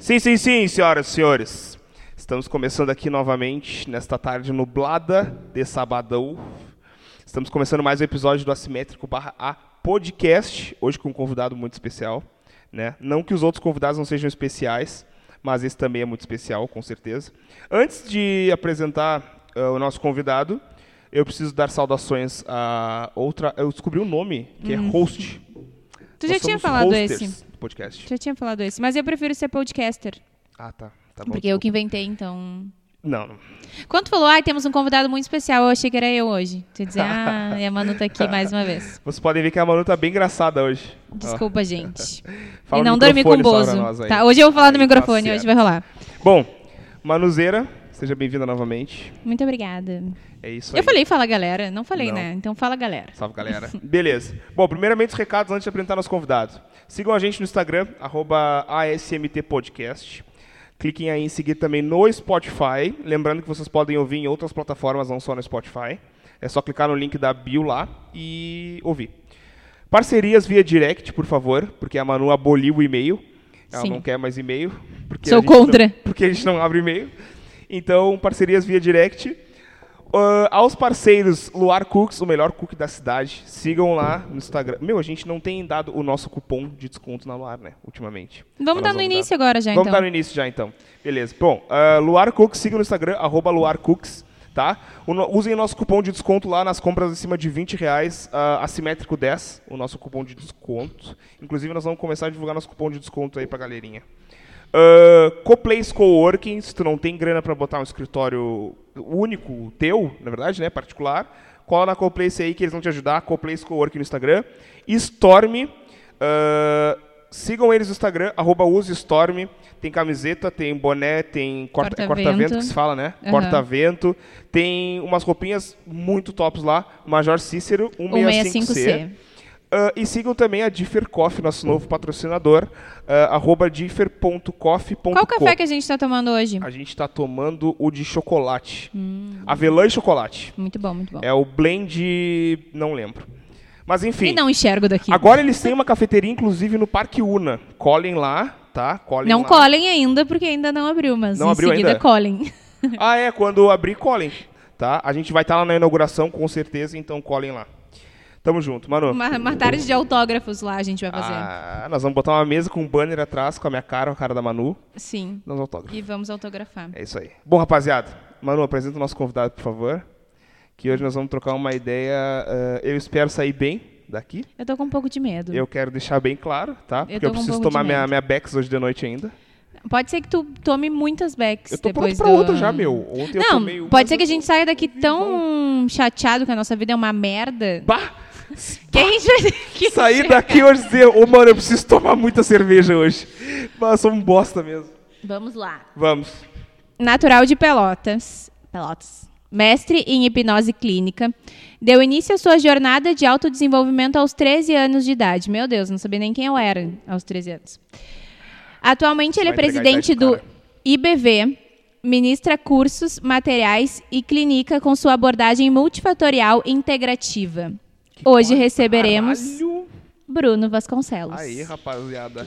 Sim, sim, sim, senhoras e senhores. Estamos começando aqui novamente nesta tarde nublada de sabadão. Estamos começando mais um episódio do Assimétrico barra A podcast, hoje com um convidado muito especial. Né? Não que os outros convidados não sejam especiais, mas esse também é muito especial, com certeza. Antes de apresentar uh, o nosso convidado, eu preciso dar saudações a outra. Eu descobri um nome, que é host. Tu já tinha falado esse. podcast. Já tinha falado esse. Mas eu prefiro ser podcaster. Ah, tá. Tá bom. Porque eu que inventei, então. Não, não. Quando tu falou, ai, temos um convidado muito especial, eu achei que era eu hoje. Tu ia dizer, ah, e a Manu tá aqui mais uma vez. Vocês podem ver que a Manu tá bem engraçada hoje. Desculpa, gente. fala e no não dormi com o Bozo. Tá, hoje eu vou falar no Aí, tá microfone, certo. hoje vai rolar. Bom, Manuzeira, seja bem-vinda novamente. Muito obrigada. É isso aí. Eu falei fala galera, não falei, Não. né? Então fala galera. Salve, galera. Beleza. Bom, primeiramente os recados antes de apresentar nosso convidado. Sigam a gente no Instagram, arroba ASMT Podcast. Cliquem aí em seguir também no Spotify. Lembrando que vocês podem ouvir em outras plataformas, não só no Spotify. É só clicar no link da bio lá e ouvir. Parcerias via direct, por favor, porque a Manu aboliu o e-mail. Ela Sim. não quer mais e-mail. Sou contra. não- porque a gente não abre e-mail. Então, parcerias via direct. Ah, aos parceiros Luar Cooks, o melhor cookie da cidade, sigam lá no Instagram. Meu, a gente não tem dado o nosso cupom de desconto na Luar, né? Ultimamente. Vamos dar no início agora já, Vamos então. dar no início já, então. Beleza. Bom, ah, Luar Cooks, sigam no Instagram, arroba Luar Cooks, tá? O usem o nosso cupom de desconto lá nas compras acima de 20 reais, ah, assimétrico 10, o nosso cupom de desconto. Inclusive, nós vamos começar a divulgar nosso cupom de desconto aí pra galerinha. Uh, Coplace Coworking, se tu não tem grana para botar um escritório único teu, na verdade, né, particular, cola na Coplace aí que eles vão te ajudar, Coplace Coworking no Instagram. Storm, uh, sigam eles no Instagram, arroba Storm, tem camiseta, tem boné, tem corta- Corta-vento. corta-vento que se fala, né? Aham. Corta-vento, tem umas roupinhas muito tops lá, Major Cícero, 165C. 165C. Ah, e sigam também a Differ Coffee, nosso novo patrocinador, uh, arroba differ.coffee.com. Qual café que a gente tá tomando hoje? A gente está tomando o de chocolate. Hum. Avelã e chocolate. Muito bom, muito bom. É o blend... não lembro. Mas enfim, E não enxergo daqui. agora eles têm uma cafeteria, inclusive, no Parque Una. Colhem lá, tá? Colhem Não lá. colhem ainda, porque ainda não abriu, mas Não em abriu seguida ainda? colhem. Ah, é, quando abrir, colhem. Tá? A gente vai estar lá na inauguração, com certeza, então colhem lá. Tamo junto. Manu, Uma, uma tarde de autógrafos lá a gente vai fazer. ah, nós vamos botar uma mesa com um banner atrás, com a minha cara, a cara da Manu, Sim. nos autógrafos. E vamos autografar. É isso aí. Bom, rapaziada, Manu, apresenta o nosso convidado, por favor. Que hoje nós vamos trocar uma ideia. eh, eu espero sair bem daqui. Eu tô com um pouco de medo. Eu quero deixar bem claro, tá? Porque eu um preciso pouco de tomar minha, minha Bex hoje de noite ainda. Pode ser que tu tome muitas backs Eu tô depois pronto pra do... outra já, meu. Ontem eu Não, tomei uma, pode ser que a eu gente saia daqui tão chateado que a nossa vida é uma merda. Bah! Que a gente vai ter que Sair daqui hoje e dizer, ô mano, eu preciso tomar muita cerveja hoje. Mas sou um bosta mesmo. Vamos lá. Vamos. Natural de Pelotas. Pelotas. Mestre em hipnose clínica. Deu início à sua jornada de autodesenvolvimento aos 13 anos de idade. Meu Deus, não sabia nem quem eu era aos 13 anos. Atualmente ele é presidente do do cara. IBV, ministra cursos, materiais e clínica com sua abordagem multifatorial integrativa. Hoje receberemos Caralho. Bruno Vasconcelos. Aí, rapaziada.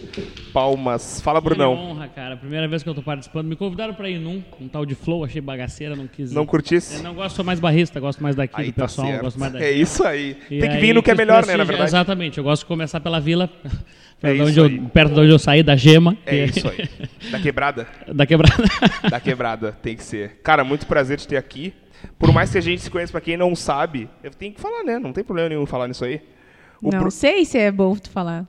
Palmas. Fala, Brunão. honra, cara. Primeira vez que eu tô participando. Me convidaram pra ir num, um tal de flow, achei bagaceira, não quis. Não curtisse? Eu não gosto, sou mais barrista, gosto mais daqui Aí do tá pessoal, gosto mais daqui. É isso aí. E Tem que aí vir no que é melhor, né, na verdade. Exatamente, eu gosto de começar pela vila, perto, de eu, perto de onde eu saí, da Gema. É que- isso aí. Da quebrada. da quebrada. Da quebrada, tem que ser. Cara, muito prazer te ter aqui. Por mais que a gente se conheça, pra quem não sabe, eu tenho que falar, né? Não tem problema nenhum falar nisso aí. O Não Bru- sei se é bom tu falar.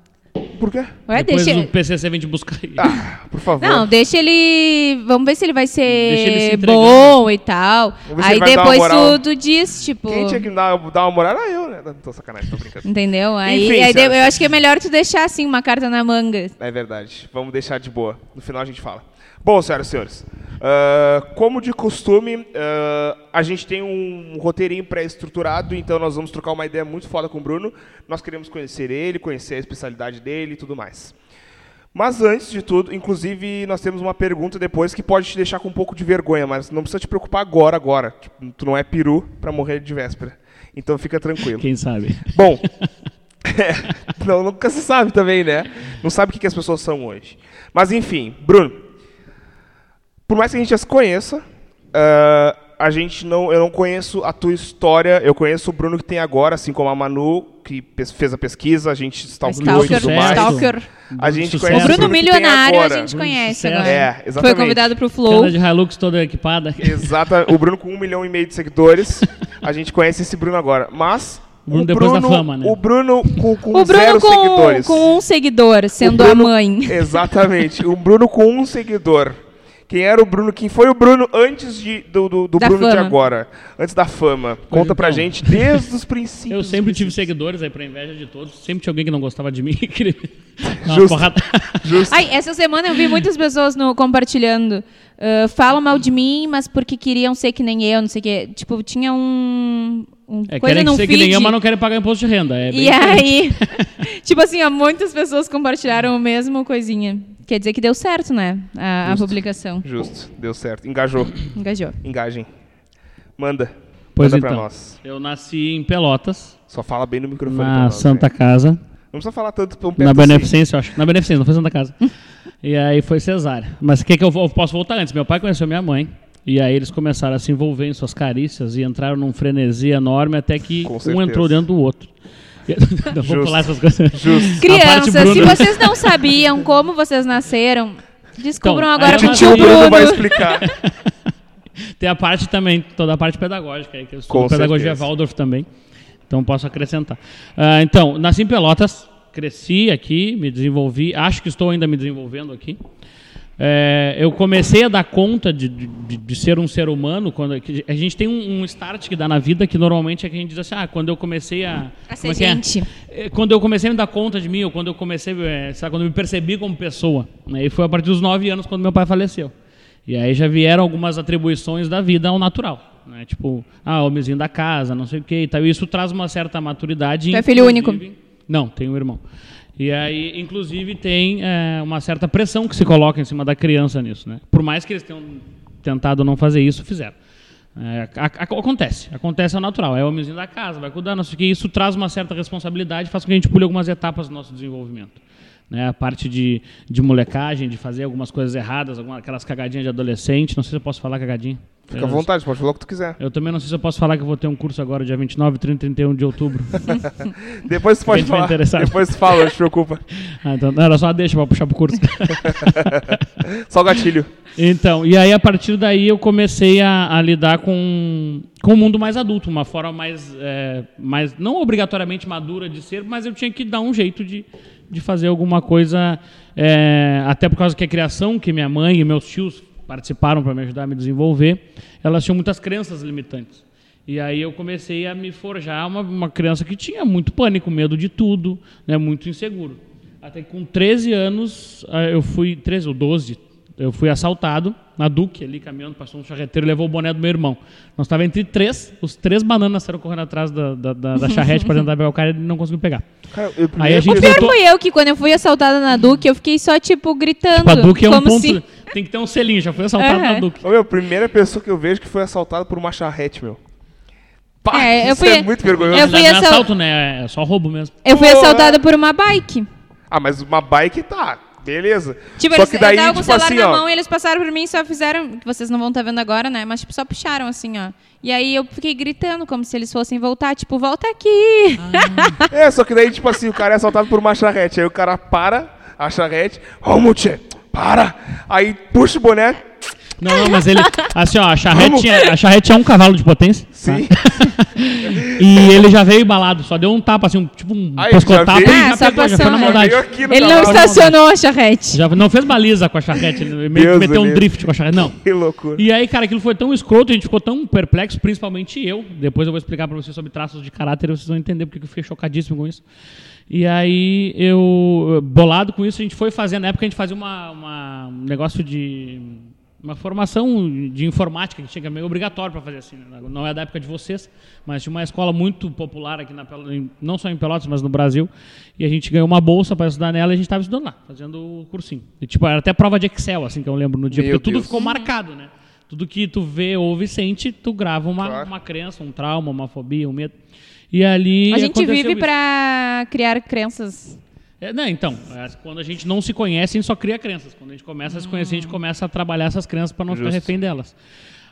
Por quê? Ué, Depois deixa... o PCC vem te buscar aí. Ah, por favor. Não, deixa ele. Vamos ver se ele vai Deixa ele se ser bom e tal. Aí depois tu, tu diz, tipo. Quem tinha que dar, dar uma moral era eu, né? Não tô sacanagem, tô brincando. Entendeu? Aí, Enfim, aí eu acho que é melhor tu deixar assim uma carta na manga. É verdade. Vamos deixar de boa. No final a gente fala. Bom, senhoras e senhores, ah, como de costume, ah, a gente tem um roteirinho pré-estruturado, então nós vamos trocar uma ideia muito foda com o Bruno. Nós queremos conhecer ele, conhecer a especialidade dele e tudo mais. Mas antes de tudo, inclusive, nós temos uma pergunta depois que pode te deixar com um pouco de vergonha, mas não precisa te preocupar agora, agora. Tipo, tu não é peru pra morrer de véspera. Então fica tranquilo. Quem sabe? Bom, é, não, nunca se sabe também, né? Não sabe o que, que as pessoas são hoje. Mas enfim, Bruno, por mais que a gente já se conheça, ah, a gente não, eu não conheço a tua história. Eu conheço o Bruno que tem agora, assim como a Manu, que fez a pesquisa, a gente stalkeou e tudo mais. Stalker. A gente Sucesso. conhece O Bruno tem Milionário a gente Bruno conhece Sucesso. agora. É, Foi exatamente. convidado pro Flow. Anda de Hilux toda equipada. Exata, o Bruno com um milhão e meio de seguidores. A gente conhece esse Bruno agora. Mas. Bruno o depois da Bruno, fama, né? O Bruno com, com O Bruno zero com, seguidores. com um seguidor, sendo O Bruno- a mãe. Exatamente. O Bruno com um seguidor. Quem era o Bruno? Quem foi o Bruno antes de, do, do, do Bruno de fama. agora? Antes da fama. Conta pra então. gente desde os princípios. Eu sempre tive seguidores aí pra inveja de todos. Sempre tinha alguém que não gostava de mim Justo. porrada. Justo. Ai, essa semana eu vi muitas pessoas no, compartilhando. Ah, falam mal de mim, mas porque queriam ser que nem eu, não sei o quê. Tipo, tinha um. um É, coisa querem ser feed. que nem eu, mas não querem pagar imposto de renda. É bem E aí, tipo assim, ó, muitas pessoas compartilharam o mesmo coisinha. Quer dizer que deu certo, né? A, a Justo. publicação. Justo. Deu certo. Engajou. Engajou. Engajem. Manda. Pois Manda pra então. nós. Eu nasci em Pelotas, Só fala bem no microfone. pra na nós, Santa né? Casa. Não precisa falar tanto tão perto Na assim. Beneficência, eu acho. Na Beneficência, não foi Santa Casa. e aí foi cesárea. Mas o que, que eu, eu posso voltar antes? Meu pai conheceu minha mãe. E aí eles começaram a se envolver em suas carícias e entraram num frenesi enorme até que um entrou dentro do outro. Não vou Justo. falar essas coisas. Justo. Crianças, se vocês não sabiam como vocês nasceram, descubram Então, agora com o tio Bruno vai explicar. Tem a parte também, toda a parte pedagógica aí, que eu Com pedagogia certeza. Waldorf também. Então posso acrescentar. Ah, então, nasci em Pelotas, cresci aqui, me desenvolvi, acho que estou ainda me desenvolvendo aqui. É, eu comecei a dar conta de, de- de ser um ser humano quando a gente tem um, um start que dá na vida que normalmente é que a gente diz assim, ah, quando eu comecei a, A ser é que é? gente. É, quando eu comecei a me dar conta de mim, ou quando eu comecei, é, sabe, quando eu me percebi como pessoa, né? e foi a partir dos nove anos quando meu pai faleceu. E aí já vieram algumas atribuições da vida ao natural, né? Tipo, ah, homenzinho da casa, não sei o que e tal. E isso traz uma certa maturidade. Tu é filho inclusive- Não, tenho um irmão. E aí, inclusive, tem é, uma certa pressão que se coloca em cima da criança nisso, né? Por mais que eles tenham tentado não fazer isso, fizeram. É, acontece, acontece ao natural. É o homenzinho da casa, vai cuidar, não sei o que. Isso traz uma certa responsabilidade, faz com que a gente pule algumas etapas do nosso desenvolvimento. Né? A parte de, de molecagem, de fazer algumas coisas erradas, algumas, aquelas cagadinhas de adolescente. Não sei se eu posso falar cagadinha. Fica à vontade, pode falar o que tu quiser. Eu também não sei se eu posso falar que eu vou ter um curso agora, dia 29, 30 e 31 de outubro. Depois tu pode falar. Depois tu fala, não te preocupa. Ah, então, não, era só deixa pra puxar pro curso. Só o gatilho. Então, e aí a partir daí eu comecei a, a lidar com, com o mundo mais adulto, uma forma mais, é, mais, não obrigatoriamente madura de ser, mas eu tinha que dar um jeito de, de fazer alguma coisa, é, até por causa que a criação que minha mãe e meus tios participaram para me ajudar a me desenvolver, elas tinham muitas crenças limitantes. E aí eu comecei a me forjar uma, uma criança que tinha muito pânico, medo de tudo, né, muito inseguro. Até que com 13 anos, ah, eu fui, 13 ou 12, eu fui assaltado na Duque, ali caminhando, passou um charreteiro e levou o boné do meu irmão. Nós estávamos entre três, os três bananas saíram correndo atrás da, da, da, da charrete para tentar pegar o cara e ele não conseguiu pegar. Cara, eu, Aí a gente O pior voltou- foi eu que quando eu fui assaltada na Duque, eu fiquei só, tipo, gritando. Tipo, a Duque é um ponto. se- Tem que ter um selinho, já foi assaltado Aham. na Duque. Ô, meu, primeira pessoa que eu vejo que foi assaltada por uma charrete, meu. Pá, É, eu isso fui- é muito vergonhoso. eu Não fui é assal- assalto, né? É só roubo mesmo. Eu fui Pô, assaltada é. por uma bike. Ah, mas uma bike tá, beleza. Tipo, Só eles que daí, eu tava com o tipo celular assim, na ó. mão e eles passaram por mim e só fizeram. Que vocês não vão estar vendo agora, né? Mas, tipo, só puxaram assim, ó. E aí eu fiquei gritando como se eles fossem voltar, tipo, volta aqui. É, só que daí, tipo assim, o cara é assaltado por uma charrete. Aí o cara para a charrete. Ô, tchê, para! Aí puxa o boné. Não, não, mas ele. Assim, ó, a charrete, tinha, a charrete é um cavalo de potência. Sim. E ele já veio embalado, só deu um tapa, assim, um, tipo um Aí, pescotapa já e já pegou, já foi na né? maldade. Ele não estacionou a charrete. Já não fez baliza com a charrete, ele meio meteu um drift com a charrete. Não. Que loucura. E aí, cara, aquilo foi tão escroto, a gente ficou tão perplexo, principalmente eu. Depois eu vou explicar pra vocês sobre traços de caráter vocês vão entender porque que eu fiquei chocadíssimo com isso. E aí, eu, bolado com isso, a gente foi fazer, na época a gente fazia uma, uma- um negócio de. Uma formação de informática que tinha que é meio obrigatório para fazer assim. Né? Não é da época de vocês, mas tinha uma escola muito popular aqui, na, não só em Pelotas, mas no Brasil. E a gente ganhou uma bolsa para estudar nela e a gente estava estudando lá, fazendo o cursinho. E, tipo, era até prova de Excel, assim, que eu lembro no dia, Meu porque tudo Deus. ficou marcado, né? Tudo que tu vê, ouve e sente, tu grava uma, Claro. uma crença, um trauma, uma fobia, um medo. E ali. A gente vive pra criar crenças. É, não, então, é, quando a gente não se conhece, a gente só cria crenças. Quando a gente começa a se conhecer, a gente começa a trabalhar essas crenças para não ficar Justo. refém delas.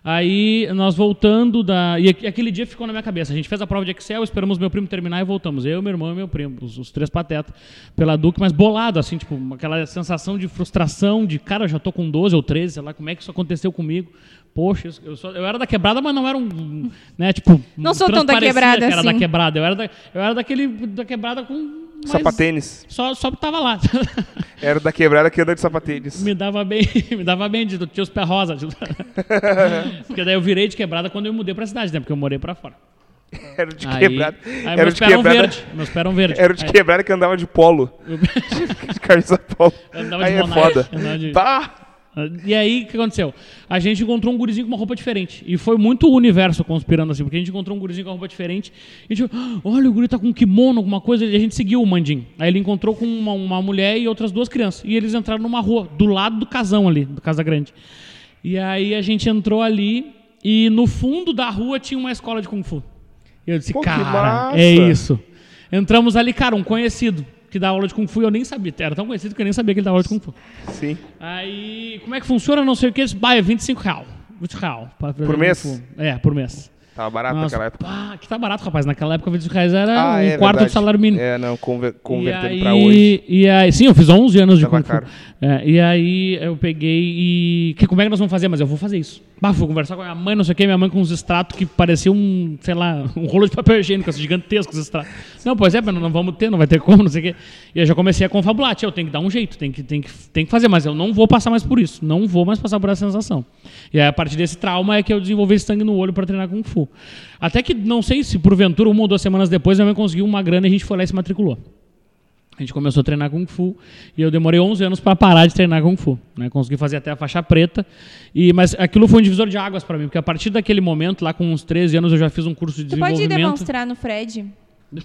Aí nós voltando da. E aqu- aquele dia ficou na minha cabeça. A gente fez a prova de Excel, esperamos meu primo terminar e voltamos. Eu, meu irmão e meu primo, os, os três patetas, pela Duque, mas bolado, assim, tipo, aquela sensação de frustração, de cara, eu já tô com 12 ou 13, sei lá, como é que isso aconteceu comigo? Poxa, eu, só- eu era da quebrada, mas não era um. Né, tipo, Não sou tão da quebrada que era da assim. quebrada. Eu era, da, eu era daquele da quebrada com. Sapatênis. Só, só tava lá. Era da quebrada que anda de sapatênis. me dava bem, me dava bem de tinha os pés rosa. Porque daí eu virei de quebrada quando eu mudei pra cidade, né? Porque eu morei pra fora. Era de Aí, quebrada. aí Era meus de pés eram quebrada. verde. Meus pés eram verde. Era de Aí quebrada que andava de polo. De camisa polo. andava Aí de é Monarch, foda. de- Tá. E aí, o que aconteceu? A gente encontrou um gurizinho com uma roupa diferente. E foi muito o universo conspirando assim, porque a gente encontrou um gurizinho com uma roupa diferente. E a gente, "Ah, olha, o guri tá com um kimono, alguma coisa. E a gente seguiu o Mandim. Aí ele encontrou com uma, uma mulher e outras duas crianças. E eles entraram numa rua, do lado do casão ali, do Casa Grande. E aí a gente entrou ali e no fundo da rua tinha uma escola de Kung Fu. E eu disse, Pô, que cara, massa." é isso. Entramos ali, cara, um conhecido que dá aula de Kung Fu. Eu nem sabia, era tão conhecido que eu nem sabia que ele dava aula de Kung Fu. Sim. Aí, como é que funciona? Não sei o que. Bah, é 25 real. 20 real. Por mês? É, por mês. Tava barato Nossa, naquela época. pá, que tá barato, rapaz. Naquela época, 25 reais era Ah, um é quarto verdade. do salário mínimo. É, não, conver- convertendo e pra aí, hoje. E aí, sim, eu fiz 11 anos de Tava Kung Fu. caro. É, e aí eu peguei e. Que, como é que nós vamos fazer? Mas eu vou fazer isso. Bah, fui conversar com a minha mãe, não sei o que, minha mãe com uns extratos que parecia um, sei lá, um rolo de papel higiênico, assim, gigantescos extratos. Não, pois é, mas não vamos ter, não vai ter como, não sei o quê. E eu já comecei a confabular, tia, eu tenho que dar um jeito, tem que, tem, que, tem que fazer, mas eu não vou passar mais por isso, não vou mais passar por essa sensação. E aí, a partir desse trauma é que eu desenvolvi sangue no olho para treinar Kung Fu. Até que, não sei se porventura, uma ou duas semanas depois, minha mãe conseguiu uma grana e a gente foi lá e se matriculou. A gente começou a treinar Kung Fu e eu demorei 11 anos para parar de treinar Kung Fu. Né? Consegui fazer até a faixa preta, e, mas aquilo foi um divisor de águas para mim, porque a partir daquele momento, lá com uns 13 anos, eu já fiz um curso de Tu pode desenvolvimento. demonstrar no Fred?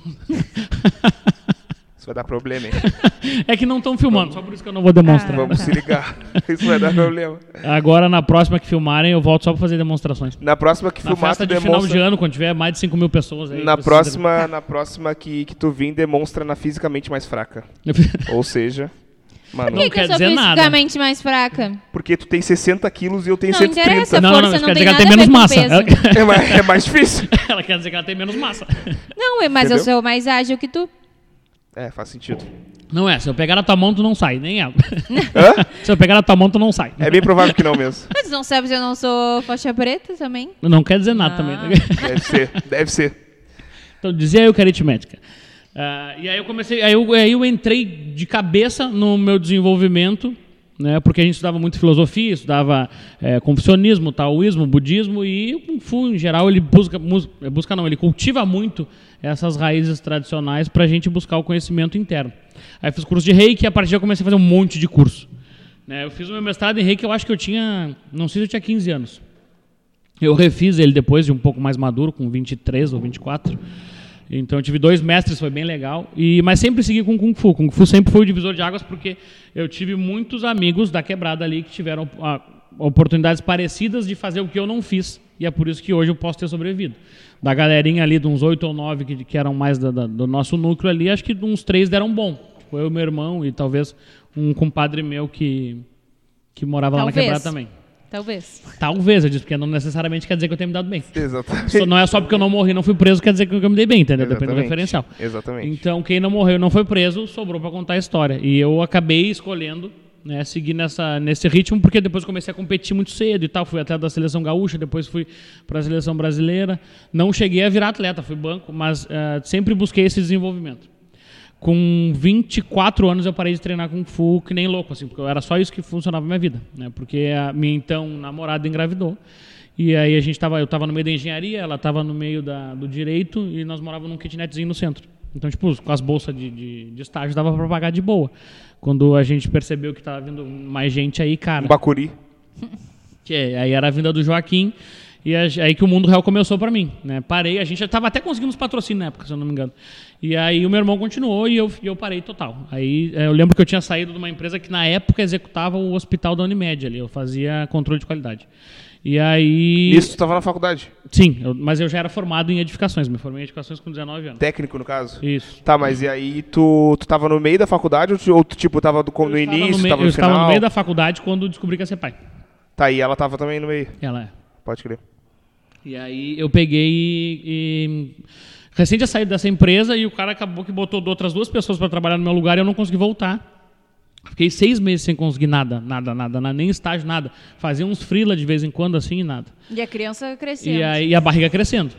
Isso vai dar problema, hein? É que não estão filmando, só por isso que eu não vou demonstrar. Ah. Vamos se ligar. Isso vai dar problema. Agora, na próxima que filmarem, eu volto só para fazer demonstrações. Na próxima que Na filmar, festa tu de final de demonstra... ano, quando tiver mais de 5 mil pessoas aí. Na próxima, na próxima que, que tu vir, demonstra na fisicamente mais fraca. Ou seja, mano, Por que, que quer eu sou dizer nada. fisicamente mais fraca? porque tu tem 60 quilos e eu tenho Não 130. interessa. Não, não, força isso não quer dizer que ela tem menos massa. Ela, É mais, é mais difícil. ela quer dizer que ela tem menos massa. Não, mas eu Entendeu? sou mais ágil que tu. É, faz sentido. Não é, se eu pegar na tua mão, tu não sai, nem ela. Hã? se eu pegar na tua mão, tu não sai. É bem provável que não mesmo. Mas não sabe se eu não sou faixa preta também? Não quer dizer nada Ah. também. né? Deve ser, deve ser. Então, dizia eu que era aritmética. Ah, e aí eu comecei, aí eu, aí eu entrei de cabeça no meu desenvolvimento, né, porque a gente estudava muito filosofia, estudava eh, confucionismo, taoísmo, budismo e o Kung Fu, em geral, ele busca, busca não, ele cultiva muito essas raízes tradicionais para a gente buscar o conhecimento interno. Aí fiz curso de reiki e a partir daí eu comecei a fazer um monte de curso. Né, eu fiz o meu mestrado em reiki, eu acho que eu tinha, não sei se eu tinha 15 anos. Eu refiz ele depois de um pouco mais maduro, com 23 ou 24. Então eu tive dois mestres, foi bem legal. E, mas sempre segui com Kung Fu. Kung Fu sempre foi o divisor de águas, porque eu tive muitos amigos da quebrada ali que tiveram ah, oportunidades parecidas de fazer o que eu não fiz. E é por isso que hoje eu posso ter sobrevivido. Da galerinha ali, de uns oito ou nove que, que eram mais da- da- do nosso núcleo ali, acho que uns três deram bom. Tipo, eu, meu irmão e talvez um compadre meu que, que morava lá na Talvez. quebrada também. Talvez. Talvez, eu disse, porque não necessariamente quer dizer que eu tenha me dado bem. Exatamente. Não é só porque eu não morri, não fui preso, quer dizer que eu me dei bem, entendeu? Depende do Exatamente. referencial. Exatamente. Então, quem não morreu e não foi preso, sobrou pra contar a história. E eu acabei escolhendo né, seguir nessa, nesse ritmo, porque depois comecei a competir muito cedo e tal. Fui atleta da seleção gaúcha, depois fui para a seleção brasileira. Não cheguei a virar atleta, fui banco, mas eh, sempre busquei esse desenvolvimento. Com 24 anos eu parei de treinar Kung Fu que nem louco, assim, porque era só isso que funcionava na minha vida, né? Porque a minha então namorada engravidou. E aí a gente tava, eu tava no meio da engenharia, ela tava no meio da, do direito e nós morávamos num kitnetzinho no centro. Então, tipo, com as bolsas de, de, de estágio dava para pagar de boa. Quando a gente percebeu que tava vindo mais gente aí, cara, Um bacuri. que é- aí era a vinda do Joaquim. E aí que o mundo real começou pra mim, né? Parei, a gente já tava até conseguindo uns patrocínios na época, se eu não me engano. E aí o meu irmão continuou e eu, eu parei total. Aí é, eu lembro que eu tinha saído de uma empresa que na época executava o hospital da Unimed ali, eu fazia controle de qualidade. E aí. Isso tu tava na faculdade. Sim, eu- mas eu já era formado em edificações, me formei em edificações com 19 anos. Técnico, no caso. Isso. Tá, mas e aí tu, tu tava no meio da faculdade ou, tu, ou tu, tipo, tava do, no Eu estava início, meio- tava eu no estava final? no meio da faculdade quando descobri que ia ser pai. Tá, e ela tava também no meio. Ela é. Pode crer. E aí eu peguei e. e recém tinha saído dessa empresa e o cara acabou que botou outras duas pessoas para trabalhar no meu lugar e eu não consegui voltar. Fiquei seis meses sem conseguir nada, nada, nada, nada, nem estágio, nada. Fazia uns freela de vez em quando assim e nada. E a criança crescendo. E aí e a barriga crescendo.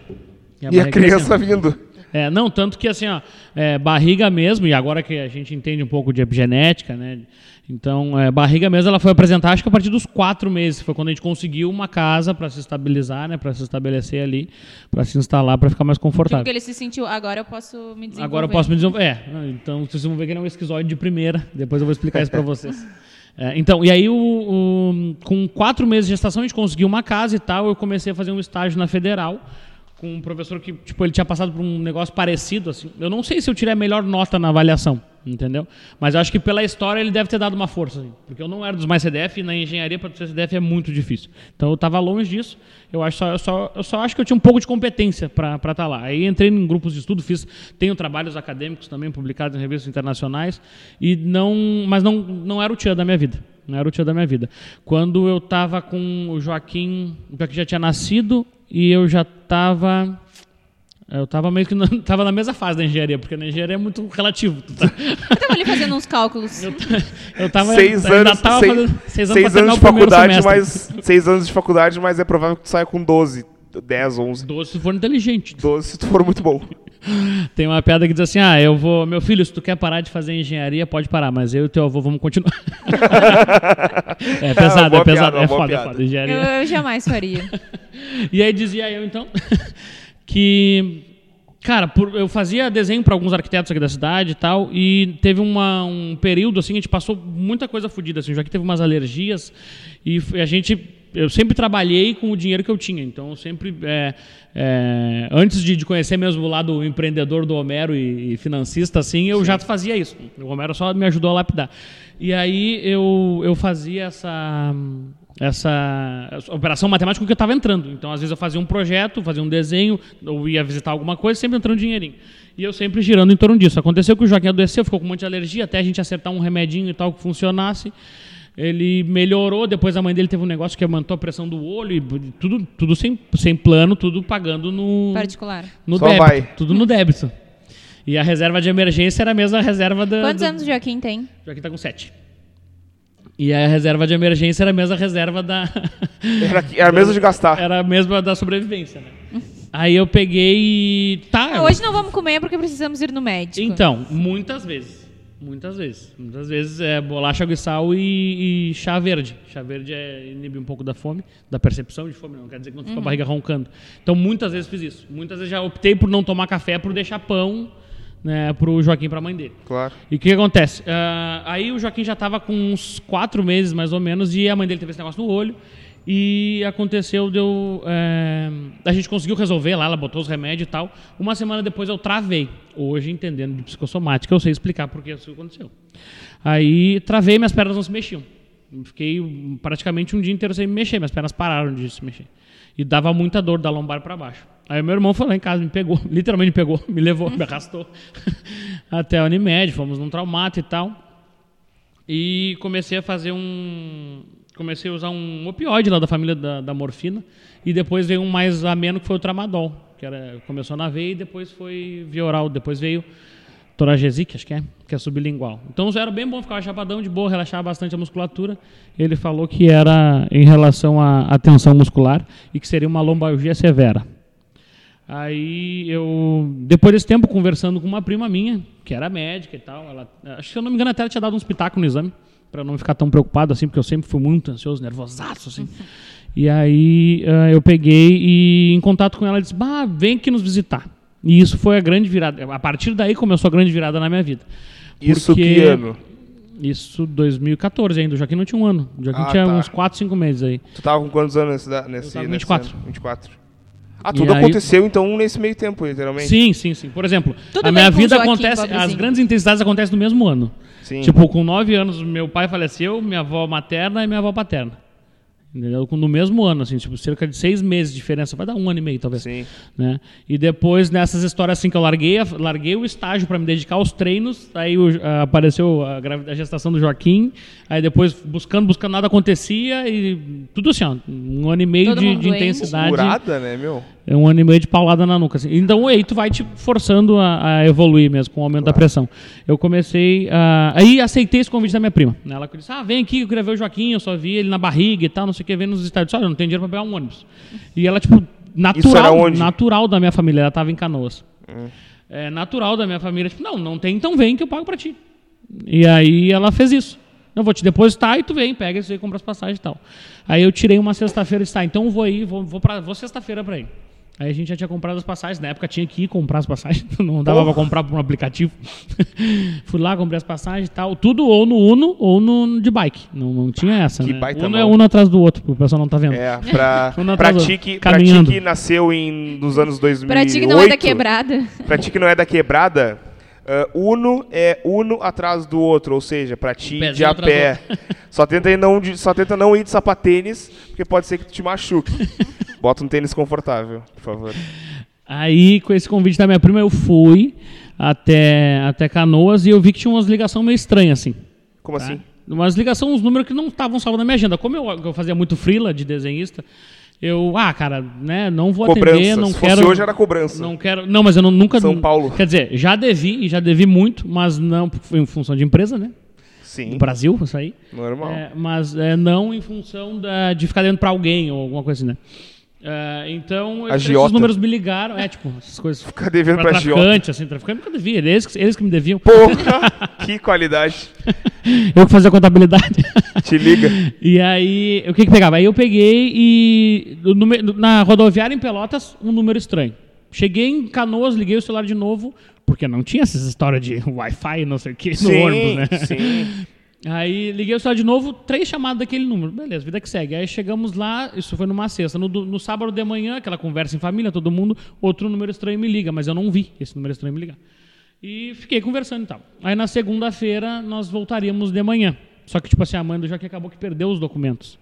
E a barriga criança vindo. É, não, tanto que assim, ó, é, barriga mesmo, e agora que a gente entende um pouco de epigenética, né? Então, é, barriga mesmo, ela foi apresentar, acho que a partir dos quatro meses, foi quando a gente conseguiu uma casa para se estabilizar, né? Para se estabelecer ali, para se instalar, para ficar mais confortável. que ele se sentiu, agora eu posso me desenvolver. Agora eu posso me desenvolver. É, então vocês vão ver que ele é um esquizoide de primeira. Depois eu vou explicar isso para vocês. É, então, e aí, o, o- com quatro meses de gestação, a gente conseguiu uma casa e tal. Eu comecei a fazer um estágio na Federal com um professor que, tipo, ele tinha passado por um negócio parecido, assim. Eu não sei se eu tirei a melhor nota na avaliação, entendeu? Mas eu acho que pela história ele deve ter dado uma força, assim, porque eu não era dos mais CDF e na engenharia para ser CDF é muito difícil. Então eu estava longe disso. Eu acho só, eu só, eu só acho que eu tinha um pouco de competência para estar lá. Aí entrei em grupos de estudo, fiz, tenho trabalhos acadêmicos também publicados em revistas internacionais e não, mas não, não era o tio da minha vida. Não era o tio da minha vida. Quando eu estava com o Joaquim, o Joaquim já tinha nascido e eu já estava eu estava meio que na, tava na mesma fase da engenharia, porque na engenharia é muito relativo. tá- Eu tava ali fazendo uns cálculos. Eu tava seis ainda anos, tava seis, fazendo seis anos, seis anos de faculdade, mas seis anos de faculdade, mas é provável que tu saia com 12, 10, 11, 12 se for inteligente. 12 se tu for muito bom. Tem uma piada que diz assim: ah, eu vou. Meu filho, se tu quer parar de fazer engenharia, pode parar, mas eu e teu avô vamos continuar. é pesado, boa é pesado, piada, é foda, é piada. foda. Engenharia. Eu, eu jamais faria. E aí dizia eu, então, que. Cara, por- eu fazia desenho para alguns arquitetos aqui da cidade e tal, e teve uma- um período assim, a gente passou muita coisa fodida, assim, já que teve umas alergias, e a gente. Eu sempre trabalhei com o dinheiro que eu tinha, então eu sempre. é, é, antes de, de conhecer mesmo o lado empreendedor do Homero e, e financista, assim, eu já fazia isso. O Homero só me ajudou a lapidar. E aí eu, eu fazia essa essa, essa operação matemática que eu estava entrando. Então, às vezes, eu fazia um projeto, fazia um desenho, ou ia visitar alguma coisa, sempre entrando dinheirinho. E eu sempre girando em torno disso. Aconteceu que o Joaquim adoeceu, ficou com um monte de alergia, até a gente acertar um remedinho e tal que funcionasse. Ele melhorou, depois a mãe dele teve um negócio que aumentou a pressão do olho, e tudo, tudo sem, sem plano, tudo pagando no, Particular. no Só débito. vai. Tudo no débito. E a reserva de emergência era a mesma reserva da. Quantos do- anos o Joaquim tem? Joaquim tá com sete. E a reserva de emergência era a mesma reserva da. Era, era mesmo de gastar. era a mesma da sobrevivência, né? Aí eu peguei e. Tá. Ah, hoje não vamos comer porque precisamos ir no médico. Então, muitas vezes. Muitas vezes. Muitas vezes é bolacha, água e sal e, e chá verde. Chá verde é, inibe um pouco da fome, da percepção de fome, não quer dizer que não fica Uhum. a barriga roncando. Então, muitas vezes fiz isso. Muitas vezes já optei por não tomar café, por deixar pão né, pro Joaquim e pra mãe dele. Claro. E o que, acontece? Ah, aí o Joaquim já estava com uns quatro meses, mais ou menos, e a mãe dele teve esse negócio no olho. E aconteceu, deu. é, a gente conseguiu resolver lá, ela botou os remédios e tal. Uma semana depois eu travei. Hoje, entendendo de psicossomática, eu sei explicar por que isso aconteceu. Aí travei, minhas pernas não se mexiam. Fiquei praticamente um dia inteiro sem me mexer, minhas pernas pararam de se mexer. E dava muita dor da lombar para baixo. Aí meu irmão foi lá em casa, me pegou, literalmente me pegou, me levou, me arrastou até a Unimed, fomos num traumato e tal. E comecei a fazer um. Comecei a usar um opioide lá da família da, da morfina. E depois veio um mais ameno que foi o tramadol. Que era, começou na veia e depois foi via oral. Depois veio Toragesic, acho que é, que é sublingual. Então era bem bom, ficava chapadão de boa, relaxava bastante a musculatura. Ele falou que era em relação à tensão muscular e que seria uma lombalgia severa. Aí eu, depois desse tempo, conversando com uma prima minha, que era médica e tal, ela, acho que se eu não me engano até ela tinha dado uns pitacos no exame, para não ficar tão preocupado assim, porque eu sempre fui muito ansioso, nervosaço assim. E aí eh, eu peguei e em contato com ela disse: "Bah, vem aqui nos visitar". E isso foi a grande virada. A partir daí começou a grande virada na minha vida. Isso que ano? Isso 2014 ainda. O Joaquim não tinha um ano. O Joaquim Ah, tinha tá. uns 4, 5 meses aí. Tu tava com quantos anos nesse, nesse, tava com nesse 24. ano? 24. Ah, tudo aí- aconteceu então nesse meio tempo, literalmente. Sim, sim, sim. Por exemplo, Tudo a minha vida Joaquim, acontece. As pobrezinho. grandes intensidades acontecem no mesmo ano. Sim. Tipo, com 9 anos, meu pai faleceu, minha avó materna e minha avó paterna. Entendeu? No mesmo ano, assim, tipo, cerca de seis meses de diferença. Vai dar um ano e meio, talvez. Sim. né? E depois, nessas histórias assim que eu larguei, larguei o estágio para me dedicar aos treinos, aí o- a- apareceu a, a gestação do Joaquim, aí depois buscando, buscando, nada acontecia e tudo assim, ó, um ano e meio Todo de, de intensidade. Curada, né, meu? É um ano e meio de paulada na nuca. Assim. Então aí tu vai te forçando a, a evoluir mesmo com o aumento da pressão. Eu comecei a. Aí aceitei esse convite da minha prima. Ela disse: Ah, vem aqui, eu queria ver o Joaquim, eu só vi ele na barriga e tal, não sei o que, vendo nos estádios. Olha, eu não tenho dinheiro pra pegar um ônibus. E ela, tipo, Isso era natural, onde? natural da minha família, ela tava em canoas. É natural da minha família, tipo, não, não tem, então vem que eu pago pra ti. E aí ela fez isso. Eu vou te depositar e tu vem, pega isso aí, compra as passagens e tal. Aí eu tirei uma sexta-feira e disse, tá, então vou aí, vou, vou, pra, vou sexta-feira pra ir. Aí a gente já tinha comprado as passagens, na época tinha que ir comprar as passagens, não dava pra comprar por um aplicativo. Fui lá, comprei as passagens e tal, tudo ou no Uno ou no de bike. Não, não tinha essa, Que né? baita Uno é um atrás do outro, porque o pessoal não tá vendo. É, pra, Um pra, atrás do ti outro, que, pra ti caminhando. que nasceu em, nos anos 2008... Pra ti que não é da quebrada. Pra ti que não é da quebrada, ah, Uno é Uno atrás do outro, ou seja, pra ti Um de a pé. Só tenta, não só tenta não ir de sapatênis, porque pode ser que tu te machuque. Bota um tênis confortável, por favor. Aí, com esse convite da minha prima, eu fui até, até Canoas e eu vi que tinha umas ligações meio estranhas, assim. Como tá? assim? Umas ligações, uns números que não estavam salvos na minha agenda. Como eu, eu fazia muito freela de desenhista, eu, ah, cara, né, não vou Cobrança. atender, não Se quero... hoje era cobrança. Não quero... Não, mas eu não, nunca... São Paulo. Quer dizer, já devi, e já devi muito, mas não em função de empresa, né? Sim, Do Brasil, isso aí. normal. É, mas é, não em função da, de ficar dentro pra alguém ou alguma coisa assim, né? É, então, esses números me ligaram. É, tipo, essas coisas. Ficar devendo pra agiota. traficante, assim, traficante nunca devia. Eles, que- eles que me deviam. Porra, que qualidade. Eu que fazia contabilidade. Te liga. e aí, o que que pegava? Aí eu peguei e número- na rodoviária em Pelotas, um número estranho. Cheguei em Canoas, liguei o celular de novo, porque não tinha essas histórias de Wi-Fi, não sei o que, no Sim, ônibus, né? sim. Aí liguei o celular de novo, três chamadas daquele número. Beleza, vida que segue. Aí chegamos lá, isso foi numa sexta. No, no sábado de manhã, aquela conversa em família, todo mundo, outro número estranho me liga, mas eu não vi esse número estranho me ligar. E fiquei conversando e tal. Aí na segunda-feira nós voltaríamos de manhã. Só que, tipo assim, a mãe do Joaquim acabou que perdeu os documentos.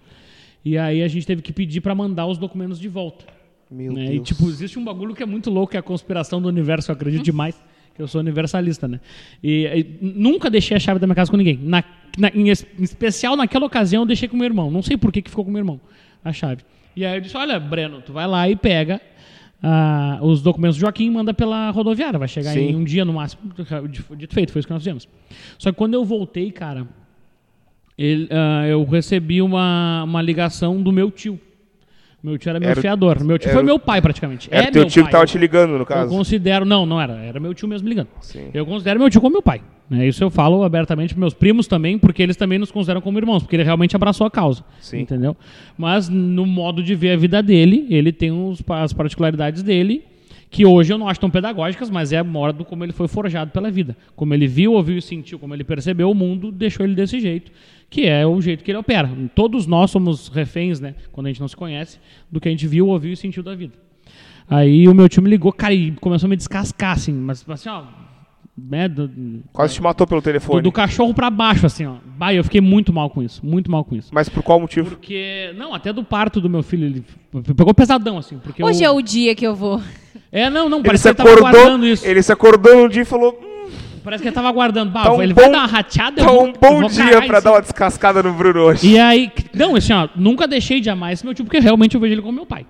E aí a gente teve que pedir pra mandar os documentos de volta. Meu né? Deus. E tipo, existe um bagulho que é muito louco, que é a conspiração do universo, eu acredito demais, que eu sou universalista, né? E, e nunca deixei a chave da minha casa com ninguém. Na, na- em, es- em especial naquela ocasião eu deixei com meu irmão. Não sei por que, que ficou com meu irmão a chave. E aí eu disse, olha, Breno, tu vai lá e pega ah, os documentos do Joaquim e manda pela rodoviária. Vai chegar Sim. em um dia no máximo. Dito dito feito, foi isso que nós fizemos. Só que quando eu voltei, cara, ele, ah, eu recebi uma, uma ligação do meu tio. Meu tio era meu Era fiador. Meu tio era foi meu pai, praticamente. Era é teu meu tio pai. que tava te ligando, no Eu caso. considero. Não, não era. Era meu tio mesmo ligando. Sim. Eu considero meu tio como meu pai. né? Isso eu falo abertamente para meus primos também, porque eles também nos consideram como irmãos, porque ele realmente abraçou a causa. Sim. Entendeu? Mas no modo de ver a vida dele, ele tem uns, as particularidades dele, que hoje eu não acho tão pedagógicas, mas é a modo como ele foi forjado pela vida. Como ele viu, ouviu e sentiu, como ele percebeu o mundo, deixou ele desse jeito, que é o jeito que ele opera. Todos nós somos reféns, né, quando a gente não se conhece, do que a gente viu, ouviu e sentiu da vida. Aí o meu tio me ligou, cara, e começou a me descascar, assim, mas assim, ó. Né, do, Quase te matou pelo do, telefone. do cachorro pra baixo, assim, ó. Bah, eu fiquei muito mal com isso, muito mal com isso. Mas por qual motivo? Porque, não, até do parto do meu filho, ele pegou pesadão, assim, porque Hoje eu... é o dia que eu vou. É, não, não, Ele parece se que ele tava acordou, isso. ele se acordou um dia e falou: "Hum, Parece que ele tava aguardando. Bah, Tá um ele bom- vai dar uma rateada, eu tá vou- um eu bom vou dia pra dar uma descascada no Bruno hoje. E aí, não, assim, ó, nunca deixei de amar esse meu tio, porque realmente eu vejo ele como meu pai.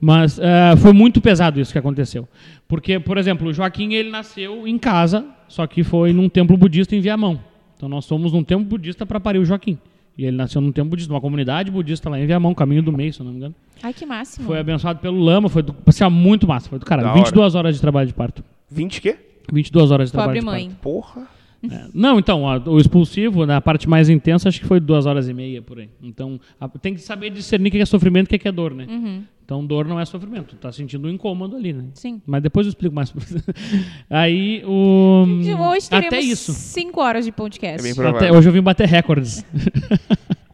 Mas ah, foi muito pesado isso que aconteceu. Porque, por exemplo, o Joaquim, ele nasceu em casa, só que foi num templo budista em Viamão. Então nós somos num templo budista para parir o Joaquim. E ele nasceu num templo budista, numa comunidade budista lá em Viamão, caminho do meio, se eu não me engano. Ai, que máximo. Foi abençoado pelo Lama, foi do, assim, muito massa, foi do caralho. Da 22 horas de trabalho de parto. 20 quê? 22 horas de trabalho Pobre mãe. Porra. É, não, então, a- o expulsivo, na parte mais intensa, acho que foi duas horas e meia por aí. Então, a- tem que saber discernir o que é sofrimento e o que é dor, né? Então, dor não é sofrimento. Tu tá sentindo um incômodo ali, né? Sim. Mas depois eu explico mais. aí, o. Hoje teremos Até isso. cinco horas de podcast. É bem Até, hoje eu vim bater recordes.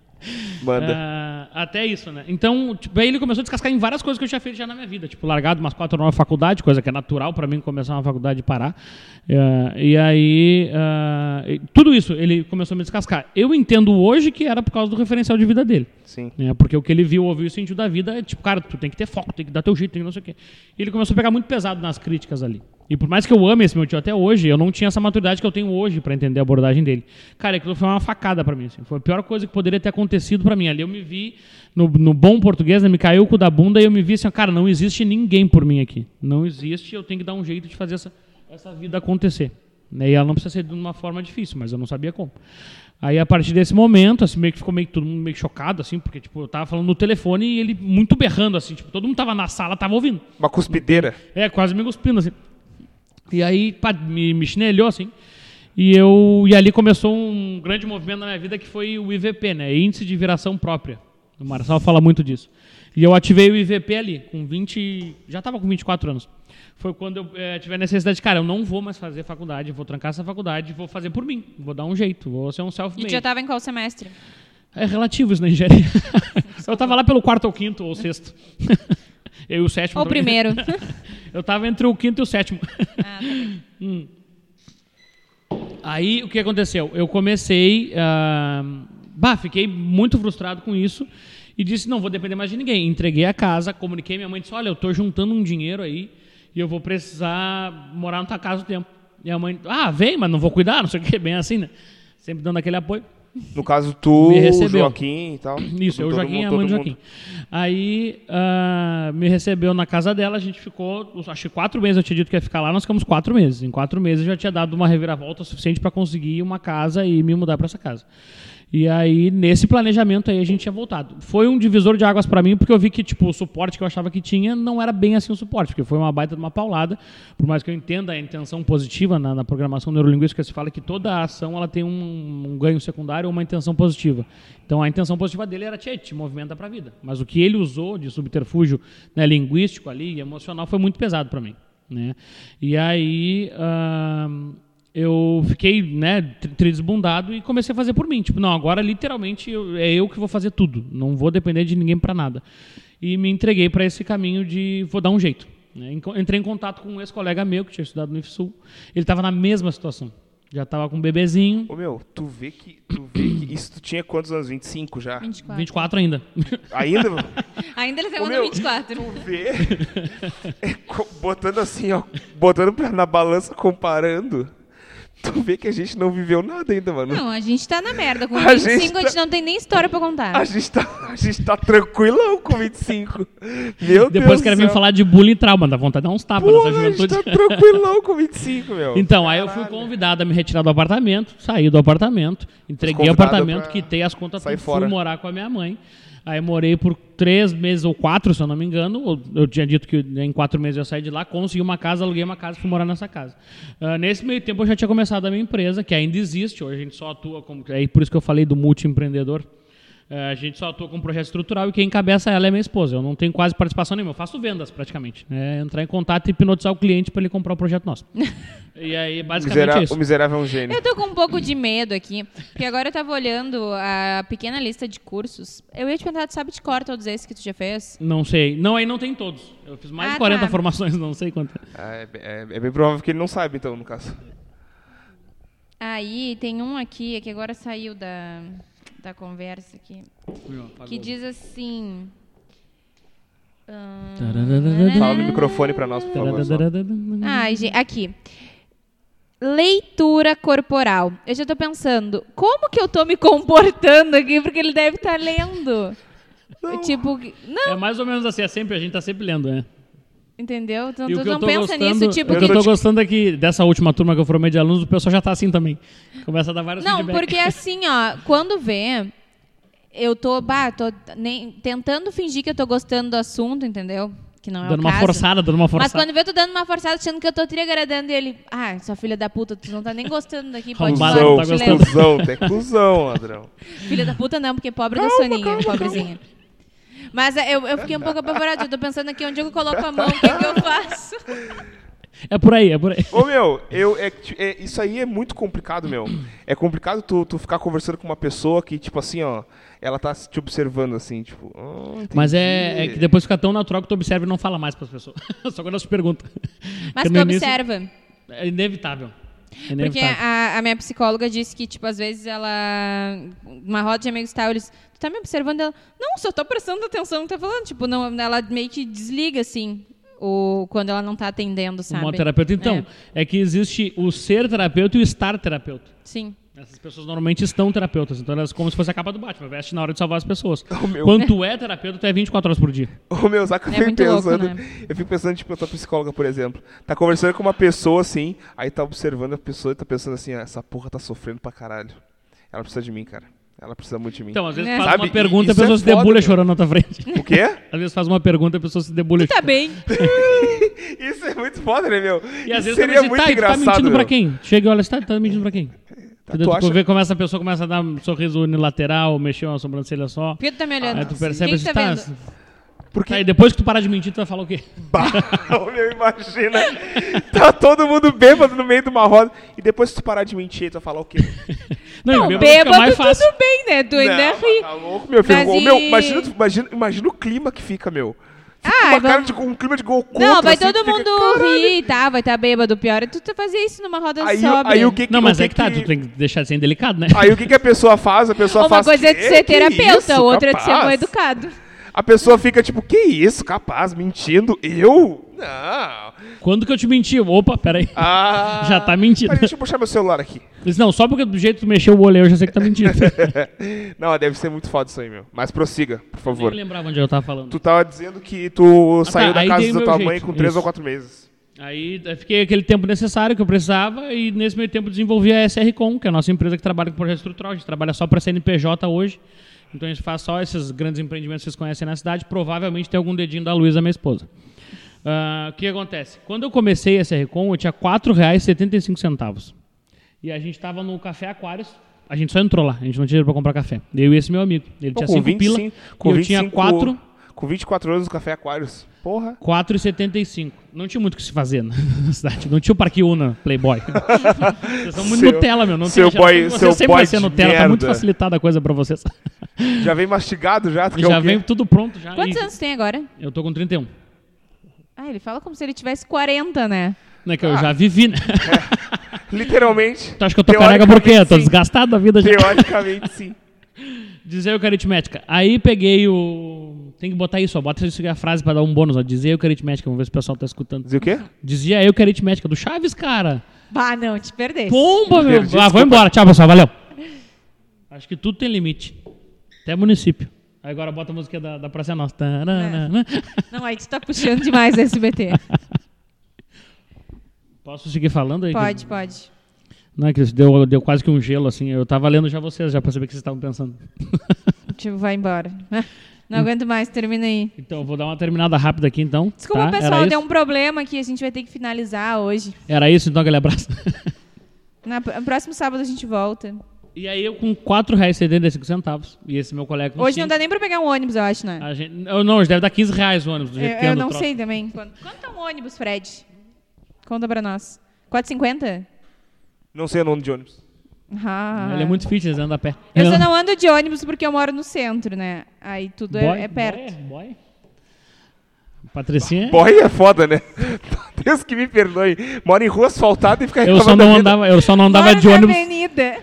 Manda. Ah, até isso, né? Então, tipo, aí ele começou a descascar em várias coisas que eu tinha feito já na minha vida. Tipo, largado umas quatro horas na faculdade, coisa que é natural pra mim começar uma faculdade e parar. Ah, e aí, e tudo isso ele começou a me descascar. Eu entendo hoje que era por causa do referencial de vida dele. Sim. né? Porque o que ele viu, ouviu e sentiu da vida é tipo, cara, tu tem que ter foco, tem que dar teu jeito, tem que não sei o quê. E ele começou a pegar muito pesado nas críticas ali. E por mais que eu ame esse meu tio até hoje, eu não tinha essa maturidade que eu tenho hoje pra entender a abordagem dele. Cara, aquilo foi uma facada pra mim. assim. Foi a pior coisa que poderia ter acontecido pra mim. Ali eu me vi, no, no bom português, né, me caiu o cu da bunda e eu me vi assim, cara, não existe ninguém por mim aqui. Não existe, eu tenho que dar um jeito de fazer essa, essa vida acontecer. Né? E ela não precisa ser de uma forma difícil, mas eu não sabia como. Aí, a partir desse momento, assim, meio que ficou meio todo mundo meio chocado, assim, porque, tipo, eu tava falando no telefone e ele muito berrando, assim, tipo, todo mundo tava na sala, tava ouvindo. Uma cuspideira. É, quase me cuspindo, assim. E aí, pá, me, me chinelhou, assim. E, eu, e ali começou um grande movimento na minha vida que foi o IVP, né? Índice de Viração Própria. O Marçal fala muito disso. E eu ativei o IVP ali, com 20... Já estava com 24 anos. Foi quando eu eh, tive a necessidade, cara, eu não vou mais fazer faculdade, vou trancar essa faculdade, vou fazer por mim. Vou dar um jeito, vou ser um E self-made. já tava em qual semestre? É relativo isso na engenharia. eu tava lá pelo quarto ou quinto ou sexto. eu e o sétimo. Ou também. primeiro? Eu tava entre o quinto e o sétimo. Ah, tá. Hum. Aí o que aconteceu? Eu comecei. ah, bah, fiquei muito frustrado com isso e disse: não vou depender mais de ninguém. Entreguei a casa, comuniquei minha mãe disse: olha, eu tô juntando um dinheiro aí e eu vou precisar morar na tua casa um tempo. E a mãe: ah, vem, mas não vou cuidar, não sei o que, bem assim, né? Sempre dando aquele apoio. No caso, tu, Me recebeu. Joaquim e tal. Isso, eu, Joaquim e a mundo- mãe do Joaquim. Aí ah, me recebeu na casa dela, a gente ficou, acho que quatro meses eu tinha dito que ia ficar lá, nós ficamos quatro meses. Em quatro meses eu já tinha dado uma reviravolta suficiente para conseguir uma casa e me mudar para essa casa. E aí, nesse planejamento aí, a gente tinha voltado. Foi um divisor de águas para mim, porque eu vi que, tipo, o suporte que eu achava que tinha não era bem assim o suporte, porque foi uma baita de uma paulada. Por mais que eu entenda a intenção positiva na, na programação neurolinguística, se fala que toda ação ela tem um, um ganho secundário ou uma intenção positiva. Então, a intenção positiva dele era, tchê, te movimenta para a vida. Mas o que ele usou de subterfúgio né, linguístico ali, emocional, foi muito pesado para mim. Né? E aí... ahn, eu fiquei, né, trisbundado e comecei a fazer por mim. Tipo, não, agora literalmente eu- é eu que vou fazer tudo. Não vou depender de ninguém para nada. E me entreguei para esse caminho de vou dar um jeito. né. Entrei em contato com um ex-colega meu que tinha estudado no IFSUL. Ele estava na mesma situação. Já estava com um bebezinho, Ô, meu, tu vê que. Tu vê que isso tu tinha quantos anos? 25 já? 24. 24 ainda. Ainda? Ainda ele tá meu, 24. Tu vê. é, botando assim, ó. Botando na balança, comparando. Tu vê que a gente não viveu nada ainda, mano. Não, a gente tá na merda. Com A 25 gente a gente tá- não tem nem história pra contar. A gente, tá, a gente tá tranquilão com 25. Meu Deus. Depois quero vir falar de bullying e trauma, dá vontade de dar uns tapas Porra, nessa a gente juventude. tá tranquilão com 25, meu. Então, aí eu fui Caralho. convidado a me retirar do apartamento, saí do apartamento, entreguei o apartamento, quitei as contas, tudo, fora. fui morar com a minha mãe. Aí morei por três meses ou quatro, se eu não me engano. Eu tinha dito que em quatro meses eu sair de lá, consegui uma casa, aluguei uma casa e fui morar nessa casa. Ah, nesse meio tempo eu já tinha começado a minha empresa, que ainda existe, hoje a gente só atua como. É por isso que eu falei do multi-empreendedor. É, a gente só atua com projeto estrutural e quem encabeça ela é minha esposa. Eu não tenho quase participação nenhuma, eu faço vendas praticamente. É entrar em contato e hipnotizar o cliente para ele comprar o projeto nosso. e aí, basicamente Misera- é isso. O miserável é um gênio. Eu tô com um pouco de medo aqui, porque agora eu tava olhando a pequena lista de cursos. Eu ia te perguntar, tu sabe de cor todos esses que tu já fez? Não sei. Não, aí não tem todos. Eu fiz mais Ah, de 40 tá. formações, não sei quanto. Ah, É, é- é bem provável que ele não saiba, então, no caso. Aí tem um aqui, que agora saiu da, da conversa aqui, que diz assim... ah, Fala no microfone pra nós, por favor. só. Ai, gente, aqui. Leitura corporal. Eu já tô pensando, como que eu tô me comportando aqui? Porque ele deve estar lendo. Tipo, não, É mais ou menos assim, é sempre, a gente tá sempre lendo, né? Entendeu? Então tu não pensa gostando, nisso, tipo, o que eu tô gostando é que dessa última turma que eu formei de alunos, o pessoal já tá assim também. Começa a dar vários Não, feedbacks. porque assim, ó, quando vê, eu tô, bah, tô nem, tentando fingir que eu tô gostando do assunto, entendeu? que não é Dando o uma caso. forçada, dando uma Mas forçada. quando vê eu tô dando uma forçada, achando que eu tô triagradando ele. Ah, sua filha da puta, tu não tá nem gostando daqui, pode embora, não tá te gostando. levo. cuzão, tu é cuzão, ladrão. Filha da puta não, porque pobre da Soninha, pobrezinha. Mas é, eu, eu fiquei um pouco apavorada. Eu tô pensando aqui onde eu coloco a mão, o que, que eu faço. É por aí, é por aí. Ô, meu, eu, é, é- isso aí é muito complicado, meu. É complicado tu, tu ficar conversando com uma pessoa que, tipo assim, ó, ela tá te observando assim, tipo. "Ah, Mas é, entendi." é que depois fica tão natural que tu observa e não fala mais pras pessoas. Só quando elas te perguntam. Mas tu início observa. É inevitável. É Porque inevitável. a, a minha psicóloga disse que, tipo, às vezes ela. Uma roda de amigos tal, eles. Tu tá me observando? Ela. Não, só tô prestando atenção no que tá falando. Tipo, não, ela meio que desliga, assim, o, quando ela não tá atendendo, sabe? modo terapeuta. Então, é. que existe o ser terapeuta e o estar terapeuta. Sim. Essas pessoas normalmente estão terapeutas, então elas como se fosse a capa do Batman, veste na hora de salvar as pessoas. Ô, meu. Quando tu é terapeuta, tu é 24 horas por dia. Ô, meu, sabe que eu É fico muito louco, pensando? né? Eu fico pensando, tipo, a tua psicóloga, por exemplo, tá conversando com uma pessoa assim, aí tá observando a pessoa e tá pensando assim, ah, essa porra tá sofrendo pra caralho. Ela precisa de mim, cara. Ela precisa muito de mim. Então, às vezes É. faz Sabe, uma pergunta e a isso é pessoa se foda, debulha meu. chorando na tua frente. O quê? Às vezes faz uma pergunta e a pessoa se debulha Tá bem. Isso é muito foda, né, meu? E às Isso vezes seria também muito tá, e tu tá mentindo pra meu. quem? Chega e olha, você tá, tá mentindo pra quem? Tá, tu tu acha- vê, começa a pessoa começa a dar um sorriso unilateral, mexer uma sobrancelha só. Que tu tá me olhando? Aí tu percebe Quem que tá tá, vendo? Porque Aí depois que tu parar de mentir, tu vai falar o quê? Bah, meu, imagina. Tá todo mundo bêbado no meio de uma roda. E depois se tu parar de mentir, tu vai falar o quê? Não, Não, bêbado fica bêbado mais fácil. tudo bem, né? Tu ainda Não, ri. Tá louco, meu filho. Mas Ô, e- meu, imagina, tu- imagina, imagina o clima que fica, meu. Fica Ah, uma cara vamos- de, um clima de gol contra. Não, vai assim, todo tu fica, mundo "Caralho". rir, tá? Vai estar bêbado. O pior é tu tu fazer isso numa roda Aí, sóbria. aí o que que Não, mas o é que tá, tu que- tem que deixar de ser delicado, né? Aí o que, que a pessoa faz? A pessoa Uma faz. coisa é de "Quê? ser Que terapeuta, isso, outra é de ser capaz?" mal educado. A pessoa fica tipo, que isso, capaz, mentindo? Eu? Não. Quando que eu te menti? Opa, peraí. Ah. Já tá mentindo. Deixa eu puxar meu celular aqui. Disse, Não, só porque do jeito que tu mexeu o olho eu já sei que tá mentindo. Não, deve ser muito foda isso aí, meu. Mas prossiga, por Nem favor. lembrava onde eu tava falando. Tu tava dizendo que tu saiu tá, da casa da tua jeito, mãe com três isso. ou quatro meses. Aí eu fiquei aquele tempo necessário que eu precisava e nesse meio tempo desenvolvi a SRCom, que é a nossa empresa que trabalha com projeto estrutural. A gente trabalha só para CNPJ hoje. Então a gente faz só esses grandes empreendimentos que vocês conhecem na cidade. Provavelmente tem algum dedinho da Luísa, minha esposa. Ah, o que acontece? Quando eu comecei a SRCom, eu tinha R$ 4,75. E a gente estava no Café Aquários. A gente só entrou lá, a gente não tinha dinheiro para comprar café. Eu e esse meu amigo. Ele Pô, tinha 5 pila com eu tinha 25 4 Com 24 anos no Café Aquários. Porra. 4,75. Não tinha muito o que se fazer na cidade. Não tinha o Parque Una, Playboy. Vocês são muito Seu- Nutella, meu. Não seu tem, boy- vocês seu sempre boy vai ser Nutella. Tá muito merda. facilitada a coisa pra vocês. Já vem mastigado já? Quer Já o quê? vem tudo pronto. Já. Quantos E anos tem agora? Eu tô com 31. Ah, ele fala como se ele tivesse 40, né? Não é que eu já vivi, né? Literalmente. Tu acha que eu tô careca por quê? Eu tô sim. desgastado da vida já. Teoricamente, sim. Dizer eucaritmética. Aí peguei o... Tem que botar isso, ó. Bota isso aqui a frase pra dar um bônus, ó. Dizer eucaritmética. Vamos ver se o pessoal tá escutando. Dizer o quê? Dizia eucaritmética do Chaves, cara. Bah, não, te perdeste. Pomba, meu. Perdi, ah, vou embora. Tchau, pessoal. Valeu. Acho que tudo tem limite. Até município. Aí agora bota a música da, da Praça Nossa. Taranana. Não, aí tu tá puxando demais SBT. Posso seguir falando aí? Pode, pode. Não, é que deu, deu quase que um gelo, assim. Eu tava lendo já vocês, já o que vocês estavam pensando. Tipo, vai embora. Não aguento mais, termina aí. Então, vou dar uma terminada rápida aqui, então. Desculpa, tá? pessoal, Era deu isso? um problema aqui, a gente vai ter que finalizar hoje. Era isso, então, aquele abraço. Na, no próximo sábado a gente volta. E aí eu com R$ 4,75 e esse meu colega Hoje não dá nem pra pegar um ônibus, eu acho, né? A gente, eu, não, hoje deve dar 15 reais o ônibus, do jeito eu que eu não troço. sei também. Quanto, quanto é um ônibus, Fred? Conta pra nós. 4,50? Não sei o nome de ônibus. Ah. Ele é muito fitness, anda a pé. Eu só não ando de ônibus porque eu moro no centro, né? Aí tudo é- Boy- é, perto. Boy, é- boy? Patricinha... Boy é foda, né? Deus que me perdoe. Mora em rua asfaltada e fica Eu só não andava, eu só não andava Moro de na ônibus. avenida.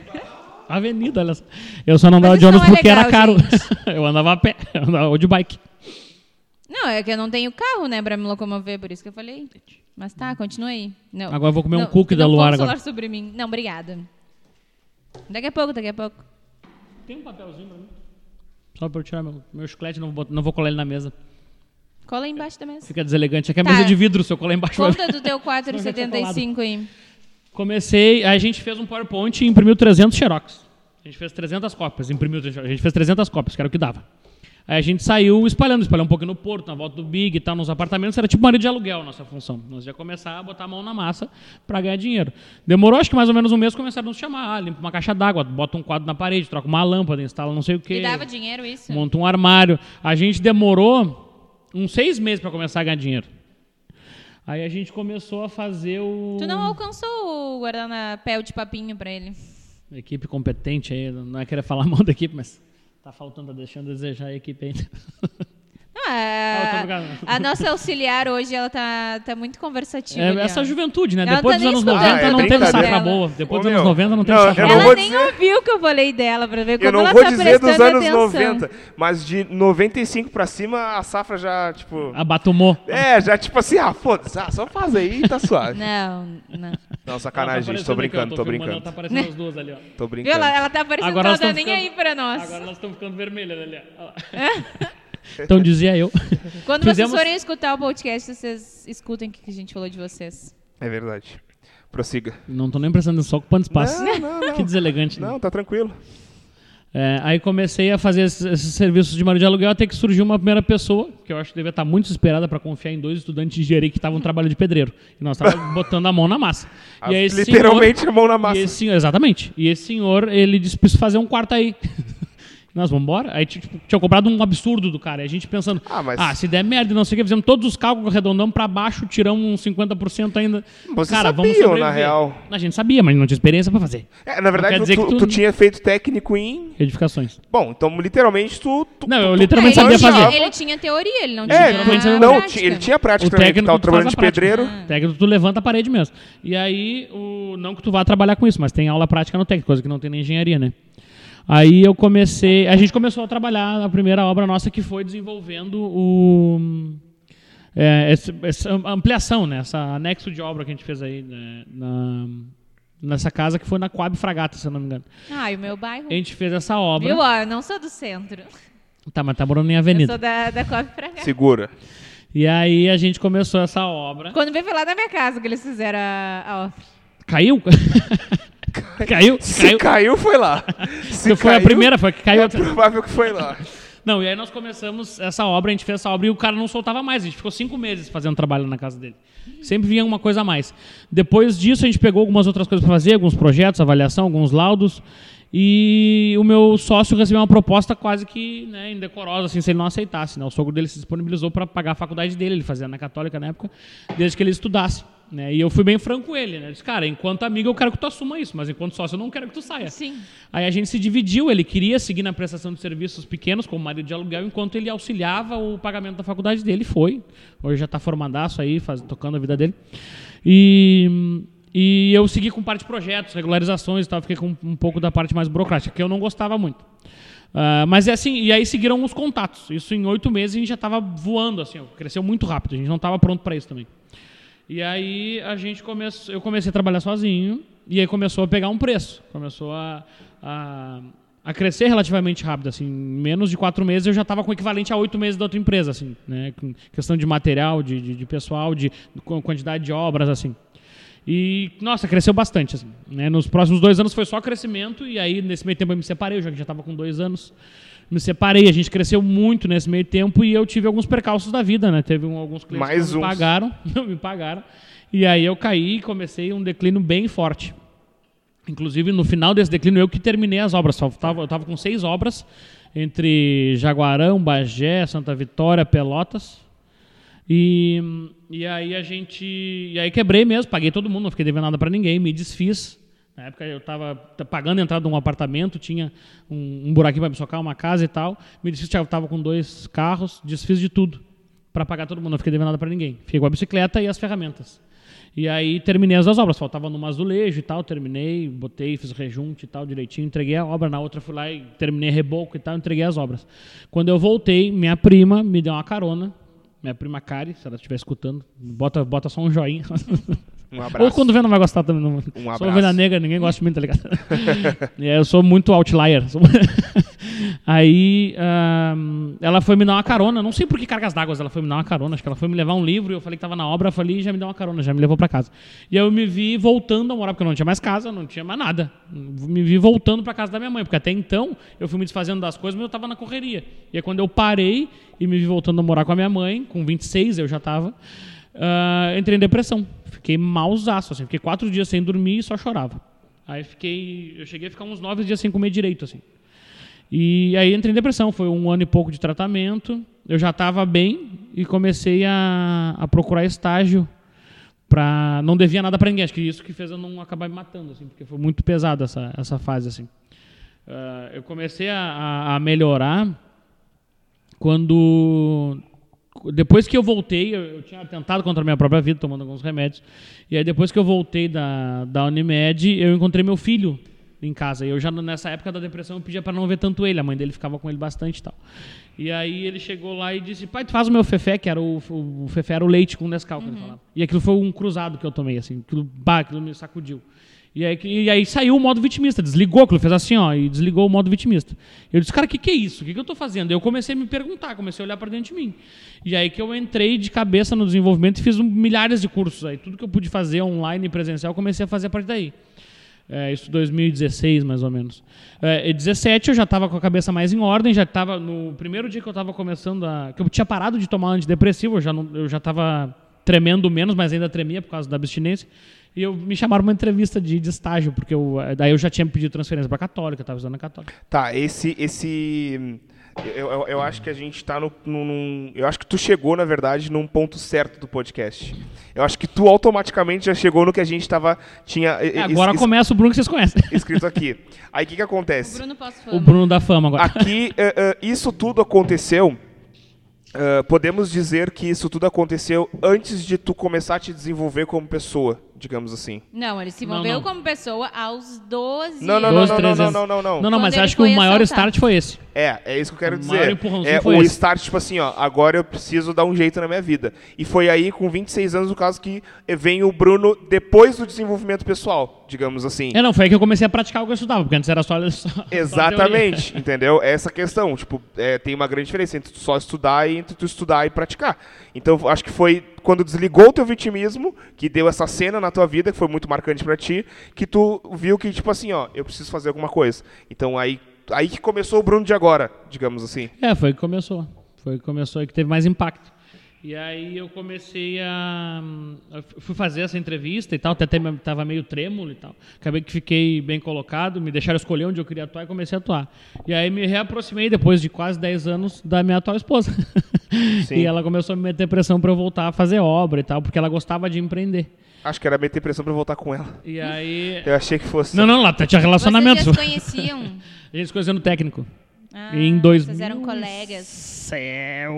Avenida, olha só. Eu só não andava de ônibus não é porque era legal, caro. gente. eu andava a pé, eu andava ou de bike. Não, é que eu não tenho carro, né, pra me locomover, por isso que eu falei. Mas tá, continua aí. Não, Agora eu vou comer um não, cookie da não Luar agora. falar sobre mim. Não, obrigada. Daqui a pouco, daqui a pouco. Tem um papelzinho pra mim? Só pra eu tirar meu, meu chiclete, não vou, não vou colar ele na mesa. Cola aí embaixo da mesa. Fica deselegante. Aqui é Tá. mesa de vidro, se eu colar embaixo. vai- Conta do teu 4,75 aí. Comecei, a gente fez um PowerPoint e imprimiu 300 xerox. A gente fez 300 cópias, imprimiu, a gente fez 300 cópias, que era o que dava. Aí a gente saiu espalhando, espalhou um pouquinho no porto, na volta do Big e tal, nos apartamentos. Era tipo marido de aluguel a nossa função. Nós ia começar a botar a mão na massa para ganhar dinheiro. Demorou acho que mais ou menos um mês, começaram a nos chamar. Ah, limpa uma caixa d'água, bota um quadro na parede, troca uma lâmpada, instala não sei o quê. E dava dinheiro isso? Monta um armário. A gente demorou uns seis meses para começar a ganhar dinheiro. Aí a gente começou a fazer o. Tu não alcançou o guardanapé de papinho pra ele? Equipe competente aí, não é querer falar mal da equipe, mas tá faltando, tá deixando a desejar a equipe ainda. É- Ah, tô a nossa auxiliar hoje, ela tá, tá muito conversativa. É essa juventude, né? Ela Depois tá dos anos escutando 90 Ah, é não teve safra boa. Depois Ô, dos anos meu, 90 não teve não, safra boa. Ela nem dizer- ouviu o que eu falei dela, pra ver como Eu não ela vou tá dizer prestando dos anos atenção. 90, mas de 95 pra cima a safra já, tipo. Abatumou. É, já tipo assim, ah, foda-se, ah, só faz aí e tá suave. Não, não. Não, sacanagem, gente, tô aparecendo aqui, ó, brincando, tô filmando, brincando. Tá aparecendo as duas ali, ó. Tô Viu? brincando. Ela, ela tá parecendo Agora que ela tá tão nem ficando- aí pra nós. Agora elas estão ficando vermelhas ali, ó. Então dizia eu. Quando Fizemos- vocês forem escutar o podcast, vocês escutem o que a gente falou de vocês. É verdade. Prossiga. Não tô nem prestando só ocupando espaço. Não, não, não. Que deselegante. né? Não, tá tranquilo. É, aí comecei a fazer esses, esses serviços de marido de aluguel até que surgiu uma primeira pessoa, que eu acho que devia estar muito desesperada para confiar em dois estudantes de engenharia que estavam no trabalho de pedreiro. E nós estávamos botando a mão na massa. E Literalmente a mão na massa. E esse senhor, exatamente. E esse senhor, ele disse, preciso fazer um quarto aí. Nós vamos embora? Aí tipo, tinha cobrado um absurdo do cara. E a gente pensando, Ah, mas- ah, se der merda e não sei o que, fizemos todos os cálculos arredondamos pra baixo, tiramos uns 50% ainda. Vocês cara, vamos sabiam, sobreviver. na real. A gente sabia, mas não tinha experiência pra fazer. É, na verdade, tu, tu, tu- tu tinha feito técnico em. Edificações. Bom, então literalmente tu. tu Não, eu literalmente É, ele, sabia tinha, fazer. ele tinha teoria, ele não tinha É, Literalmente tu, sabia não, prática. ti- ele tinha prática O também, técnico trabalhando de prática. pedreiro. O técnico tu levanta a parede mesmo. E aí, o, não que tu vá trabalhar com isso, mas tem aula prática no técnico, coisa que não tem na engenharia, né? Aí eu comecei, a gente começou a trabalhar na primeira obra nossa que foi desenvolvendo o é, esse- essa ampliação, né? Essa anexo de obra que a gente fez aí né? na, nessa casa que foi na Coab Fragata, se eu não me engano. Ai, o meu bairro. A gente fez essa obra. Viu? Ó, eu não sou do centro. Tá, mas tá morando em Eu avenida. sou da, da Coab cá. Segura. E aí a gente começou essa obra. Quando veio lá da minha casa que eles fizeram a, a obra. Caiu? caiu? Se Caiu? caiu, foi lá. Se foi a caiu, primeira, foi que caiu. É provável que foi lá. Não, e aí nós começamos essa obra, a gente fez essa obra e o cara não soltava mais. A gente ficou cinco meses fazendo trabalho na casa dele. Sempre vinha uma coisa a mais. Depois disso, a gente pegou algumas outras coisas para fazer, alguns projetos, avaliação, alguns laudos. E o meu sócio recebeu uma proposta quase que né, indecorosa, assim, se ele não aceitasse. Né? O sogro dele se disponibilizou para pagar a faculdade dele, ele fazia na Católica na época, desde que ele estudasse. Né? E eu fui bem franco com ele. Né? Eu disse, cara, enquanto amigo eu quero que tu assuma isso, mas enquanto sócio eu não quero que tu saia. Sim. Aí a gente se dividiu, ele queria seguir na prestação de serviços pequenos, como marido de aluguel, enquanto ele auxiliava o pagamento da faculdade dele, foi. Hoje já está formadaço aí, faz, tocando a vida dele. E, e eu segui com parte de projetos, regularizações e tal, fiquei com um pouco da parte mais burocrática, que eu não gostava muito. Ah, mas é assim, e aí seguiram os contatos. Isso em oito meses a gente já estava voando, assim, ó, cresceu muito rápido, a gente não estava pronto para isso também. E aí a gente começou, eu comecei a trabalhar sozinho e aí começou a pegar um preço, começou a, a, a crescer relativamente rápido, assim, em menos de quatro meses eu já estava com o equivalente a oito meses da outra empresa, assim, né, com questão de material, de, de, de pessoal, de, com quantidade de obras, assim. E, nossa, cresceu bastante, assim, né, nos próximos dois anos foi só crescimento e aí nesse meio tempo eu me separei, eu já estava com dois anos, me separei, a gente cresceu muito nesse meio tempo e eu tive alguns percalços da vida, né? Teve um- alguns clientes Mais que não me pagaram, não me pagaram. E aí eu caí e comecei um declínio bem forte. Inclusive, no final desse declínio, eu que terminei as obras. Só tava, eu estava com seis obras, entre Jaguarão, Bagé, Santa Vitória, Pelotas. E, e aí a gente. E aí quebrei mesmo, paguei todo mundo, não fiquei devendo nada para ninguém, me desfiz. Na época eu estava pagando a entrada de um apartamento, tinha um, um buraquinho para me socar, uma casa e tal. Me desfiz, eu estava com dois carros, desfiz de tudo para pagar todo mundo, não fiquei devendo nada para ninguém. Fiquei com a bicicleta e as ferramentas. E aí terminei as duas obras, faltava numa azulejo e tal, terminei, botei, fiz rejunte e tal direitinho, entreguei a obra, na outra fui lá e terminei reboco e tal, entreguei as obras. Quando eu voltei, minha prima me deu uma carona, minha prima Kari, se ela estiver escutando, bota, bota só um joinha. Um abraço. Ou quando vê não vai gostar também. Não. Um Sou abraço. ovelha negra, ninguém gosta de mim, tá ligado? Eu sou muito outlier. Sou- Aí ahn, ela foi me dar uma carona, não sei por que cargas d'água ela foi me dar uma carona, acho que ela foi me levar um livro, e eu falei que tava na obra, eu falei, e já me deu uma carona, já me levou pra casa. E aí eu me vi voltando a morar, porque eu não tinha mais casa, não tinha mais nada. Me vi voltando pra casa da minha mãe, porque até então eu fui me desfazendo das coisas, mas eu tava na correria. E aí quando eu parei e me vi voltando a morar com a minha mãe, com 26 eu já tava, ah, entrei em depressão. Fiquei malzaço, assim, fiquei quatro dias sem dormir e só chorava. Aí fiquei, eu cheguei a ficar uns nove dias sem comer direito, assim. E aí entrei em depressão, foi um ano e pouco de tratamento. Eu já estava bem e comecei a, a procurar estágio para não devia nada para ninguém. Acho que isso que fez eu não acabar me matando, assim, porque foi muito pesada essa, essa fase, assim. Ah, eu comecei a- a melhorar quando depois que eu voltei, eu, eu tinha tentado contra a minha própria vida, tomando alguns remédios. E aí, depois que eu voltei da, da Unimed, eu encontrei meu filho em casa. E eu já, nessa época da depressão, eu pedia para não ver tanto ele. A mãe dele ficava com ele bastante e tal. E aí, ele chegou lá e disse: Pai, tu faz o meu Fefé, que era o, o, o Fefé era o leite com Nescau, que ele falava. E aquilo foi um cruzado que eu tomei, assim. Aquilo, bah, aquilo me sacudiu. E aí, e aí saiu o modo vitimista, desligou aquilo, fez assim, ó, e desligou o modo vitimista. Eu disse, cara, o que, que é isso? O que, que eu tô fazendo? Eu comecei a me perguntar, comecei a olhar para dentro de mim. E aí que eu entrei de cabeça no desenvolvimento e fiz um- milhares de cursos aí. Tudo que eu pude fazer online e presencial, comecei a fazer a partir daí. É, isso 2016, mais ou menos. É, e 17 eu já estava com a cabeça mais em ordem, já estava no primeiro dia que eu estava começando a... que eu tinha parado de tomar antidepressivo, eu já estava tremendo menos, mas ainda tremia por causa da abstinência. E eu me chamaram uma entrevista de, de estágio, porque eu, daí eu já tinha pedido transferência para católica, estava usando a católica. Tá, esse. esse eu, eu, eu acho que a gente tá no, num-. Eu acho que tu chegou, na verdade, num ponto certo do podcast. Eu acho que tu automaticamente já chegou no que a gente tava. Tinha eh, É, agora es- começa o Bruno que vocês conhecem. escrito aqui. Aí o que, que acontece? Bruno Posso O Bruno da fama agora. Aqui, eh, eh, isso tudo aconteceu. eh, podemos dizer que isso tudo aconteceu antes de tu começar a te desenvolver como pessoa, digamos assim. Não, ele se Não, envolveu não. como pessoa aos 12 Não, não, anos. Doze, não, não, não, não, não, não. Não, não, mas acho que o maior assaltado. start foi esse. É, é isso que eu quero O maior dizer. empurrãozinho É foi o esse. start, tipo assim, ó, agora eu preciso dar um jeito na minha vida. E foi aí, com 26 anos, no caso, que vem o Bruno depois do desenvolvimento pessoal, digamos assim. É, não, foi aí que eu comecei a praticar o que eu estudava, porque antes era só. só só. Exatamente, entendeu? Essa questão, tipo, é, tem uma grande diferença entre tu só estudar e entre tu estudar e praticar. Então, acho que foi quando desligou o teu vitimismo, que deu essa cena na tua vida, que foi muito marcante pra ti, que tu viu que, tipo assim, ó, eu preciso fazer alguma coisa. Então, aí, aí que começou o Bruno de agora, digamos assim. É, foi que começou. Foi que começou e que teve mais impacto. E aí eu comecei a. eu fui fazer essa entrevista e tal, até me- tava meio trêmulo e tal. Acabei que fiquei bem colocado, me deixaram escolher onde eu queria atuar e comecei a atuar. E aí me reaproximei depois de quase 10 anos da minha atual esposa. Sim. e ela começou a me meter pressão para eu voltar a fazer obra e tal, porque ela gostava de empreender. Acho que era meter pressão pra eu voltar com ela. E aí. Eu achei que fosse. Não, não, lá tinha relacionamento. Vocês já se conheciam? A gente se conheceu no técnico. Ah, Em dois Vocês eram mil- colegas. Céu,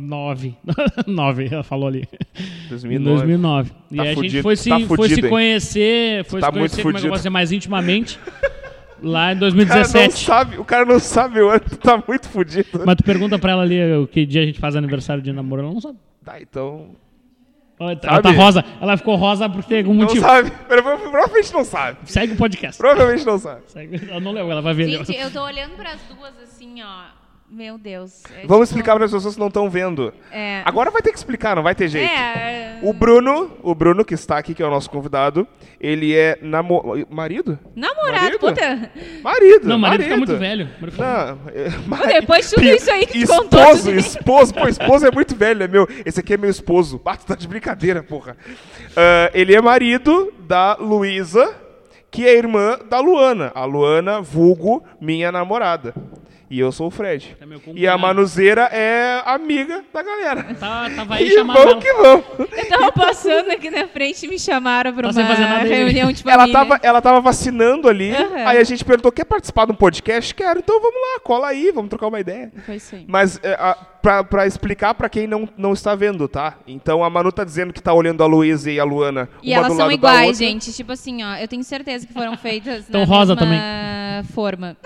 nove. nove, ela falou ali. Em 2009. 2009. E Tá aí a gente fudido, foi se, tá foi fudido, se hein? conhecer, foi Tá se muito conhecer, como é que eu fudido. posso dizer, mais intimamente, lá em O cara não 2017. sabe, o cara não sabe o ano, tu tá muito fudido. Mas tu pergunta pra ela ali o que dia a gente faz aniversário de namoro, ela não sabe. Tá, então. Ela, tá- Sabe? ela tá rosa, ela ficou rosa por ter algum Não motivo. sabe. Prova- Provavelmente não sabe. Segue o podcast. Provavelmente não sabe. Segue. Ela não leu, ela vai ver. Gente, eu tô olhando pras duas assim, ó. Meu Deus. É Vamos tipo- explicar para as pessoas que não estão vendo. É. Agora vai ter que explicar, não vai ter jeito. É. O Bruno, o Bruno que está aqui, que é o nosso convidado, ele é namo... marido? Namorado, Marido? puta. Marido. Não, o marido fica muito velho. Marido Não, é, Pô, mari- depois de tudo isso aí que tu esposo, contou. isso. Esposo, pô, esposo é muito velho, é meu. Esse aqui é meu esposo. Bato, tá de brincadeira, porra. Ah, ele é marido da Luísa, que é irmã da Luana. A Luana, vulgo, minha namorada. E eu sou o Fred. É e a Manuzeira é amiga da galera. Tá, tava aí E chamando vamos ela. que vamos. Eu tava passando aqui na frente e me chamaram pra Tá uma aí, né? reunião de Ela tava, ela tava vacinando ali, Aham. aí a gente perguntou, quer participar de um podcast? Quero, então vamos lá, cola aí, vamos trocar uma ideia. Foi isso aí. Mas é, a- pra, pra explicar pra quem não, não está vendo, tá? Então a Manu tá dizendo que tá olhando a Luísa e a Luana E uma elas do são iguais, gente. Tipo assim, ó, eu tenho certeza que foram feitas Tão na rosa mesma forma.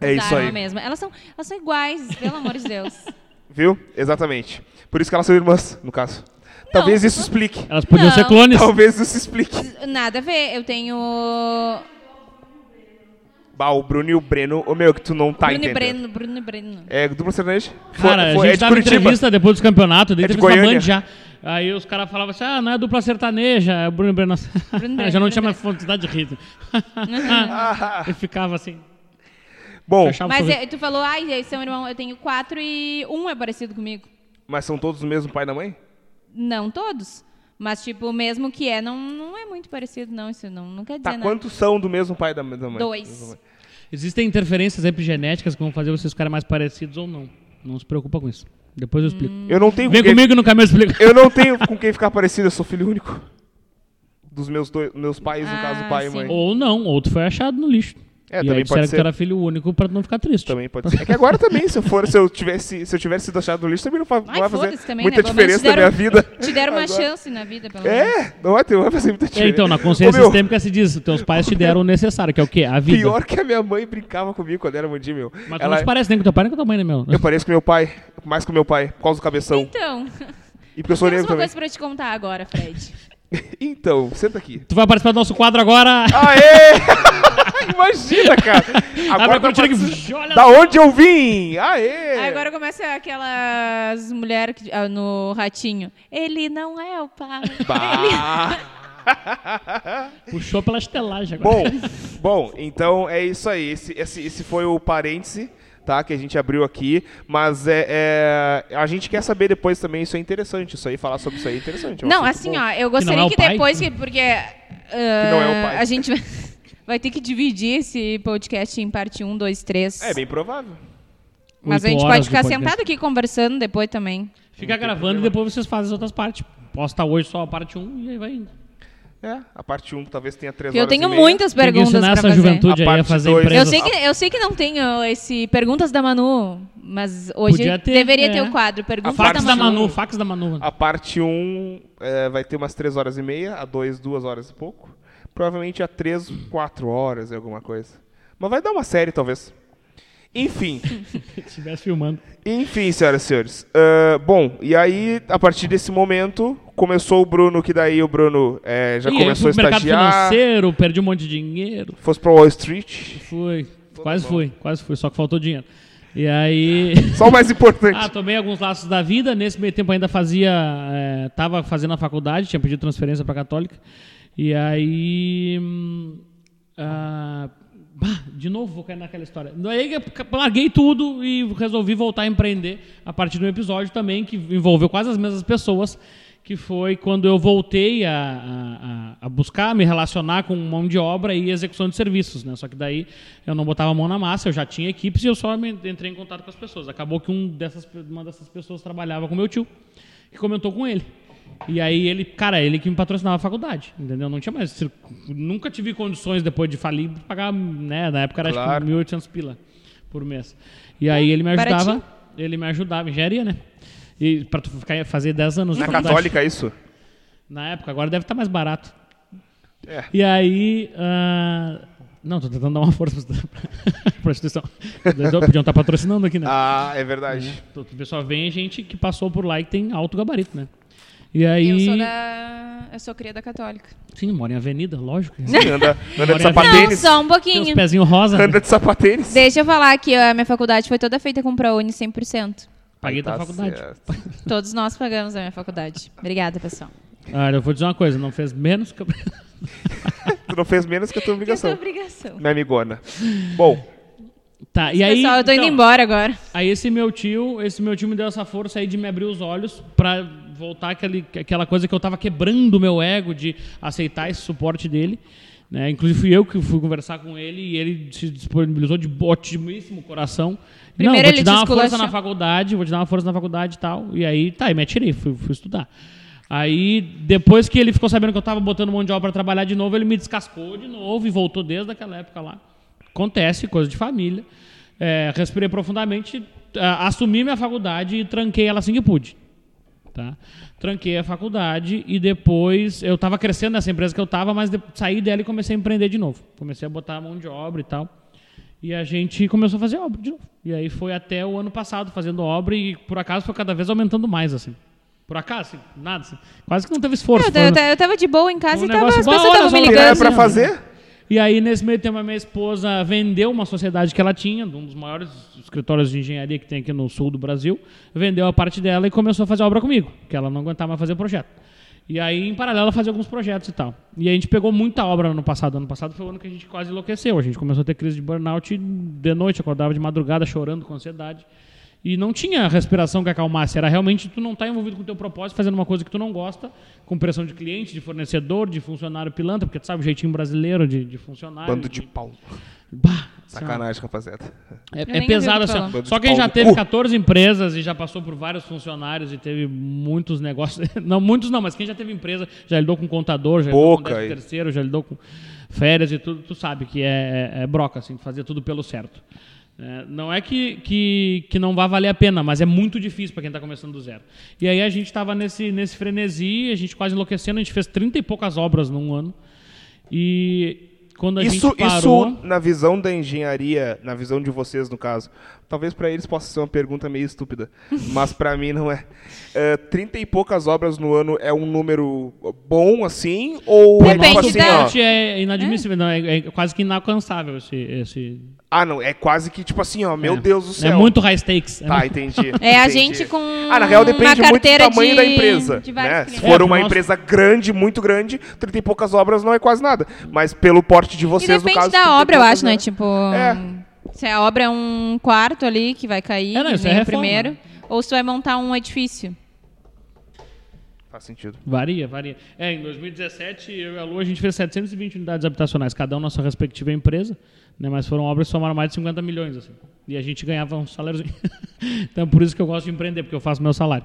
É isso aí. a mesma. Elas são, elas são iguais, pelo amor de Deus. Viu? Exatamente. Por isso que elas são irmãs, no caso. Talvez isso explique. Elas podiam Não. ser clones. Talvez isso explique. Nada a ver. Eu tenho. Bah, o Bruno e o Breno, o meu, que tu não tá Bruno e entendendo. Breno, Bruno e Breno. É dupla sertaneja? Cara, Foi- a é gente de dava Curitiba. entrevista depois dos campeonatos, dei É de entrevista na Goiânia. Band já. Aí os caras falavam assim, ah, não é dupla sertaneja, é Bruno e Breno. Breno, já não Bruno tinha e mais vontade de rir. e ficava assim, Bom, fechava o Mas é, tu falou, ai, eles são irmão, eu tenho quatro e um é parecido comigo. mas são todos do mesmo pai e da mãe? Não todos. Mas, tipo, mesmo que é, não, não é muito parecido, não. Isso não, não quer dizer Tá, nada. quantos são do mesmo pai e da da mãe? Dois. Existem interferências epigenéticas que vão fazer vocês ficarem mais parecidos ou não. Não se preocupa com isso. Depois eu explico. Hum. Eu não tenho Vem com quem- comigo no caminho eu explico. Eu não tenho com quem ficar parecido, eu sou filho único. Dos meus, dois, meus pais, no Ah, caso, pai e sim. mãe. Ou não, ou tu foi achado no lixo. É, e aí também disseram pode que tu era ser. filho único pra não ficar triste. Também pode ser. É que agora também, se eu for, se eu tivesse, se eu tivesse sido achado no lixo, também não, fa- não Ai, vai fazer também, muita né? Diferença na minha vida. Te deram uma Agora. chance na vida, pelo menos. É, não vai, ter, não vai fazer muita É, diferença. então, na consciência meu, sistêmica se diz, teus pais te deram o necessário, que é o quê? A vida. Pior que a minha mãe brincava comigo quando era mandinho, meu. Mas tu Ela, não te parece nem com teu pai nem com tua mãe, né, meu? Eu pareço com meu pai, mais com meu pai, por causa do cabeção. Então, E porque eu sou temos uma também. coisa pra te contar agora, Fred. Então, senta aqui. Tu vai participar do nosso quadro agora. Aê! Imagina, cara. Abre a Agora cortina tá. Olha Da onde eu vim? Aê! Aí agora começa aquelas mulheres que- ah, no ratinho. Ele não é o pai. Bah. Puxou pela estelagem agora. Bom, bom, então é isso aí. Esse, esse, esse foi o parêntese, tá? Que a gente abriu aqui. Mas é, é, a gente quer saber depois também. Isso é interessante. Isso aí, falar sobre isso aí é interessante. é um Não, assim, bom. ó, eu não gostaria é o que, depois que. Porque. ah, não é o pai. A gente vai, ter que dividir esse podcast em parte 1, 2, 3. É bem provável. Mas a gente pode de ficar sentado aqui conversando depois também. Fica gravando e depois vocês fazem as outras partes. Posta hoje só a parte 1 e aí vai indo. É, a parte 1 talvez tenha 3 Porque horas eu tenho e meia. muitas Tem que perguntas essa fazer. juventude A aí a fazer dois. Eu sei, que, eu sei que não tenho esse Perguntas da Manu, mas hoje ter, deveria é. ter o quadro Perguntas Fax da da Manu. Manu, fax da Manu. A parte 1 é, vai ter umas 3 horas e meia, a 2, 2 horas e pouco. Provavelmente a 3, 4 horas e alguma coisa. Mas vai dar uma série, talvez. Enfim, Se estivesse filmando. enfim, senhoras e senhores. Ah, bom, e aí, a partir desse momento, começou o Bruno, que daí o Bruno é, já Ih, começou a estagiar. financeiro, perdi um monte de dinheiro. Fosse pra Wall Street. Fui, quase fui, quase fui, só que faltou dinheiro. E aí... Só o mais importante. Ah, tomei alguns laços da vida. Nesse meio tempo ainda fazia. É, tava fazendo a faculdade, tinha pedido transferência pra Católica. E aí. hum, ah, de novo vou cair naquela história. Daí larguei tudo e resolvi voltar a empreender a partir de um episódio também que envolveu quase as mesmas pessoas. Que foi quando eu voltei a, a- a- buscar me relacionar com mão de obra e execução de serviços, né? Só que daí eu não botava a mão na massa, eu já tinha equipes e eu só entrei em contato com as pessoas. Acabou que um dessas, uma dessas pessoas trabalhava com meu tio, que comentou com ele. E aí ele, cara, ele que me patrocinava a faculdade, entendeu? Não tinha mais, nunca tive condições depois de falir de pagar, né? Na época era Claro. acho que 1.800 pila por mês. E aí ele me ajudava, baratinho. ele me ajudava, engenharia, né? E para tu ficar fazer 10 anos de Na faculdade. Católica, isso? Na época, agora deve estar mais barato. É. E aí. ah, Não, tô tentando dar uma força pra pra instituição. Eles Podiam estar patrocinando aqui, né? Ah, é verdade. O pessoal vem gente que passou por lá e que tem alto gabarito, né? E aí. Eu sou da. Eu sou cria da Católica. Sim, mora em avenida, lógico. Sim, anda, anda de é Não, sapatênis. só um Tem uns pouquinho. pezinhos rosa. Anda de sapatênis. Deixa eu falar que a minha faculdade foi toda feita com ProUni 100%. Paguei Aí da tá faculdade. certo. Todos nós pagamos a minha faculdade. Obrigada, pessoal. Olha, eu vou dizer uma coisa, não fez menos que. Tu não fez menos que a tua Que é obrigação. obrigação. Minha amigona. Bom, Tá, e aí. Pessoal, eu tô indo então, embora agora. Aí esse meu tio, esse meu tio me deu essa força aí de me abrir os olhos pra voltar aquele, aquela coisa que eu tava quebrando o meu ego de aceitar esse suporte dele. Né? Inclusive fui eu que fui conversar com ele e ele se disponibilizou de otimíssimo coração. Primeiro Não, vou te te dar uma força na faculdade, vou te dar uma força na faculdade e tal. E aí, tá, e me atirei, fui, fui estudar. Aí, depois que ele ficou sabendo que eu tava botando mão de obra pra trabalhar de novo, ele me descascou de novo e voltou desde aquela época lá. Acontece, coisa de família. É, respirei profundamente, ah, assumi minha faculdade e tranquei ela assim que pude. Tá? Tranquei a faculdade e depois eu estava crescendo nessa empresa que eu estava, mas de- saí dela e comecei a empreender de novo. Comecei a botar a mão de obra e tal. E a gente começou a fazer obra de novo. E aí foi até o ano passado fazendo obra e por acaso foi cada vez aumentando mais assim. Por acaso, assim, nada assim. Quase que não teve esforço. Eu, Foi eu, um- eu tava de boa em casa um e tava, as pessoas estavam me ligando. era pra fazer? E aí, nesse meio tempo, a minha esposa vendeu uma sociedade que ela tinha, um dos maiores escritórios de engenharia que tem aqui no sul do Brasil, vendeu a parte dela e começou a fazer obra comigo, que ela não aguentava mais fazer projeto. E aí, em paralelo, ela fazia alguns projetos e tal. E a gente pegou muita obra no passado. Ano passado foi o ano que a gente quase enlouqueceu. A gente começou a ter crise de burnout de noite, acordava de madrugada chorando com ansiedade. E não tinha respiração que acalmasse. Era realmente tu não estar envolvido com o teu propósito, fazendo uma coisa que tu não gosta, com pressão de cliente, de fornecedor, de funcionário pilantra, porque tu sabe o jeitinho brasileiro de, de funcionário. Bando de pau. Bah, Sacanagem, rapaziada. é, é pesado assim. ó. Só quem já teve cu. 14 empresas e já passou por vários funcionários e teve muitos negócios. Não, muitos não, mas quem já teve empresa, já lidou com contador, já lidou com Pouca, 13 aí. terceiro, já lidou com férias e tudo, tu sabe que é, é, é broca, assim, fazer tudo pelo certo. É, não é que, que, que não vá valer a pena, mas é muito difícil para quem está começando do zero. E aí a gente estava nesse, nesse frenesi, a gente quase enlouquecendo, a gente fez 30 e poucas obras num ano. E quando a Isso, gente parou... isso, na visão da engenharia, na visão de vocês, no caso, talvez para eles possa ser uma pergunta meio estúpida, mas para mim não é. É, Trinta e poucas obras no ano é um número bom, assim? Ou é Depende tipo assim, da- ó... É inadmissível, não, é, é quase que inalcançável esse. esse Ah, não, é quase que tipo assim, ó, meu é. Deus do céu. É muito high stakes. Tá, muito- entendi. É a entendi. gente com Ah, na real depende muito do tamanho de, da empresa. né? Se for É, uma nossa- empresa grande, muito grande, 30 e poucas obras não é quase nada. Mas pelo porte de E vocês, no depende caso... 30 da e obra, eu acho, né? é- Tipo, É. se a obra é um quarto ali que vai cair, É, não, isso é reforma, primeiro, né? ou se vai montar um edifício. Faz sentido. Varia, varia. É, em 2017, eu e a Lu, a gente fez 720 unidades habitacionais, cada um na sua respectiva empresa, né, mas foram obras que somaram mais de 50 milhões, assim. E a gente ganhava um saláriozinho. então, por isso que eu gosto de empreender, porque eu faço meu salário.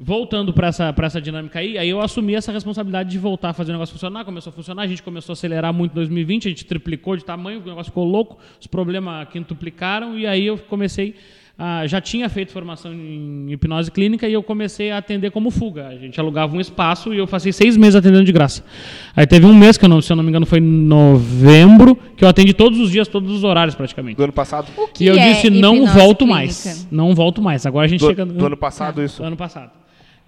Voltando para essa, pra essa dinâmica aí, aí eu assumi essa responsabilidade de voltar a fazer o negócio funcionar, começou a funcionar, a gente começou a acelerar muito em 2020, a gente triplicou de tamanho, o negócio ficou louco, os problemas quintuplicaram, e aí eu comecei a, já tinha feito formação em hipnose clínica e eu comecei a atender como fuga. A gente alugava um espaço e eu passei seis meses atendendo de graça. Aí teve um mês, que eu não, se eu não me engano foi em novembro, que eu atendi todos os dias, todos os horários praticamente. Do ano passado? O que E eu é disse, não volto clínica? mais. Não volto mais. Agora a gente Do, chega... do ano passado, isso? Ano passado.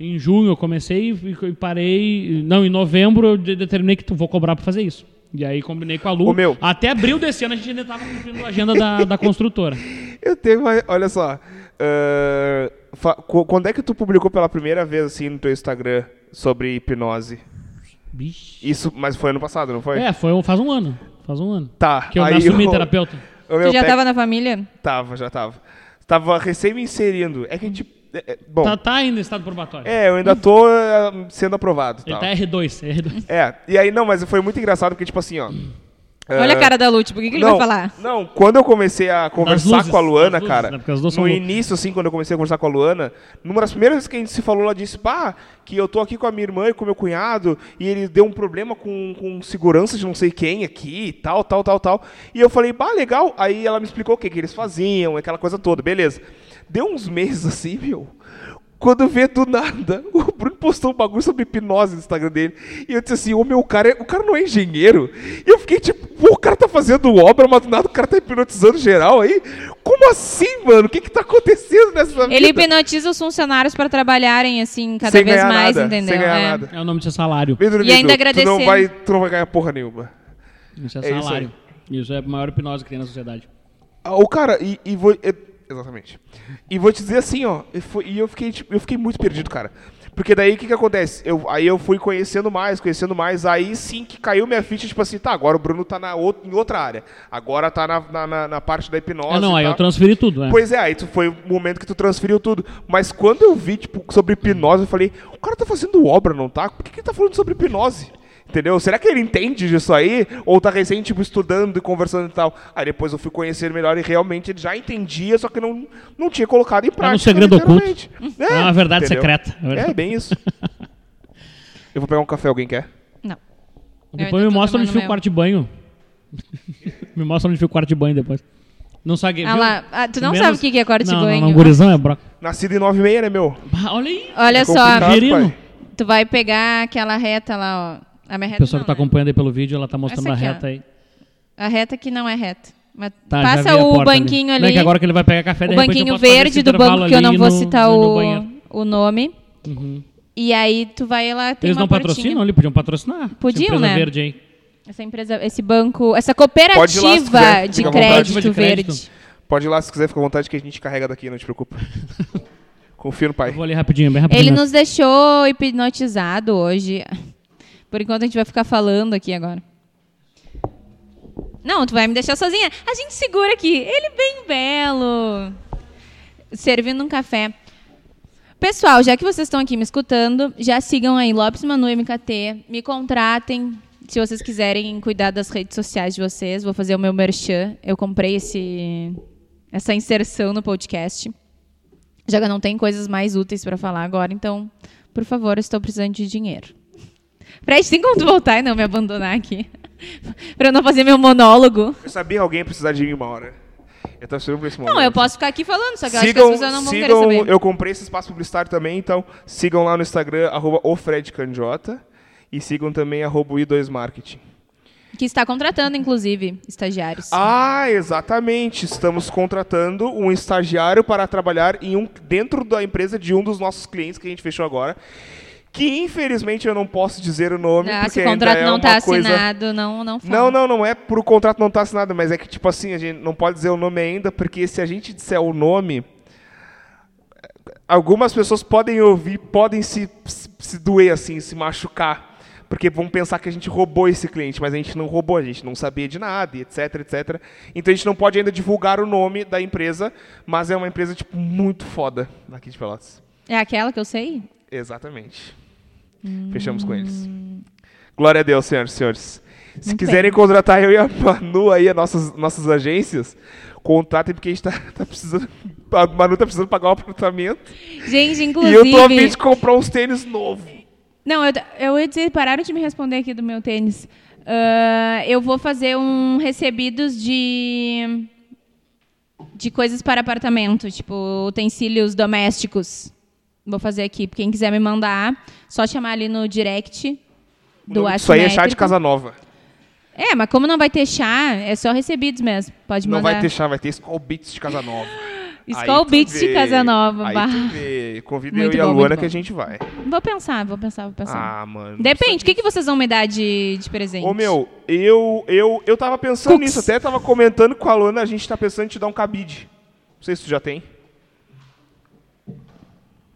Em junho eu comecei e parei. Não, em novembro eu de- determinei que tu vou cobrar pra fazer isso. E aí combinei com a Lu. Ô, meu. Até abril desse ano a gente ainda tava cumprindo a agenda da, da construtora. Eu tenho uma... Olha só. fa- qu- quando é que tu publicou pela primeira vez, assim, no teu Instagram, sobre hipnose? Bicho. Isso, mas foi ano passado, não foi? É, foi, um- faz um ano. Faz um ano. Tá. Que eu me aí assumi eu- terapeuta. o meu Tu já tec- tava na família? Tava, já tava. Tava recém me inserindo. É que a gente... é- é- bom, Tá, tá ainda em estado probatório. é, eu ainda tô ah, sendo aprovado. Ele tal. tá R2, R2. É, e aí, não, mas foi muito engraçado, porque, tipo assim, ó... Olha a cara da Lute, por que, que ele não, vai falar? Não, quando eu comecei a conversar luzes, com a Luana, luzes, cara, né, no início, assim, quando eu comecei a conversar com a Luana, numa das primeiras vezes que a gente se falou, ela disse, pá, que eu tô aqui com a minha irmã e com o meu cunhado, e ele deu um problema com, com segurança de não sei quem aqui, e tal, tal, tal, tal. E eu falei, pá, legal. Aí ela me explicou o que, que eles faziam, aquela coisa toda, beleza. Deu uns meses assim, meu. Quando vê do nada, o Bruno postou um bagulho sobre hipnose no Instagram dele. E eu disse assim, ô meu, o cara, é- o cara não é engenheiro. E eu fiquei tipo, pô, o cara tá fazendo obra, mas do nada o cara tá hipnotizando geral aí. Como assim, mano? O que que tá acontecendo nessa vida? Ele hipnotiza os funcionários pra trabalharem assim cada Sem vez ganhar mais, nada, entendeu? Sem ganhar É. nada. É o nome de seu salário. Bem dormido, ainda Tu não, agradecendo. vai, tu não vai ganhar porra nenhuma. Isso é É isso salário. Isso, é a maior hipnose que tem na sociedade. Ah, O cara, e, e vou. Exatamente. E vou te dizer assim, ó. E, eu, fiquei, tipo, eu fiquei muito perdido, cara. Porque daí o que, que acontece? Eu, aí eu fui conhecendo mais, conhecendo mais. Aí sim que caiu minha ficha, tipo assim, tá, agora o Bruno tá na out- em outra área. Agora tá na, na, na- parte da hipnose. Ah, não, aí tal. eu transferi tudo, né? Pois é, aí tu foi o momento que tu transferiu tudo. Mas quando eu vi, tipo, sobre hipnose, eu falei, o cara tá fazendo obra, não tá? Por que, que ele tá falando sobre hipnose? Entendeu? Será que ele entende disso aí? Ou tá recém, tipo, estudando e conversando e tal? Aí depois eu fui conhecer melhor e realmente ele já entendia, só que não, não tinha colocado em prática. segredo oculto. literalmente. É uma verdade entendeu? secreta. É. É, bem isso. eu vou pegar um café, alguém quer? Não. Depois me mostra onde fica o quarto de banho. me mostra onde fica o quarto de banho depois. Não sabe Ah lá, ah, tu não Menos- sabe o que é quarto de não, banho. Não, não, gurizão é broca. Nascido em 9 e meia, né, meu? Bah, olha aí. Olha É só, pai. tu vai pegar aquela reta lá, ó. A minha reta pessoa não, que tá né? acompanhando aí pelo vídeo, ela tá mostrando Essa a aqui, ó. reta aí. A reta que não é reta. Mas Tá, já passa vi a o porta banquinho ali. Não, é que agora que ele vai pegar café, de o repente eu banquinho posso fazer verde do banco, que eu não ali vou no- citar no- o, banheiro. o nome. Uhum. E aí tu vai lá, tem Eles uma não portinha. patrocinam ali? Podiam patrocinar. Podiam, empresa né? verde aí. Essa empresa, esse banco, essa Pode ir lá se cooperativa quiser, de fica à vontade. crédito De crédito. verde. Pode ir lá se quiser, fica à vontade que a gente carrega daqui, não te preocupa. Confia no pai. Eu vou ler rapidinho, bem rapidinho. Ele nos deixou hipnotizado hoje. Por enquanto a gente vai ficar falando aqui agora. Não, tu vai me deixar sozinha. A gente segura aqui. Ele bem belo. Servindo um café. Pessoal, já que vocês estão aqui me escutando, já sigam aí Lopes Manu MKT. Me contratem se vocês quiserem cuidar das redes sociais de vocês. Vou fazer o meu merchan. Eu comprei esse, essa inserção no podcast. Já não tenho coisas mais úteis para falar agora, então, por favor, estou precisando de dinheiro. Fred, tem como tu voltar e não me abandonar aqui? pra eu não fazer meu monólogo. Eu sabia que alguém ia precisar de mim uma hora. Eu tava esperando por esse momento. Não, eu posso ficar aqui falando, só que eu acho que as pessoas não vão querer sigam saber. eu comprei esse espaço publicitário também, então sigam lá no Instagram, arroba o Fred Candiota, e sigam também arroba o i2 Marketing. Que está contratando, inclusive, estagiários. Ah, exatamente. Estamos contratando um estagiário para trabalhar em um, dentro da empresa de um dos nossos clientes que a gente fechou agora. Que infelizmente eu não posso dizer o nome, Ah, porque o contrato ainda é não está coisa... assinado, não, não fala. Não, não, não é por o contrato não estar assinado, mas é que, tipo assim, a gente não pode dizer o nome ainda, porque se a gente disser o nome, algumas pessoas podem ouvir, podem se, se, se doer, assim, se machucar. Porque vão pensar que a gente roubou esse cliente, mas a gente não roubou, a gente não sabia de nada, etc, etc. Então a gente não pode ainda divulgar o nome da empresa, mas é uma empresa, tipo, muito foda aqui de Pelotas. É aquela que eu sei? Exatamente. Fechamos com eles. Glória a Deus, senhoras e senhores. Se Muito quiserem bem. contratar eu e a Manu aí, as nossas, nossas agências, contratem porque a gente tá, tá precisando. A Manu tá precisando pagar um apartamento. Gente, E inclusive... eu tô a fim de comprar uns tênis novos. Não, eu, eu ia dizer, pararam de me responder aqui do meu tênis. Ah, eu vou fazer um recebidos de de coisas para apartamento, tipo utensílios domésticos. Vou fazer aqui. Quem quiser me mandar, só chamar ali no direct do Isso aí é chá de casa nova. É, mas como não vai ter chá, é só recebidos mesmo. Pode Não mandar. vai ter chá, vai ter Skull Beats de casa nova. Skull Beats de Casa Nova. Aí bah. tu vê. Convida Muito eu e a bom, Luana que a bom. gente vai. Vou pensar, vou pensar, vou pensar. Ah, mano. não Depende, o que, que vocês vão me dar de, de presente? Ô meu, eu, eu, eu tava pensando Cooks. nisso, até tava comentando com a Luana, a gente tá pensando em te dar um cabide. Não sei se tu já tem.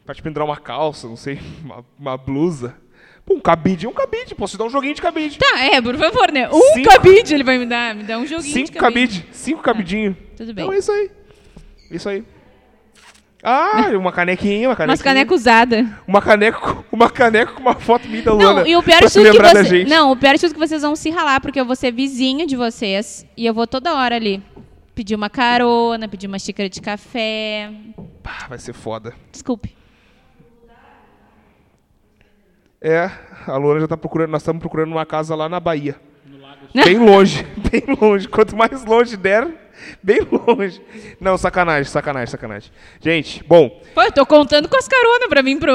Pra te pendurar uma calça, não sei, uma, uma blusa. Pô, um cabide é um cabide, posso te dar um joguinho de cabide. Tá, é, por favor, né? Um Cinco- cabide ele vai me dar. Me dá um joguinho cinco de cabide. cabide, cinco cabidinho. tudo bem. Então é isso aí. Isso aí. Ah, uma canequinha, uma canequinha. Umas canecas usadas. Uma caneca, uma caneca com uma foto minha da Luana. Não, e o pior de tudo que você... Não, o pior de tudo que vocês vão se ralar, porque eu vou ser vizinho de vocês e eu vou toda hora ali pedir uma carona, pedir uma xícara de café. Pá, vai ser foda. Desculpe. É, a Luana já tá procurando, nós estamos procurando uma casa lá na Bahia. Bem longe, bem longe. Quanto mais longe der, bem longe. Não, sacanagem, sacanagem, sacanagem. Gente, bom, Pô, eu tô contando com as caronas pra vir pro...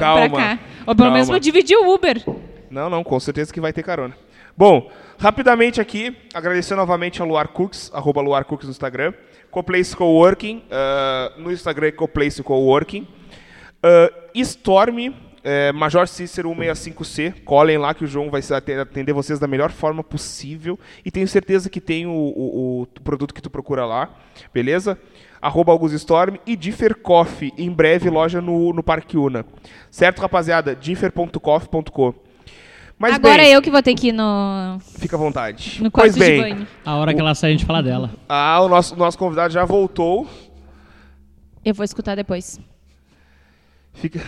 Calma, pra cá. Ou pelo menos vou dividir o Uber. não, não, com certeza que vai ter carona. Bom, rapidamente aqui, agradecer novamente a Luar Cooks, arroba Luar Cooks no Instagram. Coplace Coworking, ah, no Instagram é Coplace Coworking. Ah, Storm, é, Major Cícero 165C, colhem lá que o João vai atender vocês da melhor forma possível. E tenho certeza que tem o, o- o produto que tu procura lá, beleza? Arroba Augusto Storm e Differ Coffee, em breve loja no, no Parque Una. Certo, rapaziada? differ.coffee.co. Mas Agora bem, eu que vou ter que ir no, fica à vontade. no quarto pois bem, de banho. A hora que ela sair, a gente fala dela. ah, o nosso, nosso convidado já voltou. Eu vou escutar depois. Fica,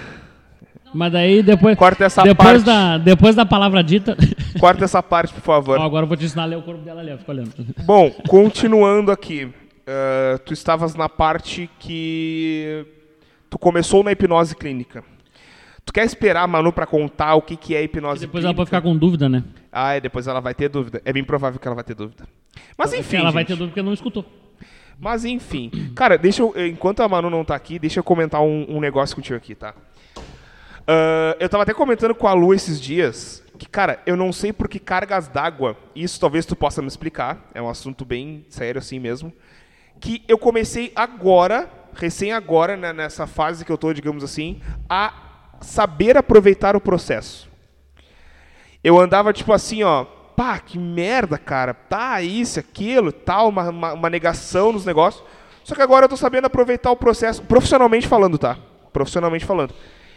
Mas daí, depois, corta essa depois, parte. da, depois da palavra dita... Corta essa parte, por favor. Ó, agora eu vou te ensinar a ler o corpo dela ali, fica olhando. Bom, continuando aqui. eh, tu estavas na parte que tu começou na hipnose clínica. Tu quer esperar a Manu pra contar o que, que é hipnose Depois ela clínica? pode ficar com dúvida, né? Ah, é, depois ela vai ter dúvida. É bem provável que ela vai ter dúvida. Mas enfim, ela vai gente. ter dúvida porque não escutou. Mas enfim. Cara, deixa eu, enquanto a Manu não tá aqui, deixa eu comentar um, um negócio contigo aqui, tá? Ah, eu tava até comentando com a Lu esses dias que, cara, eu não sei por que cargas d'água, isso talvez tu possa me explicar, é um assunto bem sério assim mesmo, que eu comecei agora, recém agora, né, nessa fase que eu tô, digamos assim, a saber aproveitar o processo. Eu andava tipo assim, ó, pá, que merda, cara, tá, isso, aquilo, tal, uma, uma, uma negação nos negócios. Só que agora eu tô sabendo aproveitar o processo, profissionalmente falando, tá? Profissionalmente falando.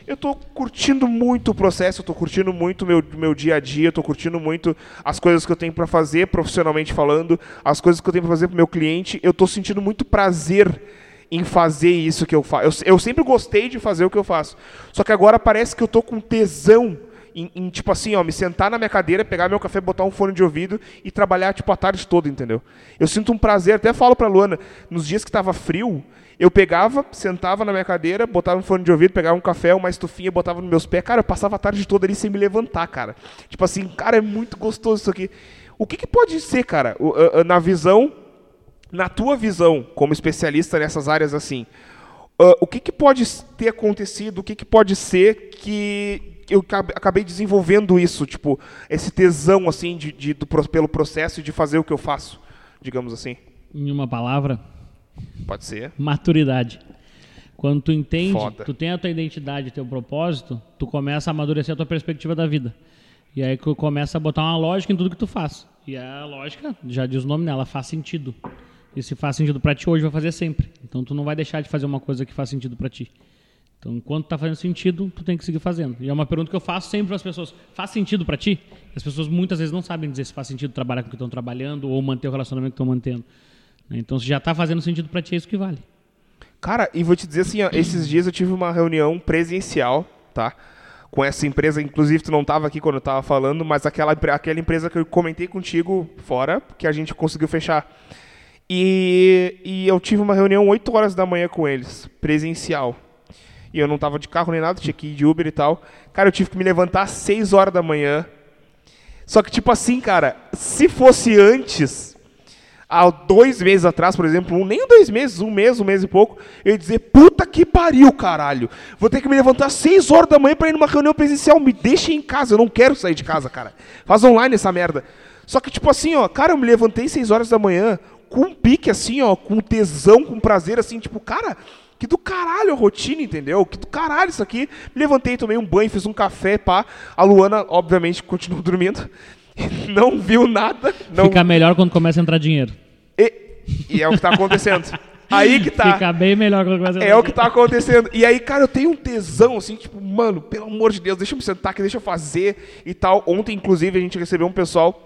Eu tô curtindo muito o processo, eu tô curtindo muito meu, meu dia a dia, eu tô curtindo muito as coisas que eu tenho para fazer profissionalmente falando, as coisas que eu tenho para fazer pro meu cliente. Eu tô sentindo muito prazer em fazer isso que eu faço. Eu, eu sempre gostei de fazer o que eu faço. Só que agora parece que eu tô com tesão em, em, tipo assim, ó, me sentar na minha cadeira, pegar meu café, botar um fone de ouvido e trabalhar, tipo, a tarde toda, entendeu? Eu sinto um prazer, até falo pra Luana, nos dias que tava frio, eu pegava, sentava na minha cadeira, botava um fone de ouvido, pegava um café, uma estufinha, botava nos meus pés, cara, eu passava a tarde toda ali sem me levantar, cara. Tipo assim, cara, é muito gostoso isso aqui. O que, que pode ser, cara, na visão, na tua visão, como especialista nessas áreas assim, o que, que, pode ter acontecido, o que, que pode ser que eu acabei desenvolvendo isso, tipo, esse tesão, assim, de, de do, pelo processo de fazer o que eu faço, digamos assim. Em uma palavra? Pode ser. Maturidade. Quando tu entende, Foda. tu tem a tua identidade, teu propósito, tu começa a amadurecer a tua perspectiva da vida. E aí tu começa a botar uma lógica em tudo que tu faz. E a lógica, já diz o nome dela, faz sentido. E se faz sentido para ti hoje, vai fazer sempre. Então tu não vai deixar de fazer uma coisa que faz sentido para ti. Então, enquanto está fazendo sentido, tu tem que seguir fazendo. E é uma pergunta que eu faço sempre para as pessoas: faz sentido para ti? As pessoas muitas vezes não sabem dizer se faz sentido trabalhar com o que estão trabalhando ou manter o relacionamento que estão mantendo. Então, se já está fazendo sentido para ti, é isso que vale. Cara, e vou te dizer assim: ó, esses dias eu tive uma reunião presencial, tá? Com essa empresa, inclusive tu não estava aqui quando eu estava falando, mas aquela, aquela empresa que eu comentei contigo fora, que a gente conseguiu fechar. E, e eu tive uma reunião 8 horas da manhã com eles, presencial e eu não tava de carro nem nada, tinha que ir de Uber e tal. Cara, eu tive que me levantar às 6 horas da manhã. Só que, tipo assim, cara, se fosse antes, há dois meses atrás, por exemplo, um, nem dois meses, um mês, um mês e pouco, eu ia dizer, puta que pariu, caralho. Vou ter que me levantar 6 horas da manhã pra ir numa reunião presencial. Me deixem em casa, eu não quero sair de casa, cara. Faz online essa merda. Só que, tipo assim, ó, cara, eu me levantei 6 horas da manhã, com um pique assim, ó, com tesão, com prazer, assim, tipo, cara, que do caralho a rotina, entendeu? Que do caralho isso aqui. Me levantei, tomei um banho, fiz um café, pá. A Luana, obviamente, continuou dormindo. Não viu nada. Não... Fica melhor quando começa a entrar dinheiro. E, e é o que está acontecendo. Aí que tá. Fica bem melhor quando começa a entrar É o que tá acontecendo. E aí, cara, eu tenho um tesão, assim, tipo, mano, pelo amor de Deus, deixa eu me sentar aqui, deixa eu fazer e tal. Ontem, inclusive, a gente recebeu um pessoal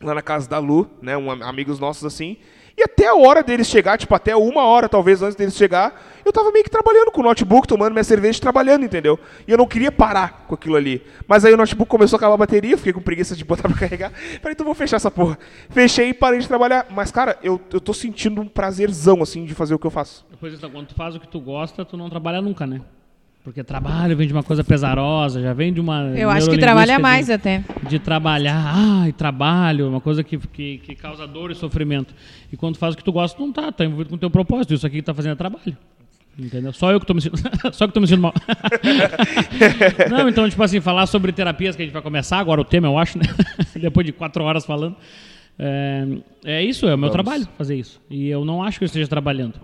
lá na casa da Lu, né? Um, amigos nossos assim. E até a hora deles chegar, tipo, até uma hora talvez antes deles chegar, eu tava meio que trabalhando com o notebook, tomando minha cerveja e trabalhando, entendeu? E eu não queria parar com aquilo ali. Mas aí o notebook começou a acabar a bateria, fiquei com preguiça de botar pra carregar. Falei, então vou fechar essa porra. Fechei e parei de trabalhar. Mas, cara, eu, eu tô sentindo um prazerzão, assim, de fazer o que eu faço. Depois, então, quando tu faz o que tu gosta, tu não trabalha nunca, né? Porque trabalho vem de uma coisa pesarosa, já vem de uma. Eu acho que trabalha mais de, até. De trabalhar, ai, trabalho, uma coisa que, que, que, causa dor e sofrimento. E quando faz o que tu gosta, não tá, tá envolvido com o teu propósito. Isso aqui que tá fazendo é trabalho. Entendeu? Só eu que tô me sentindo, só que tô me sentindo mal. não, então, tipo assim, falar sobre terapias que a gente vai começar agora, o tema, eu acho, né? Depois de quatro horas falando. É, é isso, é o meu Vamos. trabalho fazer isso. E eu não acho que eu esteja trabalhando.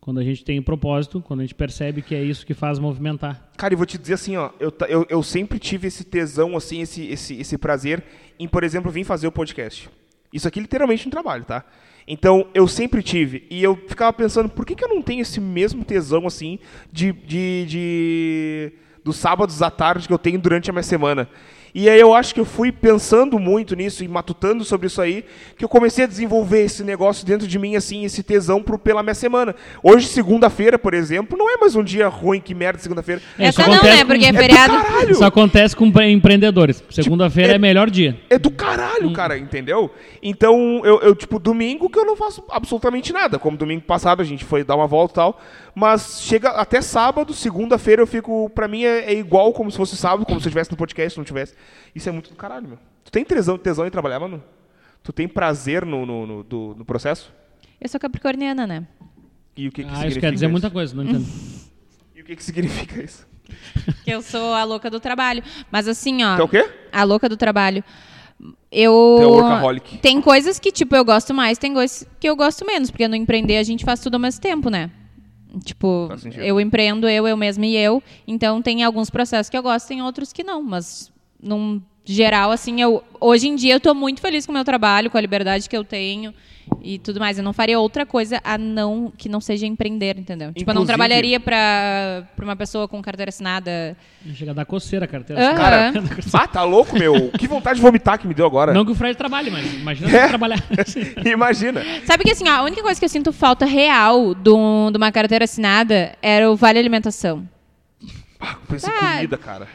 Quando a gente tem um propósito, quando a gente percebe que é isso que faz movimentar. Cara, e vou te dizer assim, ó, eu, eu, eu sempre tive esse tesão, assim, esse, esse, esse prazer em, por exemplo, vir fazer o podcast. Isso aqui é literalmente um trabalho, tá? Então, eu sempre tive. E eu ficava pensando, por que, que eu não tenho esse mesmo tesão, assim, de, de, de dos sábados à tarde que eu tenho durante a minha semana? E aí eu acho que eu fui pensando muito nisso e matutando sobre isso aí, que eu comecei a desenvolver esse negócio dentro de mim, assim, esse tesão pro, pela minha semana. Hoje, segunda-feira, por exemplo, não é mais um dia ruim, que merda, segunda-feira. É, Essa não, né? Porque é feriado. É isso acontece com empreendedores. Segunda-feira tipo, é, é, melhor dia. É do caralho, hum. cara, entendeu? Então, eu, eu, tipo, domingo que eu não faço absolutamente nada. Como domingo passado a gente foi dar uma volta e tal. Mas chega até sábado, segunda-feira eu fico. Pra mim é, é, igual como se fosse sábado, como se eu estivesse no podcast, não tivesse. Isso é muito do caralho, meu. Tu tem tesão, tesão em trabalhar, mano? Tu tem prazer no, no, no, do, no processo? Eu sou capricorniana, né? E o que, que ah, significa isso quer dizer isso? muita coisa, não entendo. e o que, que significa isso? Que eu sou a louca do trabalho. Mas assim, ó. Tu é o quê? A louca do trabalho. Eu. Tem, tem coisas que, tipo, eu gosto mais, tem coisas que eu gosto menos, porque no empreender a gente faz tudo ao mesmo tempo, né? Tipo, eu empreendo eu, eu mesma e eu. Então tem alguns processos que eu gosto, tem outros que não. Mas num geral, assim, eu, hoje em dia eu tô muito feliz com o meu trabalho, com a liberdade que eu tenho e tudo mais. Eu não faria outra coisa a não que não seja empreender, entendeu? Tipo, eu não Inclusive- trabalharia pra, pra uma pessoa com carteira assinada. Chega a dar coceira a carteira. Aham. Cara, ah, tá louco, meu? Que vontade de vomitar que me deu agora. Não que o Fred trabalhe, mas imagina É. trabalhar. Imagina. Sabe que assim, a única coisa que eu sinto falta real de, um- de uma carteira assinada era o vale alimentação. Ah, Pensa em Ah, comida, cara.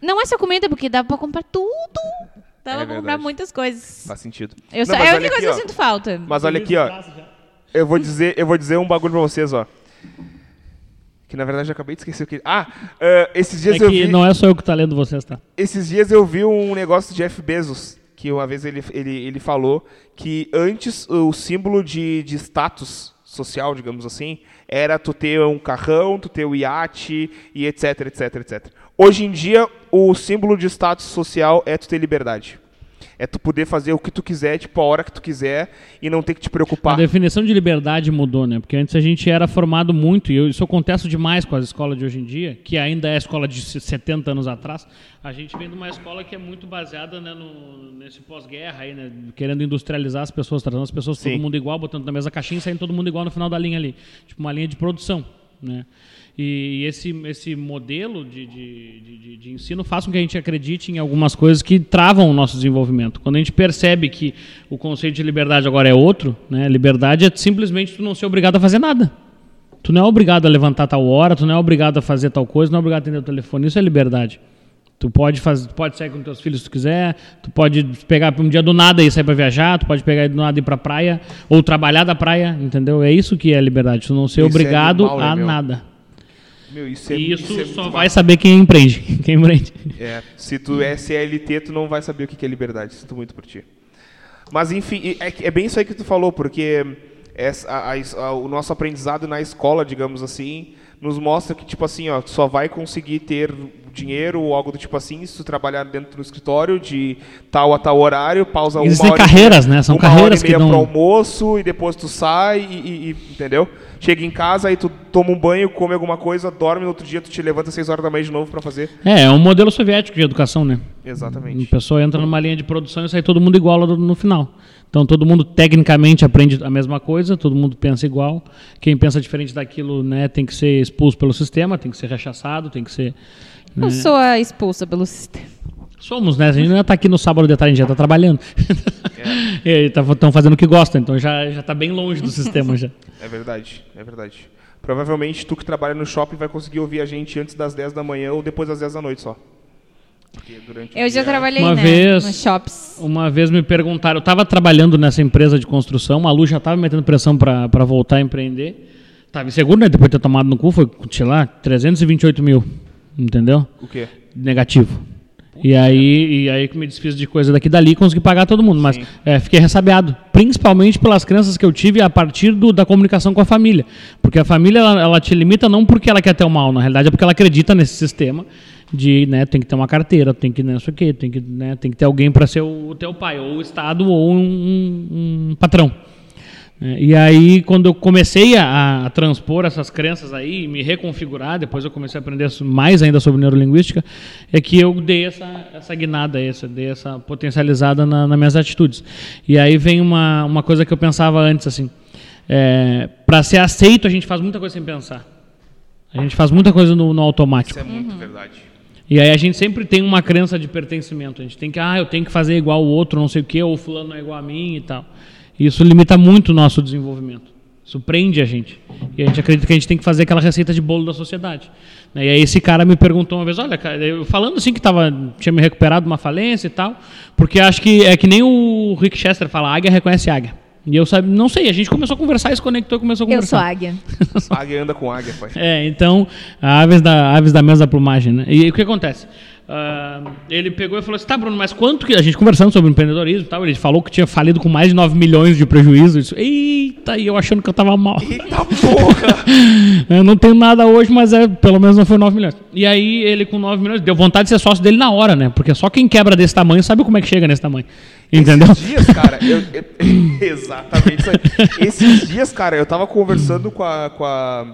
Não é só comida, porque dá pra comprar tudo. Dá É pra comprar muitas coisas. Faz sentido. Eu Não, mas é a olha única aqui, coisa que ó. eu sinto falta. Mas olha aqui, ó. Eu vou dizer, eu vou dizer um bagulho pra vocês, ó. Que na verdade eu acabei de esquecer o que. Ah, eh, esses dias É eu que vi. não é só eu que tá lendo vocês, tá? Esses dias eu vi um negócio de Jeff Bezos, que uma vez ele, ele, ele falou que antes o símbolo de, de status social, digamos assim, era tu ter um carrão, tu ter o iate e etc, etc, etc. Hoje em dia, o símbolo de status social é tu ter liberdade. É tu poder fazer o que tu quiser, tipo, a hora que tu quiser e não ter que te A preocupar. definição de liberdade mudou, né? Porque antes a gente era formado muito, e eu, isso eu contesto demais com as escolas de hoje em dia, que ainda é a escola de 70 anos atrás. A gente vem de uma escola que é muito baseada né, no, nesse pós-guerra aí, né? Querendo industrializar as pessoas, tratando as pessoas Sim. todo mundo igual, botando na mesma caixinha e saindo todo mundo igual no final da linha ali. Tipo uma linha de produção, né? E esse, esse modelo de, de, de- de, ensino faz com que a gente acredite em algumas coisas que travam o nosso desenvolvimento. Quando a gente percebe que o conceito de liberdade agora é outro, né? liberdade é simplesmente tu não ser obrigado a fazer nada. Tu não é obrigado a levantar tal hora, tu não é obrigado a fazer tal coisa, não é obrigado a atender o telefone. Isso é liberdade. Tu pode, fazer, tu pode sair com teus filhos se tu quiser, tu pode pegar um dia do nada e sair para viajar, tu pode pegar do nada e ir pra praia, ou trabalhar da praia, entendeu? É isso que é liberdade, tu não ser é obrigado animal, né, a nada. Meu, isso é, E isso, é só vai saber quem empreende. Quem empreende. É, se tu é CLT, tu não vai saber o que é liberdade. Sinto muito por ti. Mas, enfim, é, é bem isso aí que tu falou, porque essa- a- a- o nosso aprendizado na escola, digamos assim, nos mostra que, tipo assim, ó, só vai conseguir ter dinheiro ou algo do tipo assim se tu trabalhar dentro do escritório de tal a tal horário, pausa uma Existem hora carreiras, né? São uma carreiras que dão- pro almoço e depois tu sai e, e- e- entendeu? Chega em casa, aí tu toma um banho, come alguma coisa, dorme, no outro dia tu te levanta às 6 horas da manhã de novo pra fazer. É, é um modelo soviético de educação, né? A Exatamente. pessoa entra numa linha de produção e sai todo mundo igual no final. Então todo mundo tecnicamente aprende a mesma coisa, todo mundo pensa igual. Quem pensa diferente daquilo, né, tem que ser expulso pelo sistema, tem que ser rechaçado, tem que ser. né? Eu sou a expulsa pelo sistema. Somos, né? A gente não está aqui no sábado de tarde, a gente já está trabalhando. e estão fazendo o que gostam, então já já está bem longe do sistema já. É verdade, é verdade. Provavelmente tu que trabalha no shopping vai conseguir ouvir a gente antes das 10 da manhã ou depois das 10 da noite só. Porque durante Eu já dia- trabalhei, Uma né? vez- Nos shops. Uma vez me perguntaram, eu estava trabalhando nessa empresa de construção, a Lu já estava metendo pressão para voltar a empreender. Estava inseguro, né? Depois de ter tomado no cu, foi, sei lá, 328 mil, entendeu? O quê? Negativo. E aí, e aí que me desfiz de coisa daqui e dali consegui pagar todo mundo. Mas é, fiquei ressabiado. Principalmente pelas crenças que eu tive a partir do- da comunicação com a família. Porque a família, ela, ela te limita não porque ela quer ter o mal, na realidade é porque ela acredita nesse sistema de, né, tem que ter uma carteira, tem que, né, não sei o quê, tem que, né, tem que ter alguém para ser o, o teu pai, ou o Estado, ou um, um- patrão. É, E aí, quando eu comecei a, a transpor essas crenças aí, me reconfigurar, depois eu comecei a aprender mais ainda sobre neurolinguística, é que eu dei essa, essa guinada, essa, dei essa potencializada na, nas minhas atitudes. E aí vem uma, uma coisa que eu pensava antes, assim, para ser aceito, a gente faz muita coisa sem pensar. A gente faz muita coisa no, no automático. Isso é muito verdade. E aí a gente sempre tem uma crença de pertencimento. A gente tem que, ah, eu tenho que fazer igual o outro, não sei o quê, ou fulano não é igual a mim e tal. E isso limita muito o nosso desenvolvimento. Isso prende a gente. E a gente acredita que a gente tem que fazer aquela receita de bolo da sociedade. Né? E aí esse cara me perguntou uma vez, olha, cara, eu falando assim que tava, tinha me recuperado de uma falência e tal, porque acho que é que nem o Rick Chester fala, águia reconhece águia. E eu sabe, não sei, a gente começou a conversar, se conectou e começou a Eu conversar. sou águia. Águia anda com águia, pai. É, então, aves da, aves da mesa da plumagem, né? E o que acontece? Ele pegou e falou assim, tá, Bruno, mas quanto que... A gente conversando sobre empreendedorismo e tal, ele falou que tinha falido com mais de 9 milhões de prejuízo. Isso, Eita, e eu achando que eu tava mal. Eita porra! Eu não tenho nada hoje, mas é, pelo menos não foi 9 milhões. E aí ele com 9 milhões, deu vontade de ser sócio dele na hora, né? Porque só quem quebra desse tamanho sabe como é que chega nesse tamanho. Entendeu? Esses dias, cara, eu, eu- exatamente isso aí. Esses dias, cara, eu tava conversando com a, com a,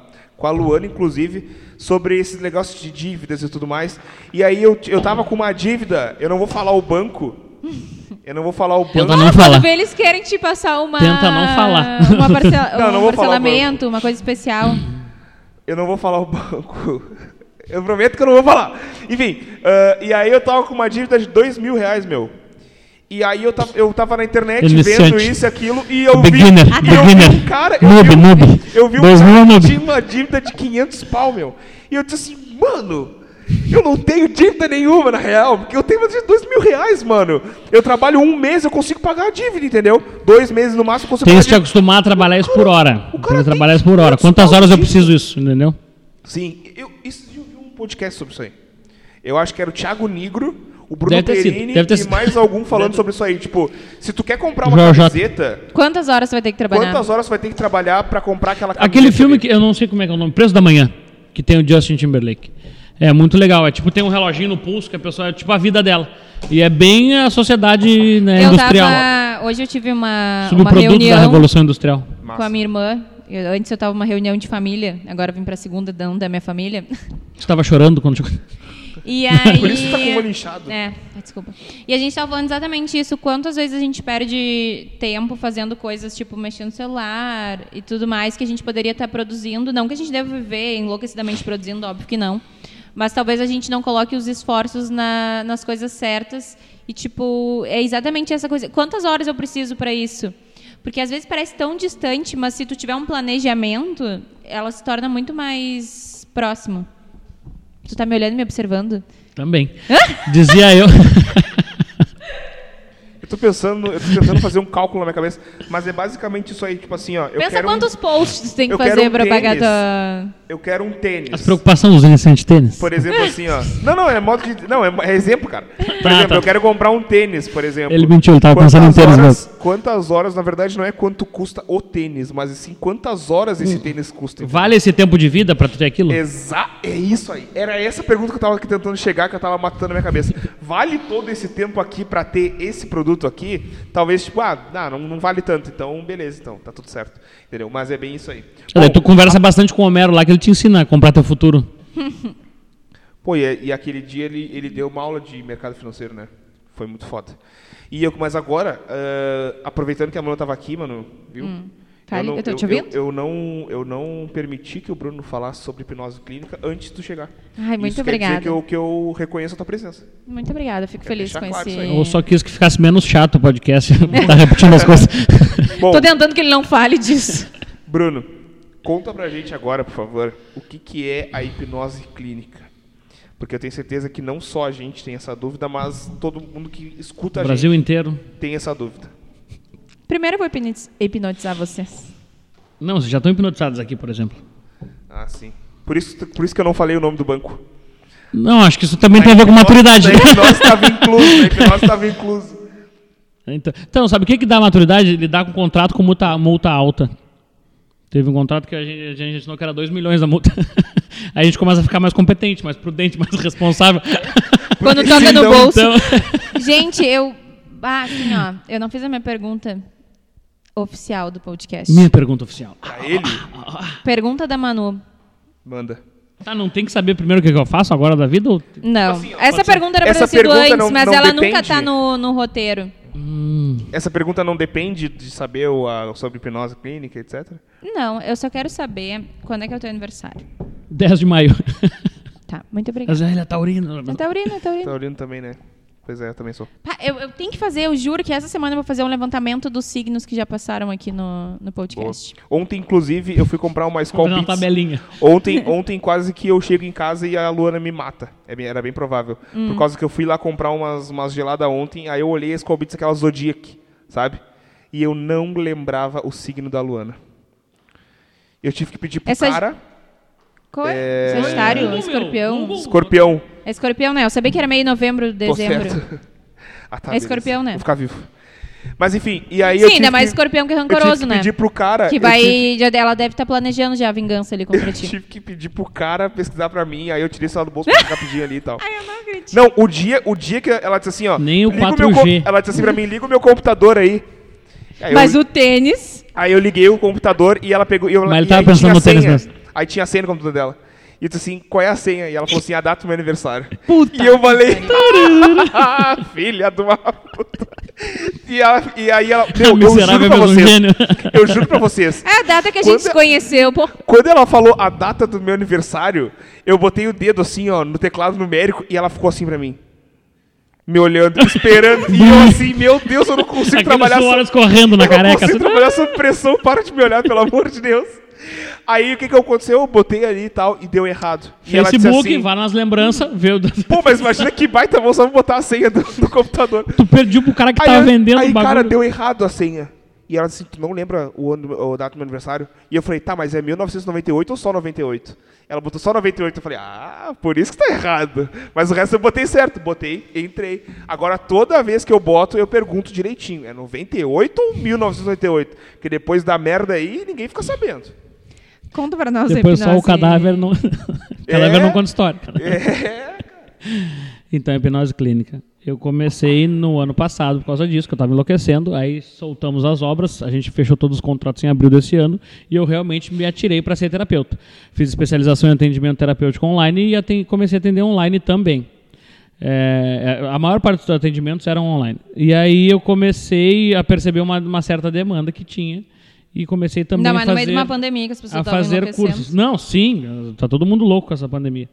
com a Luana, inclusive, sobre esses negócios de dívidas e tudo mais. E aí eu, eu tava com uma dívida, eu não vou falar o banco. Eu não vou falar o Tenta banco. não Ah, falar. quando vê, eles querem te passar uma... Tenta não falar. Uma parcela, Não, não um vou falar o parcelamento, uma coisa especial. Eu não vou falar o banco. Eu prometo que eu não vou falar. Enfim, ah, e aí eu tava com uma dívida de dois mil reais, meu. E aí eu tava, eu tava na internet Iniciante. vendo isso e aquilo e eu Beginner, vi, e eu beginner. vi um cara, eu Noob, vi, noob. eu vi um cara que tinha uma dívida de 500 pau, meu. E eu disse assim, mano, eu não tenho dívida nenhuma na real, porque eu tenho mais de dois mil reais, mano. Eu trabalho um mês, eu consigo pagar a dívida, entendeu? Dois meses no máximo eu consigo Tem que pagar se a dívida. acostumar a trabalhar isso por hora. o Tem cara que tem trabalhar isso por hora. 500 Quantas horas eu preciso isso, entendeu? Sim, eu, isso, eu vi um podcast sobre isso aí. Eu acho que era o Thiago Nigro, o Bruno Deve ter Perini ter e sido. mais algum falando sobre isso aí. Tipo, se tu quer comprar uma Joel J. camiseta, Quantas horas você vai ter que trabalhar? quantas horas tu vai ter que trabalhar pra comprar aquela camiseta? Aquele filme que eu não sei como é que é o nome, Preço da Manhã, que tem o Justin Timberlake. É muito legal. É tipo, tem um reloginho no pulso que a pessoa é tipo a vida dela. E é bem a sociedade né, Eu industrial. tava... Hoje eu tive uma, uma Subproduto da reunião Revolução Industrial. com a minha irmã. Eu- antes eu tava numa reunião de família, agora eu vim pra segunda não da minha família. Você estava chorando quando chegou. E aí... Por isso tá com o olho inchado. É, desculpa. E a gente tava falando exatamente isso. Quantas vezes a gente perde tempo fazendo coisas, tipo, mexendo no celular e tudo mais, que a gente poderia estar produzindo. Não que a gente deva viver enlouquecidamente produzindo, óbvio que não. Mas talvez a gente não coloque os esforços na- nas coisas certas. E, tipo, é exatamente essa coisa. Quantas horas eu preciso para isso? Porque às vezes parece tão distante, mas se tu tiver um planejamento, ela se torna muito mais próximo. Tu tá me olhando e me observando? Também. Dizia eu. Eu tô pensando, eu tô tentando fazer um cálculo na minha cabeça, mas é basicamente isso aí, tipo assim, ó. Eu Pensa quero um- quantos posts tu tem que fazer um pra pagar tênis. tua. Eu quero um tênis. As preocupações dos iniciantes de tênis. Por exemplo, assim, ó. Não, não, é modo de. Não, é, é exemplo, cara. Por Tá, exemplo, tá. eu quero comprar um tênis, por exemplo. Ele mentiu, ele tava Quantas pensando em tênis horas, Quantas horas, na verdade, não é quanto custa o tênis, mas assim, quantas horas esse tênis custa. Vale esse tempo de vida pra tu ter aquilo? Exa é isso aí. Era essa pergunta que eu tava aqui tentando chegar, que eu tava matando na minha cabeça. Vale todo esse tempo aqui pra ter esse produto aqui? Talvez, tipo, ah, não, não, vale tanto. Então, beleza, então, tá tudo certo. Entendeu? Mas é bem isso aí. Bom, tu conversa bastante com o Homero lá, que ele te ensina a comprar teu futuro. Pô, e, e aquele dia ele, ele deu uma aula de mercado financeiro, né? Foi muito foda. E eu, mas agora, ah, aproveitando que a Manu tava aqui, mano, viu? Fale, não, eu tô te ouvindo? Eu, não, eu não permiti que o Bruno falasse sobre hipnose clínica antes de tu chegar. Ai, muito Isso quer dizer obrigada. que eu, que eu reconheço a tua presença. Muito obrigada, fico feliz com claro esse. Eu só quis que ficasse menos chato o podcast. tá repetindo as coisas. Bom, Tô tentando que ele não fale disso. Bruno, conta pra gente agora, por favor, o que, que é a hipnose clínica. Porque eu tenho certeza que não só a gente tem essa dúvida, mas todo mundo que escuta O a Brasil gente inteiro. tem essa dúvida. Primeiro eu vou hipnotiz- hipnotizar vocês. Não, vocês já estão hipnotizados aqui, por exemplo. Ah, sim. Por isso, por isso que eu não falei o nome do banco. Não, acho que isso também tem a ver com maturidade. A hipnose estava incluso, a hipnose estava incluso. Então, então, sabe o que, que dá maturidade? Lidar com contrato com multa, multa alta. Teve um contrato que a gente, a gente assinou que era 2 milhões da multa. Aí a gente começa a ficar mais competente, mais prudente, mais responsável. Quando toca no Então, bolso. Então, Gente, eu. Ah, assim, ó. Eu não fiz a minha pergunta oficial do podcast. minha pergunta oficial. A ele, Pergunta da Manu. manda. Tá, não tem que saber primeiro o que, que eu faço agora da vida? Ou... Não. Assim, ó, Essa pode ser. pergunta era pra ter sido pergunta antes, não- mas não ela nunca depende. tá no, no roteiro. Essa pergunta não depende de saber o, a- sobre hipnose clínica, etc? Não, eu só quero saber quando é que é o teu aniversário. 10 de maio. Tá, muito obrigada. Mas ele é taurino. É taurino, é taurino. Tá olhando também, né? Pois é, eu também sou. Pá, eu, eu tenho que fazer, eu juro que essa semana eu vou fazer um levantamento dos signos que já passaram aqui no, no Boa. podcast. Ontem, inclusive, eu fui comprar uma fazer uma Beats. tabelinha. Ontem, ontem quase que eu chego em casa e a Luana me mata. É bem- era bem provável. Hum. Por causa que eu fui lá comprar umas, umas geladas ontem, aí eu olhei as Skol Beats, aquela Zodiac, sabe? E eu não lembrava o signo da Luana. Eu tive que pedir pro Essa- cara, Qual é? É- Sagitário? Escorpião? Escorpião. É escorpião, né? Eu sabia que era meio novembro, Tô dezembro. certo. Ah, tá, É beleza. escorpião, né? Vou ficar vivo. Mas enfim, e aí Sim, eu tive ainda mais que, escorpião que é eu tive rancoroso, que né? pedir pro cara... Que eu vai. tive- Já, ela deve estar planejando já a vingança ali contra Eu ti. tive que pedir pro cara pesquisar pra mim, aí eu tirei isso lá do bolso pra ficar pedindo ali e tal. Ai, eu não acredito. Não, o dia, o dia que ela disse assim, ó. Nem o liga meu 4G. com- ela disse assim pra mim, liga o meu computador aí. Aí Mas eu, o tênis. aí eu liguei o computador e ela pegou. E eu, Mas ele tava aí pensando tinha no tênis senha. mesmo. Aí tinha a senha no computador dela. E eu disse assim, qual é a senha? E ela falou assim, a data do meu aniversário. e eu falei, "Ah, filha de uma puta. E, ela- e aí ela, meu, eu miserável juro pra vocês, gênio. eu juro pra vocês, É a data que a gente se conheceu, pô. quando ela falou a data do meu aniversário, eu botei o dedo assim, ó, no teclado numérico e ela ficou assim pra mim. Me olhando, esperando. e eu assim, meu Deus, eu não consigo Aqueles trabalhar suor sob- escorrendo na eu não careca. consigo assim, trabalhar sob pressão, para de me olhar, pelo amor de Deus. Aí o que que aconteceu? Eu botei ali e tal, e deu errado. E Facebook, assim, vá nas lembranças, vê o... Pô, mas imagina que baita bom só botar a senha do, do computador. Tu perdeu pro cara que Aí, tava vendendo aí o bagulho. cara, deu errado a senha. E ela disse, tu não lembra o, ano, o data do meu aniversário? E eu falei, tá, mas é 1998 ou só 98? Ela botou só 98. Eu falei, ah, por isso que tá errado. Mas o resto eu botei certo. Botei, entrei. Agora, toda vez que eu boto, eu pergunto direitinho. É 98 ou 1998? Porque depois da merda aí, ninguém fica sabendo. Conta pra nós Depois a só o hipnose. cadáver não... o cadáver É. não conta história. É, Então, hipnose clínica. Eu comecei no ano passado por causa disso, que eu estava enlouquecendo. Aí soltamos as obras, a gente fechou todos os contratos em abril desse ano e eu realmente me atirei para ser terapeuta. Fiz especialização em atendimento terapêutico online e aten- comecei a atender online também. É, é, a maior parte dos atendimentos eram online. E aí eu comecei a perceber uma, uma certa demanda que tinha e comecei também Ainda mais a no fazer meio de uma pandemia que as pessoas a fazer cursos. Não, sim, tá todo mundo louco com essa pandemia.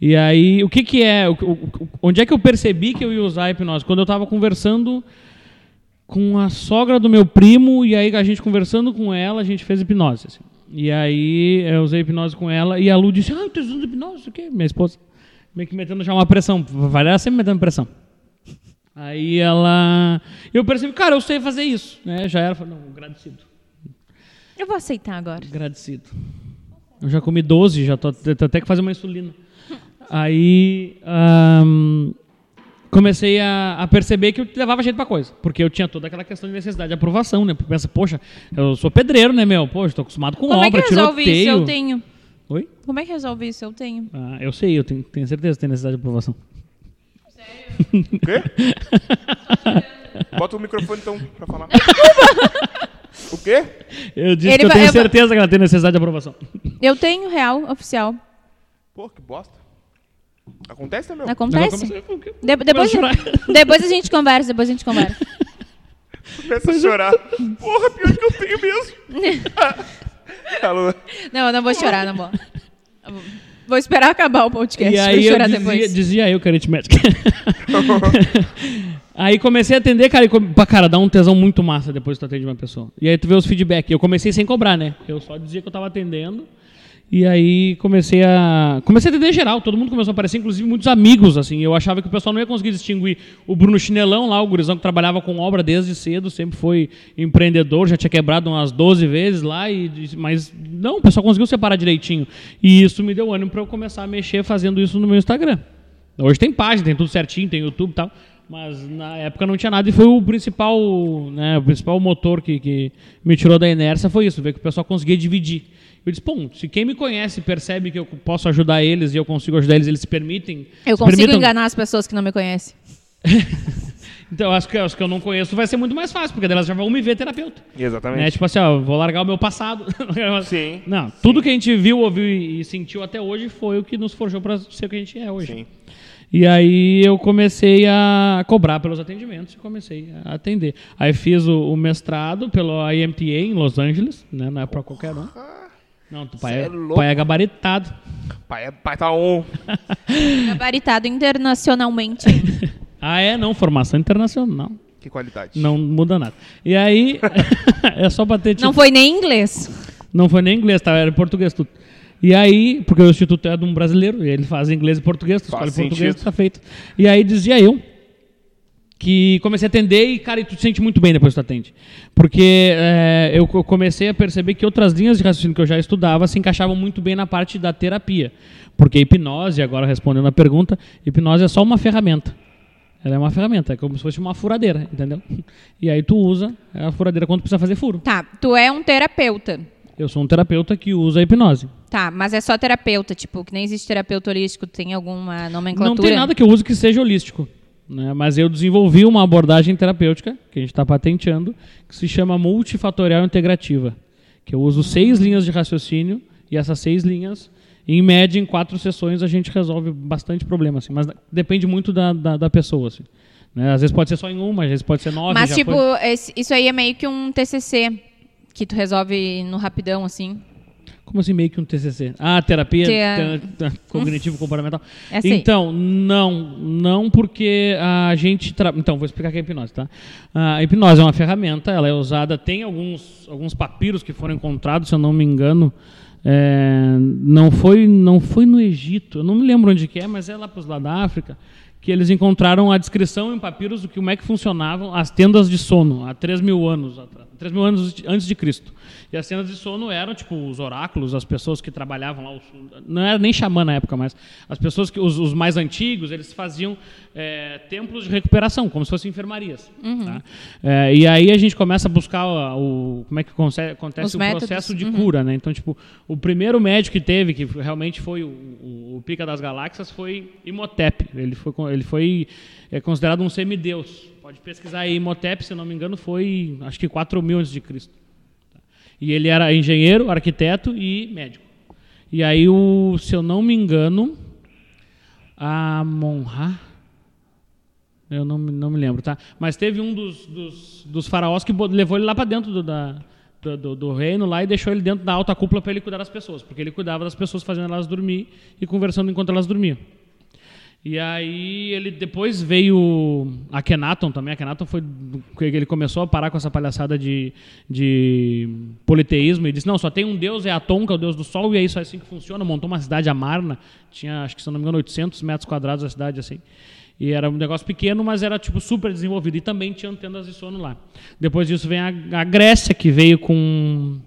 E aí, o que que é? o- o- onde é que eu percebi que eu ia usar a hipnose? Quando eu estava conversando com a sogra do meu primo e aí a gente conversando com ela, a gente fez hipnose. assim. E aí eu usei hipnose com ela e a Lu disse: "Ah, tu usando hipnose, o quê?" Minha esposa meio que metendo já uma pressão, vai ela sempre metendo pressão. Aí ela, eu percebi, cara, eu sei fazer isso, né? Já era, não, agradecido. Eu vou aceitar agora. Agradecido. Eu já comi 12, já tô, tô até que fazer uma insulina. Aí ahn, comecei a, a perceber que eu levava jeito pra coisa. Porque eu tinha toda aquela questão de necessidade de aprovação, né? Porque pensa, poxa, eu sou pedreiro, né, meu? Poxa, tô acostumado com Como é obra, que resolve isso? tiroteio. Eu tenho. Oi? Como é que resolve isso? Eu tenho. Ah, eu sei, eu tenho, tenho certeza que tem necessidade de aprovação. o quê? Bota o microfone então pra falar. o quê? Eu disse Ele que eu vai- tenho eu certeza que ela tem necessidade de aprovação. Eu tenho real, oficial. Pô, que bosta. Acontece, né, meu? Acontece? De- depois, chorar. depois a gente conversa, depois a gente conversa. Começa a chorar. Porra, pior que eu tenho mesmo. Alô? Não, eu não vou chorar, não vou. Vou- esperar acabar o podcast E pra aí eu chorar dizia, depois. dizia eu que era aritmética. aí comecei a atender, cara, e cara, dá um tesão muito massa depois que tu atende uma pessoa. E aí tu vê os feedback. Eu comecei sem cobrar, né? Eu só dizia que eu tava atendendo. E aí comecei a. Comecei a atender geral, todo mundo começou a aparecer, inclusive muitos amigos, assim. Eu achava que o pessoal não ia conseguir distinguir o Bruno Chinelão lá, o gurizão que trabalhava com obra desde cedo, sempre foi empreendedor, já tinha quebrado umas 12 vezes lá, e, mas não, o pessoal conseguiu separar direitinho. E isso me deu ânimo para eu começar a mexer fazendo isso no meu Instagram. Hoje tem página, tem tudo certinho, tem YouTube e tal. Mas na época não tinha nada e foi o principal, né, o principal motor que, que me tirou da inércia foi isso, ver que o pessoal conseguia dividir. Eu disse, pô, se quem me conhece percebe que eu posso ajudar eles e eu consigo ajudar eles, eles se permitem. Eu se consigo permitam- enganar as pessoas que não me conhecem. Então, acho que, acho que eu não conheço vai ser muito mais fácil, porque elas já vão me ver terapeuta. Exatamente. Né? Tipo assim, ó, vou largar o meu passado. Sim. Não, tudo que a gente viu, ouviu e sentiu até hoje foi o que nos forjou para ser o que a gente é hoje. Sim. E aí eu comecei a cobrar pelos atendimentos e comecei a atender. Aí fiz o, o mestrado pelo IMTA em Los Angeles, né? Não é pra qualquer um. Não, tu pai é, é louco. pai é gabaritado. Pai, é- pai tá on. Gabaritado internacionalmente. Ah, é? Não, formação internacional. Que qualidade. Não muda nada. E aí, é só bater tipo, Não foi nem inglês. Não foi nem inglês, tá? Era português tudo. E aí, porque o Instituto é de um brasileiro, e ele faz inglês e português, tu escolhe português, tá feito. E aí dizia eu que comecei a atender e, cara, e tu te sente muito bem depois que tu atende. Porque é, eu co- comecei a perceber que outras linhas de raciocínio que eu já estudava se encaixavam muito bem na parte da terapia. Porque hipnose, agora respondendo a pergunta, hipnose é só uma ferramenta. Ela é uma ferramenta, é como se fosse uma furadeira, entendeu? E aí tu usa a furadeira quando precisa fazer furo. Tá, tu é um terapeuta. Eu sou um terapeuta que usa a hipnose. Tá, mas é só terapeuta, tipo, que nem existe terapeuta holístico, tem alguma nomenclatura? Não tem nada que eu use que seja holístico. Né? Mas eu desenvolvi uma abordagem terapêutica, que a gente está patenteando, que se chama multifatorial integrativa. Que eu uso seis linhas de raciocínio E essas seis linhas, em média, em quatro sessões, a gente resolve bastante problema, assim. Mas depende muito da, da, da pessoa, assim. Né? Às vezes pode ser só em uma, às vezes pode ser nove. Mas, tipo, foi- esse- isso aí é meio que um TCC que tu resolve no rapidão, assim. Como assim meio que um TCC? Ah, terapia é- te- te- cognitivo comportamental. Essa aí. Então, não, não porque a gente tra... então vou explicar o que é a hipnose, tá? A hipnose é uma ferramenta, ela é usada, tem alguns alguns papiros que foram encontrados, se eu não me engano, é, não foi não foi no Egito, eu não me lembro onde que é, mas é lá para os lados da África que eles encontraram a descrição em papiros do que como é que funcionavam as tendas de sono há 3 mil anos atrás, 3 mil anos antes de Cristo. E as tendas de sono eram tipo os oráculos, as pessoas que trabalhavam lá, os- não era nem xamã na época, mas as pessoas que os, os mais antigos eles faziam é, templos de recuperação, como se fossem enfermarias. tá? É, e aí a gente começa a buscar o, como é que acontece Os o métodos. processo de cura, né? Então tipo o primeiro médico que teve que realmente foi o, o- o pica das galáxias foi Imhotep. Ele foi ele foi é, considerado um semideus. Pode pesquisar aí Imhotep, se não me engano, foi acho que 4 mil antes de Cristo. E ele era engenheiro, arquiteto e médico. E aí, o, se eu não me engano, a Monra, eu não, não me lembro, tá? Mas teve um dos, dos, dos faraós que levou ele lá para dentro do, da, do, do- do reino lá e deixou ele dentro da alta cúpula para ele cuidar das pessoas, porque ele cuidava das pessoas fazendo elas dormir e conversando enquanto elas dormiam. E aí ele depois veio a Kenaton também. A Kenaton foi ele começou a parar com essa palhaçada de, de politeísmo e disse: "Não, só tem um deus, é Atom, que é o deus do sol, e é isso assim que funciona". Montou uma cidade Amarna, tinha, acho que se não me engano, 800 metros quadrados a cidade assim. E era um negócio pequeno, mas era tipo super desenvolvido e também tinha tendas de sono lá. Depois disso vem a, a Grécia que veio com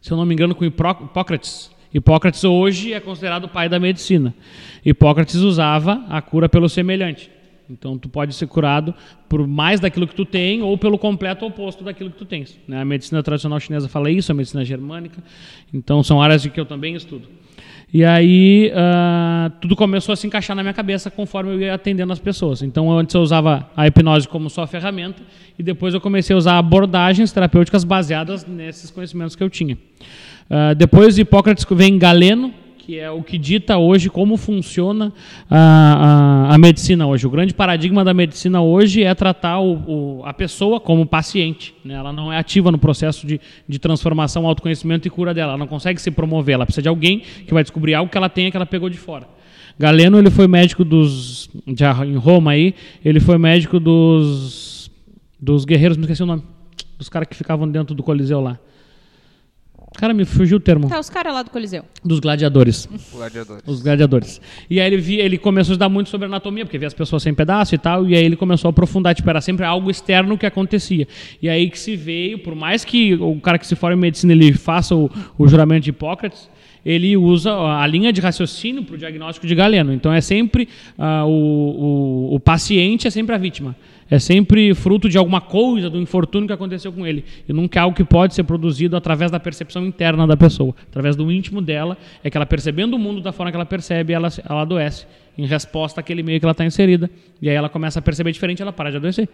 se eu não me engano, com Hipó- Hipócrates. Hipócrates hoje é considerado o pai da medicina. Hipócrates usava a cura pelo semelhante. Então, tu pode ser curado por mais daquilo que tu tem ou pelo completo oposto daquilo que tu tens. né? A medicina tradicional chinesa fala isso, a medicina germânica. Então, são áreas que eu também estudo. E aí, ah, tudo começou a se encaixar na minha cabeça conforme eu ia atendendo as pessoas. Então, antes eu usava a hipnose como só ferramenta e depois eu comecei a usar abordagens terapêuticas baseadas nesses conhecimentos que eu tinha. Ah, depois de Hipócrates vem Galeno, que é o que dita hoje como funciona a, a, a medicina hoje. O grande paradigma da medicina hoje é tratar o, o- a pessoa como paciente. né? Ela não é ativa no processo de, de transformação, autoconhecimento e cura dela. Ela não consegue se promover. Ela precisa de alguém que vai descobrir algo que ela tenha que ela pegou de fora. Galeno ele foi médico dos já em Roma aí, ele foi médico dos dos guerreiros, me esqueci o nome, dos caras que ficavam dentro do Coliseu lá. Cara, me fugiu o termo. Tá, os caras lá do Coliseu. Dos gladiadores. Gladiadores. Os gladiadores. E aí ele, via, ele começou a estudar muito sobre anatomia, porque via as pessoas sem pedaço e tal, e aí ele começou a aprofundar, tipo, era sempre algo externo que acontecia. E aí que se veio, por mais que o cara que se forma em medicina ele faça o, o juramento de Hipócrates, ele usa a linha de raciocínio para o diagnóstico de Galeno. Então é sempre ah, o, o, o paciente é sempre a vítima. É sempre fruto de alguma coisa, do infortúnio que aconteceu com ele. E nunca é algo que pode ser produzido através da percepção interna da pessoa. Através do íntimo dela, é que ela percebendo o mundo da forma que ela percebe, ela, ela adoece em resposta àquele meio que ela está inserida. E aí ela começa a perceber diferente, ela para de adoecer.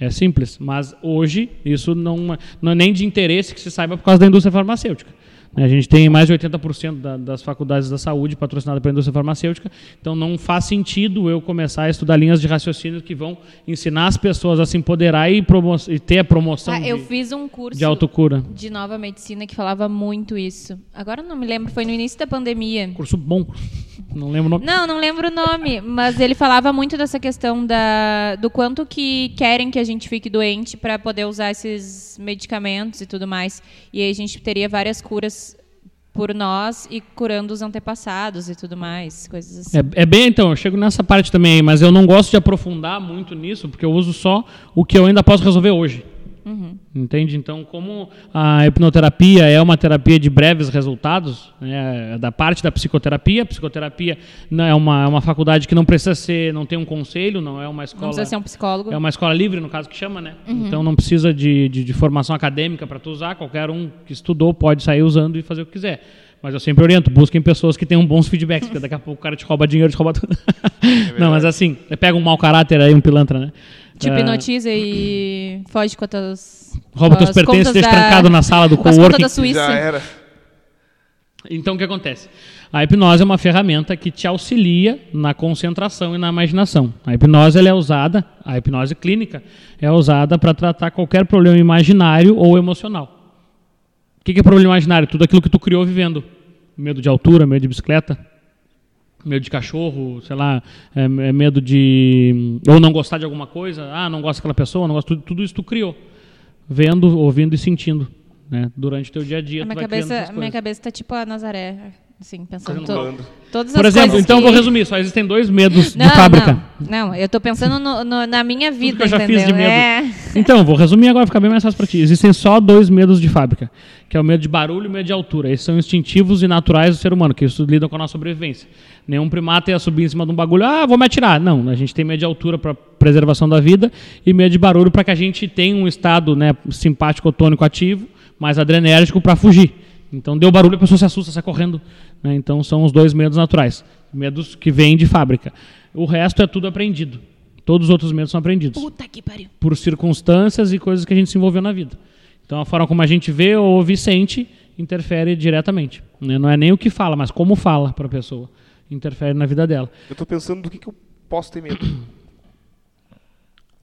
É simples. Mas hoje, isso não, não é nem de interesse que se saiba por causa da indústria farmacêutica. Né? A gente tem mais de 80% da, das faculdades da saúde patrocinadas pela indústria farmacêutica, então não faz sentido eu começar a estudar linhas de raciocínio que vão ensinar as pessoas a se empoderar e, e ter a promoção Ah, eu de, fiz um curso de autocura. de nova medicina que falava muito isso. Agora eu não me lembro, foi no início da pandemia. Curso bom, não lembro o nome. Não, não lembro o nome, mas ele falava muito dessa questão da, do quanto que querem que a gente fique doente para poder usar esses medicamentos e tudo mais. E aí a gente teria várias curas por nós e curando os antepassados e tudo mais, coisas assim. É, é bem, então, eu chego nessa parte também, mas eu não gosto de aprofundar muito nisso, porque eu uso só o que eu ainda posso resolver hoje. Entende? Então, como a hipnoterapia é uma terapia de breves resultados, né, é da parte da psicoterapia, a psicoterapia não é uma, é uma faculdade que não precisa ser, não tem um conselho, não é uma escola. Não precisa ser um psicólogo. É uma escola livre, no caso que chama, né? Então não precisa de, de, de formação acadêmica para tu usar. Qualquer um que estudou pode sair usando e fazer o que quiser. Mas eu sempre oriento, busquem pessoas que tenham bons feedbacks, porque daqui a pouco o cara te rouba dinheiro, te rouba tudo. não, mas assim, pega um mau caráter aí, um pilantra, né? Te Ah, hipnotiza e foge com as tuas. rouba teus as pertences, deixa da- trancado na sala do coworking. da Suíça. Já era. Então o que acontece? A hipnose é uma ferramenta que te auxilia na concentração e na imaginação. A hipnose ela é usada, a hipnose clínica é usada para tratar qualquer problema imaginário ou emocional. O que que é problema imaginário? Tudo aquilo que tu criou vivendo. Medo de altura, medo de bicicleta, medo de cachorro, sei lá, é, é medo de ou não gostar de alguma coisa, ah, não gosto daquela pessoa, não gosto tudo, tudo isso tu criou, vendo, ouvindo e sentindo, né? Durante o teu dia a dia. A tu minha cabeça, minha cabeça tá tipo a Nazaré, assim, pensando to, todas as Por exemplo, coisas então eu que... vou resumir, só existem dois medos Não, de fábrica. Não, não, eu tô pensando no- no- na minha vida, que eu já entendeu? fiz de medo. É. Então, vou resumir agora, fica bem mais fácil para ti. Existem só dois medos de fábrica, que é o medo de barulho e o medo de altura. Esses são instintivos e naturais do ser humano, que isso lidam com a nossa sobrevivência. Nenhum primata ia subir em cima de um bagulho, ah, vou me atirar. Não, a gente tem medo de altura para preservação da vida e medo de barulho para que a gente tenha um estado né, simpático tônico ativo, mais adrenérgico para fugir. Então, deu barulho, a pessoa se assusta, sai correndo. né? Então, são os dois medos naturais. Medos que vêm de fábrica. O resto é tudo aprendido. Todos os outros medos são aprendidos Puta que pariu. por circunstâncias e coisas que a gente se envolveu na vida. Então a forma como a gente vê, ouve e sente interfere diretamente. né? Não é nem o que fala, mas como fala para a pessoa. Interfere na vida dela. Eu tô pensando do que, que eu posso ter medo.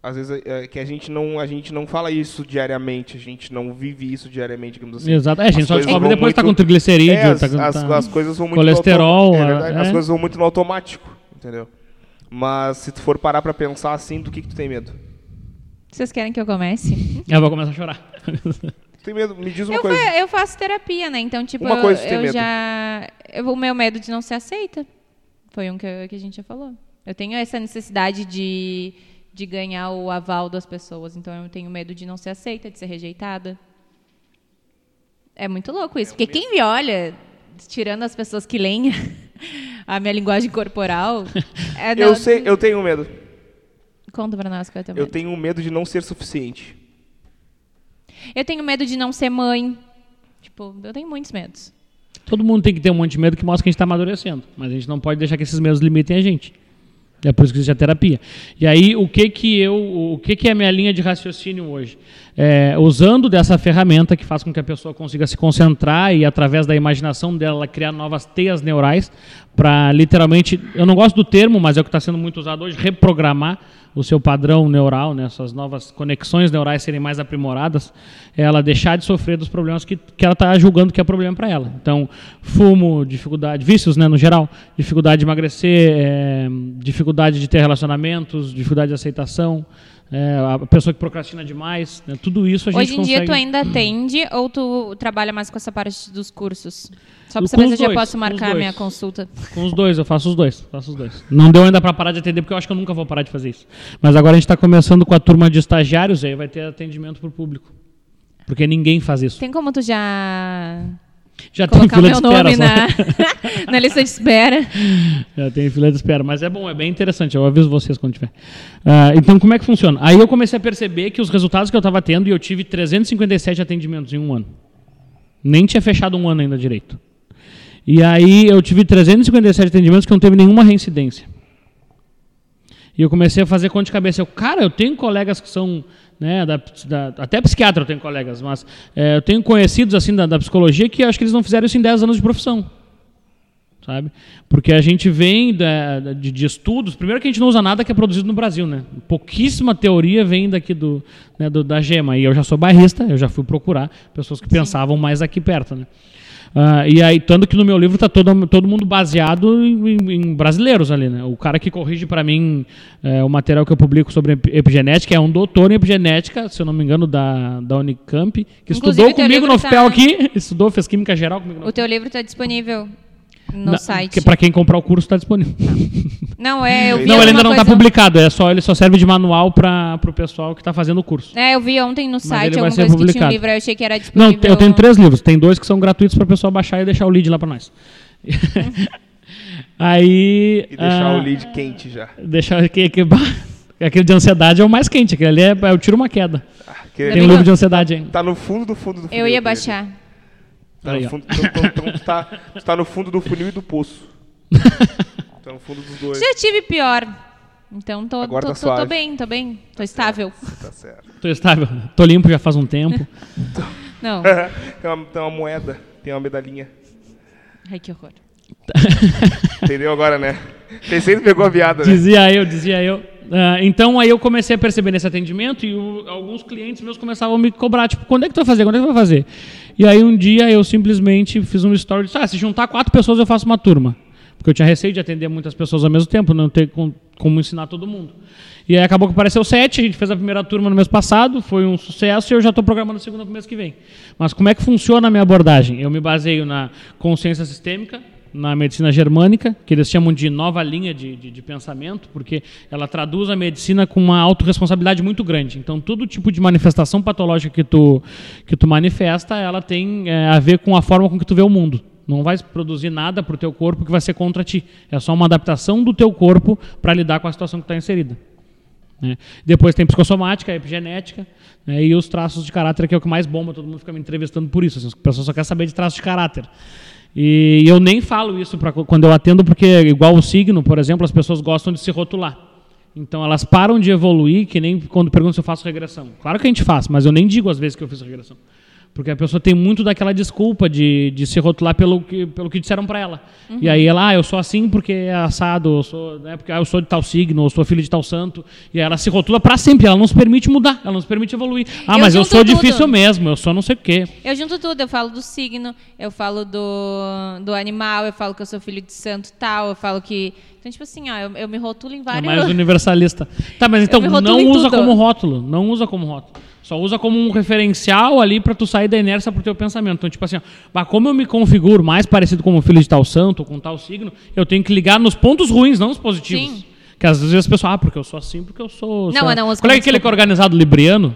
Às vezes é, que a gente não a gente não fala isso diariamente, a gente não vive isso diariamente, digamos assim. Exato. É, a gente As só coisas descobre vão depois que tá muito- com triglicerídeo, É, as, tá com- as- tá- as coisas vão muito colesterol, no auto- é é, As é. coisas vão muito no automático, entendeu? Mas se tu for parar pra pensar assim, do que que tu tem medo? Vocês querem que eu comece? Eu vou começar a chorar. Tem medo? Me diz uma Eu, coisa. fa- eu faço terapia, né? Então, tipo, Uma eu, coisa que tem eu medo. já. eu- o meu medo de não ser aceita. Foi um que, eu- que a gente já falou. Eu tenho essa necessidade de, de ganhar o aval das pessoas. Então, eu tenho medo de não ser aceita, de ser rejeitada. É muito louco isso. Porque quem me olha, tirando as pessoas que leem a minha linguagem corporal. é, Eu não- sei, eu tenho medo. Conta pra nós qual é Eu medo. tenho medo de não ser suficiente. Eu tenho medo de não ser mãe. Tipo, eu tenho muitos medos. Todo mundo tem que ter um monte de medo que mostra que a gente está amadurecendo. Mas a gente não pode deixar que esses medos limitem a gente. É por isso que existe a terapia. E aí, o que que eu, o que que é a minha linha de raciocínio hoje? É, usando dessa ferramenta que faz com que a pessoa consiga se concentrar e através da imaginação dela ela criar novas teias neurais para literalmente, eu não gosto do termo, mas é o que está sendo muito usado hoje, reprogramar o seu padrão neural, né, suas novas conexões neurais serem mais aprimoradas, ela deixar de sofrer dos problemas que, que ela está julgando que é problema para ela. Então, fumo, dificuldade, vícios, né, no geral, dificuldade de emagrecer, é, dificuldade de ter relacionamentos, dificuldade de aceitação, é, a pessoa que procrastina demais, né, tudo isso a gente Hoje em dia consegue... tu ainda atende ou tu trabalha mais com essa parte dos cursos? Só pra Com saber se eu já dois, posso marcar a minha consulta. Com os dois, eu faço os dois, faço os dois. Não deu ainda para parar de atender, porque eu acho que eu nunca vou parar de fazer isso. Mas agora a gente está começando com a turma de estagiários, aí vai ter atendimento para o público. Porque ninguém faz isso. Tem como tu já Já tem colocar fila de espera na, na lista de espera? Já tem fila de espera, mas é bom, é bem interessante. Eu aviso vocês quando tiver. Ah, então, como é que funciona? Aí eu comecei a perceber que os resultados que eu estava tendo, e eu tive 357 atendimentos em um ano. Nem tinha fechado um ano ainda direito. E aí eu tive 357 atendimentos que não teve nenhuma reincidência. E eu comecei a fazer conta de cabeça. Eu, cara, eu tenho colegas que são, né, da, da- até psiquiatra eu tenho colegas, mas é, eu tenho conhecidos assim da, da psicologia que acho que eles não fizeram isso em 10 anos de profissão sabe? Porque a gente vem de, de estudos. Primeiro que a gente não usa nada que é produzido no Brasil, né? Pouquíssima teoria vem daqui do, né, do- da Gema. E eu já sou bairrista, eu já fui procurar pessoas que pensavam mais aqui perto, né? Ah, e aí, tanto que no meu livro está todo, todo mundo baseado em, em- brasileiros ali, né? O cara que corrige para mim é, o material que eu publico sobre epi- epigenética é um doutor em epigenética, se eu não me engano, da, da Unicamp, que Inclusive, estudou comigo no tá- FPEL aqui, estudou, fez química geral comigo no O teu livro está disponível no Na- site. Que para quem comprar o curso está disponível. Não, é, eu vi Não, ele ainda não está coisa- publicado, é só ele só serve de manual para o pessoal que está fazendo o curso. É, eu vi ontem no ele site alguma coisa que tinha um publicado. livro, eu achei que era Não, disponível. eu tenho três livros, tem dois que são gratuitos para o pessoal baixar e deixar o lead lá para nós. Aí E deixar ah, o lead quente já. deixar que, que, aquele de ansiedade é o mais quente, aquele ali é, é o tiro uma queda. Ah, que- Tem um livro que- de ansiedade ainda. Tá no fundo do fundo do funil. Eu ia baixar. Tá no fundo, então, então, então tu, tá, tu tá no fundo do funil e do poço. tá no fundo dos dois. Já tive pior. Então tô, Agora tô, tá tô, tô bem, tô bem. Tô estável. Tá certo. Tô estável, tô limpo já faz um tempo. Não. tem, uma, tem uma moeda, tem uma medalhinha. Ai, que horror. Entendeu agora, né? Pensei que pegou a piada, né? Dizia eu, dizia eu. Ah, então aí eu comecei a perceber nesse atendimento e o- alguns clientes meus começavam a me cobrar, tipo, quando é que tu vai fazer? Quando é que tu vai fazer? E aí um dia eu simplesmente fiz um story disse, ah, se juntar quatro pessoas eu faço uma turma. Porque eu tinha receio de atender muitas pessoas ao mesmo tempo, não ter com- como ensinar todo mundo. E aí acabou que apareceu sete, a gente fez a primeira turma no mês passado, foi um sucesso e eu já estou programando a segunda para o mês que vem. Mas como é que funciona a minha abordagem? Eu me baseio na consciência sistêmica, na medicina germânica, que eles chamam de nova linha de, de, de pensamento, porque ela traduz a medicina com uma autorresponsabilidade muito grande. Então, todo tipo de manifestação patológica que tu, que tu manifesta, ela tem é, a ver com a forma com que tu vê o mundo. Não vai produzir nada para o teu corpo que vai ser contra ti. É só uma adaptação do teu corpo para lidar com a situação que está inserida. né? Depois tem psicossomática, epigenética né? e os traços de caráter, que é o que mais bomba, todo mundo fica me entrevistando por isso. Assim, as pessoas só querem saber de traços de caráter. E eu nem falo isso pra, quando eu atendo, porque, igual o signo, por exemplo, as pessoas gostam de se rotular. Então elas param de evoluir, que nem quando perguntam se eu faço regressão. Claro que a gente faz, mas eu nem digo às vezes que eu fiz regressão. Porque a pessoa tem muito daquela desculpa de, de se rotular pelo que, pelo que disseram para ela. E aí ela, ah, eu sou assim porque é assado, eu sou, né, porque ah, eu sou de tal signo, eu sou filho de tal santo. E aí ela se rotula para sempre, ela não se permite mudar, ela não se permite evoluir. Ah, Eu mas eu sou tudo. difícil mesmo, eu sou não sei o quê. Eu junto tudo, eu falo do signo, eu falo do, do animal, eu falo que eu sou filho de santo tal, eu falo que. Então, tipo assim, ó, eu, eu me rotulo em É vários. mais universalista. Tá, mas então não usa tudo. como rótulo. Não usa como rótulo. Só usa como um referencial ali para tu sair da inércia pro teu pensamento. Então, tipo assim, ó, como eu me configuro mais parecido com o filho de tal santo ou com tal signo, eu tenho que ligar nos pontos ruins, não nos positivos. Sim. Que às vezes as pessoas, ah, porque eu sou assim, porque eu sou. Não, sou... não usa Qual é aquele que é organizado libriano?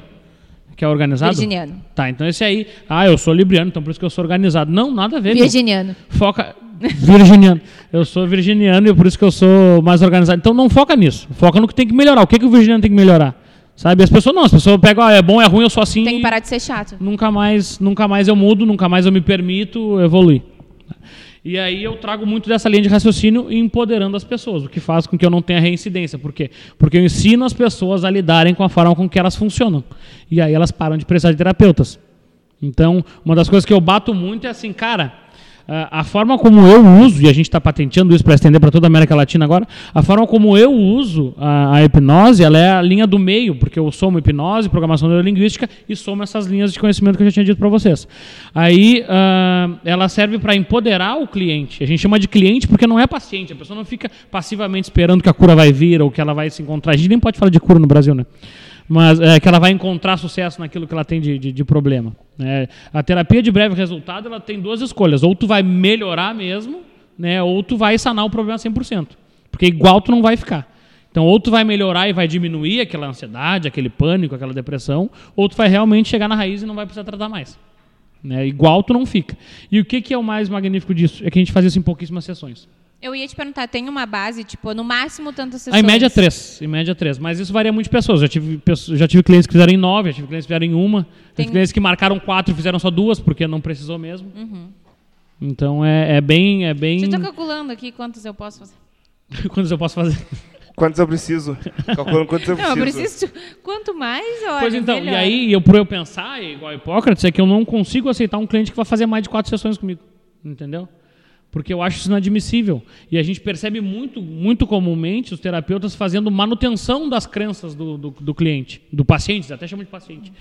Que é organizado? Virginiano. Tá, então esse aí, ah, eu sou libriano, então por isso que eu sou organizado. Não, nada a ver. meu. Virginiano. Foca. Virginiano. Eu sou virginiano e por isso que eu sou mais organizado. Então não foca nisso. Foca no que tem que melhorar. O que, que o virginiano tem que melhorar? Sabe? As pessoas não, as pessoas pegam, ah, é bom, é ruim, eu sou assim. Tem que parar de ser chato. Nunca mais, nunca mais eu mudo, nunca mais eu me permito evoluir. E aí eu trago muito dessa linha de raciocínio empoderando as pessoas, o que faz com que eu não tenha reincidência. Por quê? Porque eu ensino as pessoas a lidarem com a forma com que elas funcionam. E aí elas param de precisar de terapeutas. Então, uma das coisas que eu bato muito é assim, cara, a a forma como eu uso, e a gente está patenteando isso para estender para toda a América Latina agora, a forma como eu uso a, a hipnose, ela é a linha do meio, porque eu somo hipnose, programação neurolinguística e somo essas linhas de conhecimento que eu já tinha dito para vocês. Aí, ah, ela serve para empoderar o cliente. A gente chama de cliente porque não é paciente, a pessoa não fica passivamente esperando que a cura vai vir ou que ela vai se encontrar. A gente nem pode falar de cura no Brasil, né? Mas é, que ela vai encontrar sucesso naquilo que ela tem de, de, de problema. né? a terapia de breve resultado ela tem duas escolhas: ou tu vai melhorar mesmo, né, ou tu vai sanar o problema 100%. Porque igual tu não vai ficar. Então, ou tu vai melhorar e vai diminuir aquela ansiedade, aquele pânico, aquela depressão, ou tu vai realmente chegar na raiz e não vai precisar tratar mais. Né? Igual tu não fica. E o que, que é o mais magnífico disso? É que a gente faz isso em pouquíssimas sessões. Eu ia te perguntar, tem uma base, tipo, no máximo tantas sessões? Ah, em média três, em média três. Mas isso varia muito de pessoas. Já tive, já tive clientes que fizeram em nove, já tive clientes que fizeram em uma. Já Tem- tive clientes que marcaram quatro e fizeram só duas, porque não precisou mesmo. Então é, é bem. É bem... Eu tô calculando aqui quantos eu posso fazer. Quantos eu posso fazer? Quantos eu preciso? Calculando quantos eu Não, eu preciso. preciso. Quanto mais, olha. pois então, melhor. e aí, eu, por eu pensar, igual Hipócrates, é que eu não consigo aceitar um cliente que vai fazer mais de quatro sessões comigo. Entendeu? Porque eu acho isso inadmissível. E a gente percebe muito, muito comumente os terapeutas fazendo manutenção das crenças do, do, do cliente, do paciente, até chama de paciente.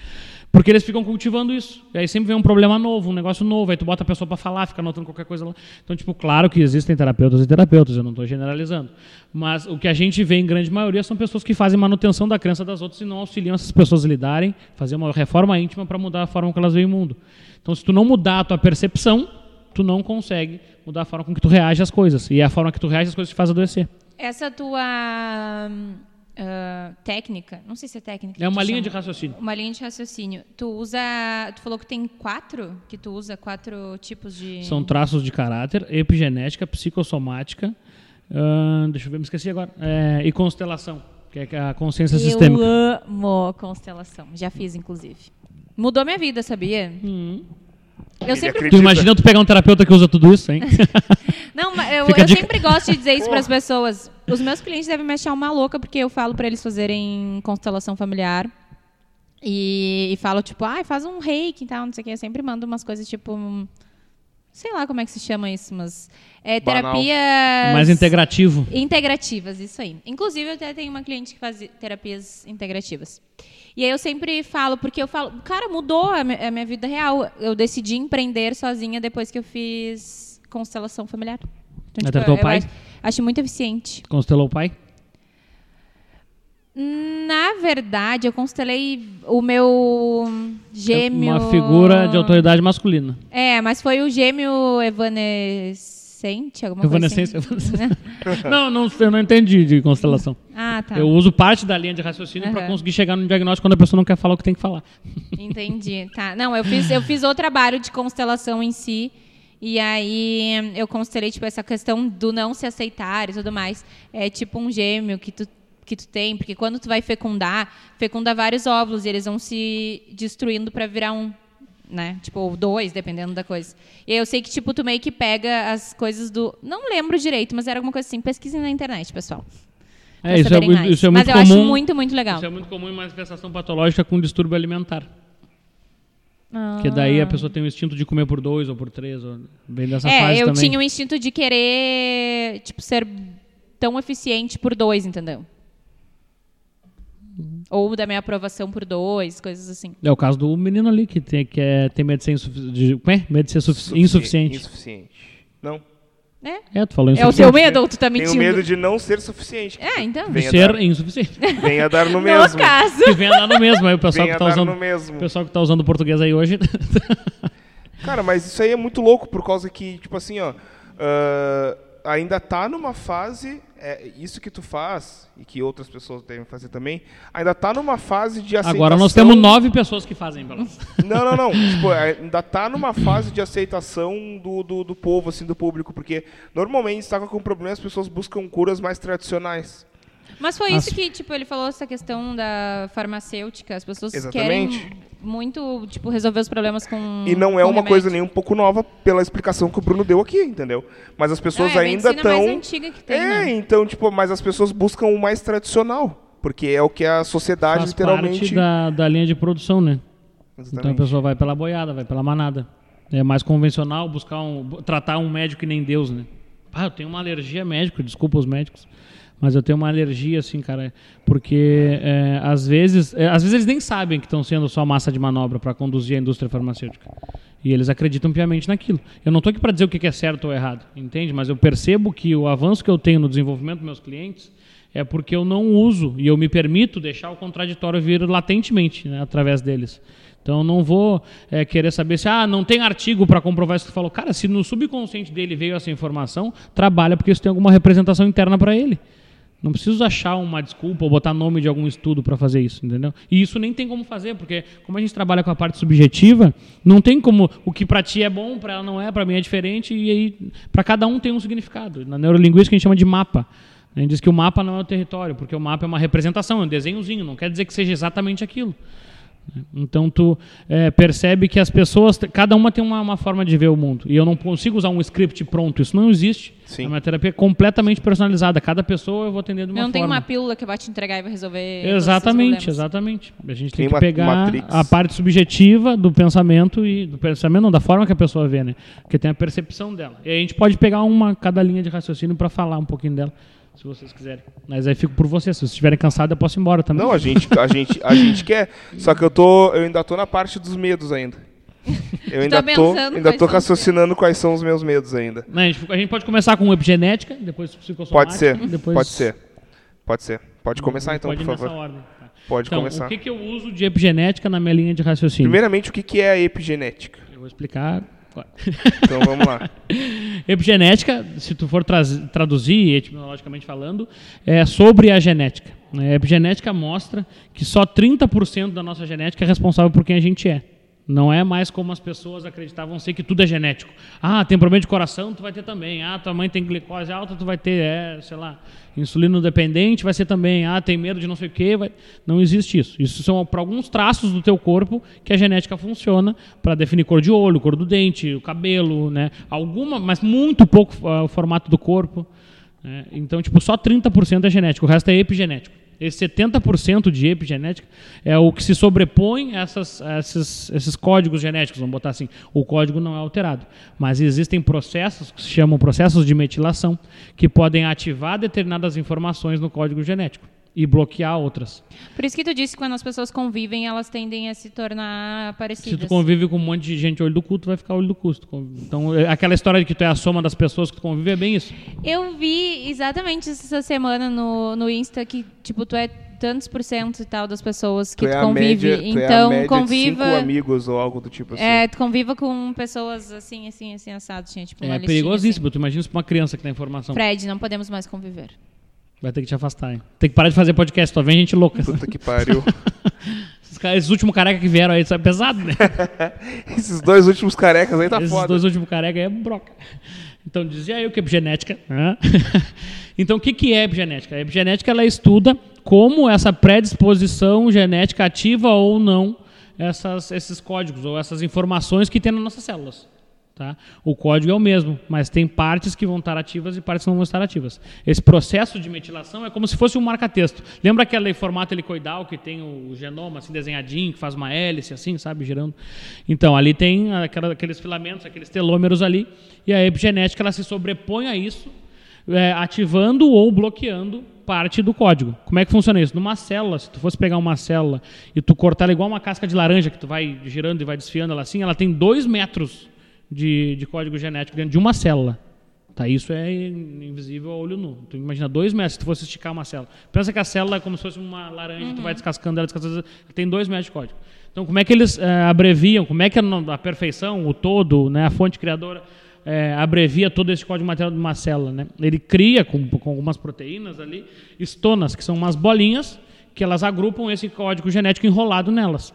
Porque eles ficam cultivando isso. E aí sempre vem um problema novo, um negócio novo, aí tu bota a pessoa para falar, fica anotando qualquer coisa lá. Então, tipo, claro que existem terapeutas e terapeutas, eu não estou generalizando. Mas o que a gente vê em grande maioria são pessoas que fazem manutenção da crença das outras e não auxiliam essas pessoas a lidarem, fazer uma reforma íntima para mudar a forma como elas veem o mundo. Então, se tu não mudar a tua percepção, tu não consegue mudar a forma com que tu reage às coisas. E é a forma que tu reage às coisas te faz adoecer. Essa tua ah, técnica, não sei se é técnica. É uma linha chama. de raciocínio. Uma linha de raciocínio. Tu usa. Tu falou que tem quatro? Que tu usa quatro tipos de. São traços de caráter, epigenética, psicossomática, ahn, deixa eu ver, me esqueci agora, é, e constelação, que é a consciência sistêmica. Eu amo constelação. Já fiz, inclusive. Mudou minha vida, sabia? Hum. Eu Ele sempre. Tu imagina tu pegar um terapeuta que usa tudo isso, hein? Não, mas eu, eu sempre gosto de dizer isso para as pessoas. Os meus clientes devem me achar uma louca porque eu falo para eles fazerem constelação familiar. E, e falo, tipo, ah, faz um reiki e tal, não sei o que. Eu sempre mando umas coisas, tipo, Sei lá como é que se chama isso, mas. É Banal. terapias. Mais integrativo. Integrativas, isso aí. Inclusive, eu até tenho uma cliente que faz terapias integrativas. E aí eu sempre falo, porque eu falo, cara, mudou a mi- a minha vida real. Eu decidi empreender sozinha depois que eu fiz constelação familiar. Então, teu eu pai? Acho, acho muito eficiente. Constelou o pai? Na verdade, eu constelei o meu gêmeo. Uma figura de autoridade masculina. É, mas foi o gêmeo evanescente, alguma Evanescência. coisa assim. não, não, eu não entendi de constelação. ah, tá. Eu uso parte da linha de raciocínio para Aham. conseguir chegar no diagnóstico quando a pessoa não quer falar o que tem que falar. Entendi. Tá. Não, eu fiz, eu fiz o trabalho de constelação em si. E aí eu constelei, tipo, essa questão do não se aceitar e tudo mais. É tipo um gêmeo que tu, que tu tem, porque quando tu vai fecundar, fecunda vários óvulos e eles vão se destruindo para virar um. Né? Tipo, ou dois, dependendo da coisa. E eu sei que, tipo, tu meio que pega as coisas do. Não lembro direito, mas era alguma coisa assim. Pesquisem na internet, pessoal. É, isso é, isso é mas muito eu comum. acho muito, muito legal. Isso é muito comum em manifestação patológica com distúrbio alimentar. Ah. Porque daí a pessoa tem o instinto de comer por dois ou por três, ou bem dessa é, fase eu também. tinha o instinto de querer, tipo, ser tão eficiente por dois, entendeu? Ou da minha aprovação por dois, coisas assim. É o caso do menino ali que tem, que é, tem medo de ser, insufi- de, como é? medo de ser sufi- Sufici- insuficiente. Insuficiente. Não. É? É, tu falou É o insuficiente. teu medo ou tu tá Tenho mentindo? medo de não ser suficiente. É, então. De Venha ser dar. insuficiente. Venha dar no No mesmo. caso. que vem lá no mesmo. Aí o pessoal Venha que tá dar usando. no mesmo. O pessoal que tá usando português aí hoje. Cara, mas isso aí é muito louco por causa que, tipo assim, ó, ah, ainda tá numa fase, é, isso que tu faz e que outras pessoas devem fazer também, ainda tá numa fase de aceitação. Agora nós temos nove pessoas que fazem, pelo menos. Não, não, não. tipo, ainda tá numa fase de aceitação do, do, do povo, assim, do público, porque normalmente está com problema as pessoas buscam curas mais tradicionais. Mas foi As- isso que, tipo, ele falou essa questão da farmacêutica. As pessoas Exatamente. querem muito, tipo, resolver os problemas com E não é uma remédio. coisa nem um pouco nova pela explicação que o Bruno deu aqui, entendeu? Mas as pessoas Não, é a ainda estão. antiga que tem, É, né? então, tipo, mas as pessoas buscam o mais tradicional. Porque é o que a sociedade Faz literalmente. parte da, da linha de produção, né? Então a Exatamente. pessoa vai pela boiada, vai pela manada. É mais convencional buscar um, tratar um médico que nem Deus, né? Ah, eu tenho uma alergia médico, desculpa os médicos, mas eu tenho uma alergia assim, cara, porque é, às vezes, é, às vezes eles nem sabem que estão sendo só massa de manobra para conduzir a indústria farmacêutica. E eles acreditam piamente naquilo. Eu não estou aqui para dizer o que é certo ou errado, entende? Mas eu percebo que o avanço que eu tenho no desenvolvimento dos meus clientes é porque eu não uso e eu me permito deixar o contraditório vir latentemente né, através deles. Então não vou é, querer saber se ah, não tem artigo para comprovar isso que tu falou. Cara, se no subconsciente dele veio essa informação, trabalha porque isso tem alguma representação interna para ele. Não preciso achar uma desculpa ou botar nome de algum estudo para fazer isso, entendeu? E isso nem tem como fazer, porque como a gente trabalha com a parte subjetiva, não tem como o que para ti é bom, para ela não é, para mim é diferente e aí para cada um tem um significado. Na neurolinguística a gente chama de mapa. A gente diz que o mapa não é o território, porque o mapa é uma representação, é um desenhozinho, não quer dizer que seja exatamente aquilo. Então tu é, percebe que as pessoas, cada uma tem uma, uma forma de ver o mundo. E eu não consigo usar um script pronto, isso não existe. Sim. A minha terapia é completamente personalizada. Cada pessoa eu vou atender de uma Não tem forma. uma pílula que vai te entregar e vai resolver. Exatamente, exatamente. A gente Tem tem, que pegar Matrix. a parte subjetiva do pensamento e do pensamento não da forma que a pessoa vê, né? Porque tem a percepção dela. E aí a gente pode pegar uma cada linha de raciocínio para falar um pouquinho dela, se vocês quiserem. Mas aí fico por vocês. Se vocês estiverem cansados, eu posso ir embora também. Não, a gente, a gente, a gente quer. Só que eu tô, eu ainda tô na parte dos medos ainda. Eu ainda tá tô, pensando ainda tô são os raciocinando quais são os meus medos ainda. Né, a, gente, a gente pode começar com epigenética, depois psicossomática. Pode ser, depois pode ser, pode ser. Pode começar então, pode por favor. ordem. tá. Pode Então, começar. o que, que eu uso de epigenética na minha linha de raciocínio? Primeiramente, o que que é a epigenética? Eu vou explicar. Então vamos lá. Epigenética, se tu for traz- traduzir etimologicamente falando, é sobre a genética. né? A epigenética mostra que só 30% da nossa genética é responsável por quem a gente é. Não é mais como as pessoas acreditavam ser que tudo é genético. Ah, tem problema de coração, tu vai ter também. Ah, tua mãe tem glicose alta, tu vai ter, é, sei lá, insulino dependente, vai ser também. Ah, tem medo de não sei o quê. Vai... Não existe isso. Isso são para alguns traços do teu corpo que a genética funciona para definir cor de olho, cor do dente, o cabelo, né? Alguma, mas muito pouco ah, o formato do corpo. né? Então, tipo, só 30% é genético, o resto é epigenético. Esse 70% de epigenética é o que se sobrepõe a essas, a esses, esses códigos genéticos, vamos botar assim. O código não é alterado, mas existem processos que se chamam processos de metilação que podem ativar determinadas informações no código genético e bloquear outras. Por isso que tu disse que quando as pessoas convivem, elas tendem a se tornar parecidas. Se tu convive com um monte de gente olho do culto, vai ficar olho do custo. Então, é, aquela história de que tu é a soma das pessoas que tu convive é bem isso. Eu vi exatamente essa semana no, no Insta que, tipo, tu é tantos por cento e tal das pessoas que tu, é tu convive. Média, tu então, é a média conviva. Cinco amigos ou algo do tipo assim. É, tu conviva com pessoas assim, assim, assim, assado. Tinha, tipo, É listinha, perigosíssimo. assim. Tu imagina isso pra uma criança que tem informação. Fred, não podemos mais conviver. Vai ter que te afastar, hein? Tem que parar de fazer podcast, só vem gente louca. Puta que pariu. Esses, caras- esses últimos careca que vieram aí, isso é pesado, né? Esses dois últimos carecas aí tá Esses foda. dois últimos careca aí é broca. Então dizia eu que é epigenética. né? então o que, que é epigenética? A epigenética ela estuda como essa predisposição genética ativa ou não essas, esses códigos ou essas informações que tem nas nossas células. Tá? O código é o mesmo, mas tem partes que vão estar ativas e partes que não vão estar ativas. Esse processo de metilação é como se fosse um marca-texto. Lembra aquele formato helicoidal que tem o genoma assim desenhadinho, que faz uma hélice assim, sabe, girando? Então, ali tem aquela- aqueles filamentos, aqueles telômeros ali, e a epigenética ela se sobrepõe a isso, é, ativando ou bloqueando parte do código. Como é que funciona isso? Numa célula, se tu fosse pegar uma célula e tu cortar ela igual uma casca de laranja, que tu vai girando e vai desfiando ela assim, ela tem dois metros de, de código genético dentro de uma célula. Tá, isso é invisível a olho nu. Tu imagina dois metros se tu fosse esticar uma célula. Pensa que a célula é como se fosse uma laranja, tu vai descascando ela, descascando ela, tem dois metros de código. Então, como é que eles eh, abreviam, como é que a, a perfeição, o todo, né, a fonte criadora, eh, abrevia todo esse código material de uma célula? Né? Ele cria, com, com algumas proteínas ali, estonas, que são umas bolinhas, que elas agrupam esse código genético enrolado nelas.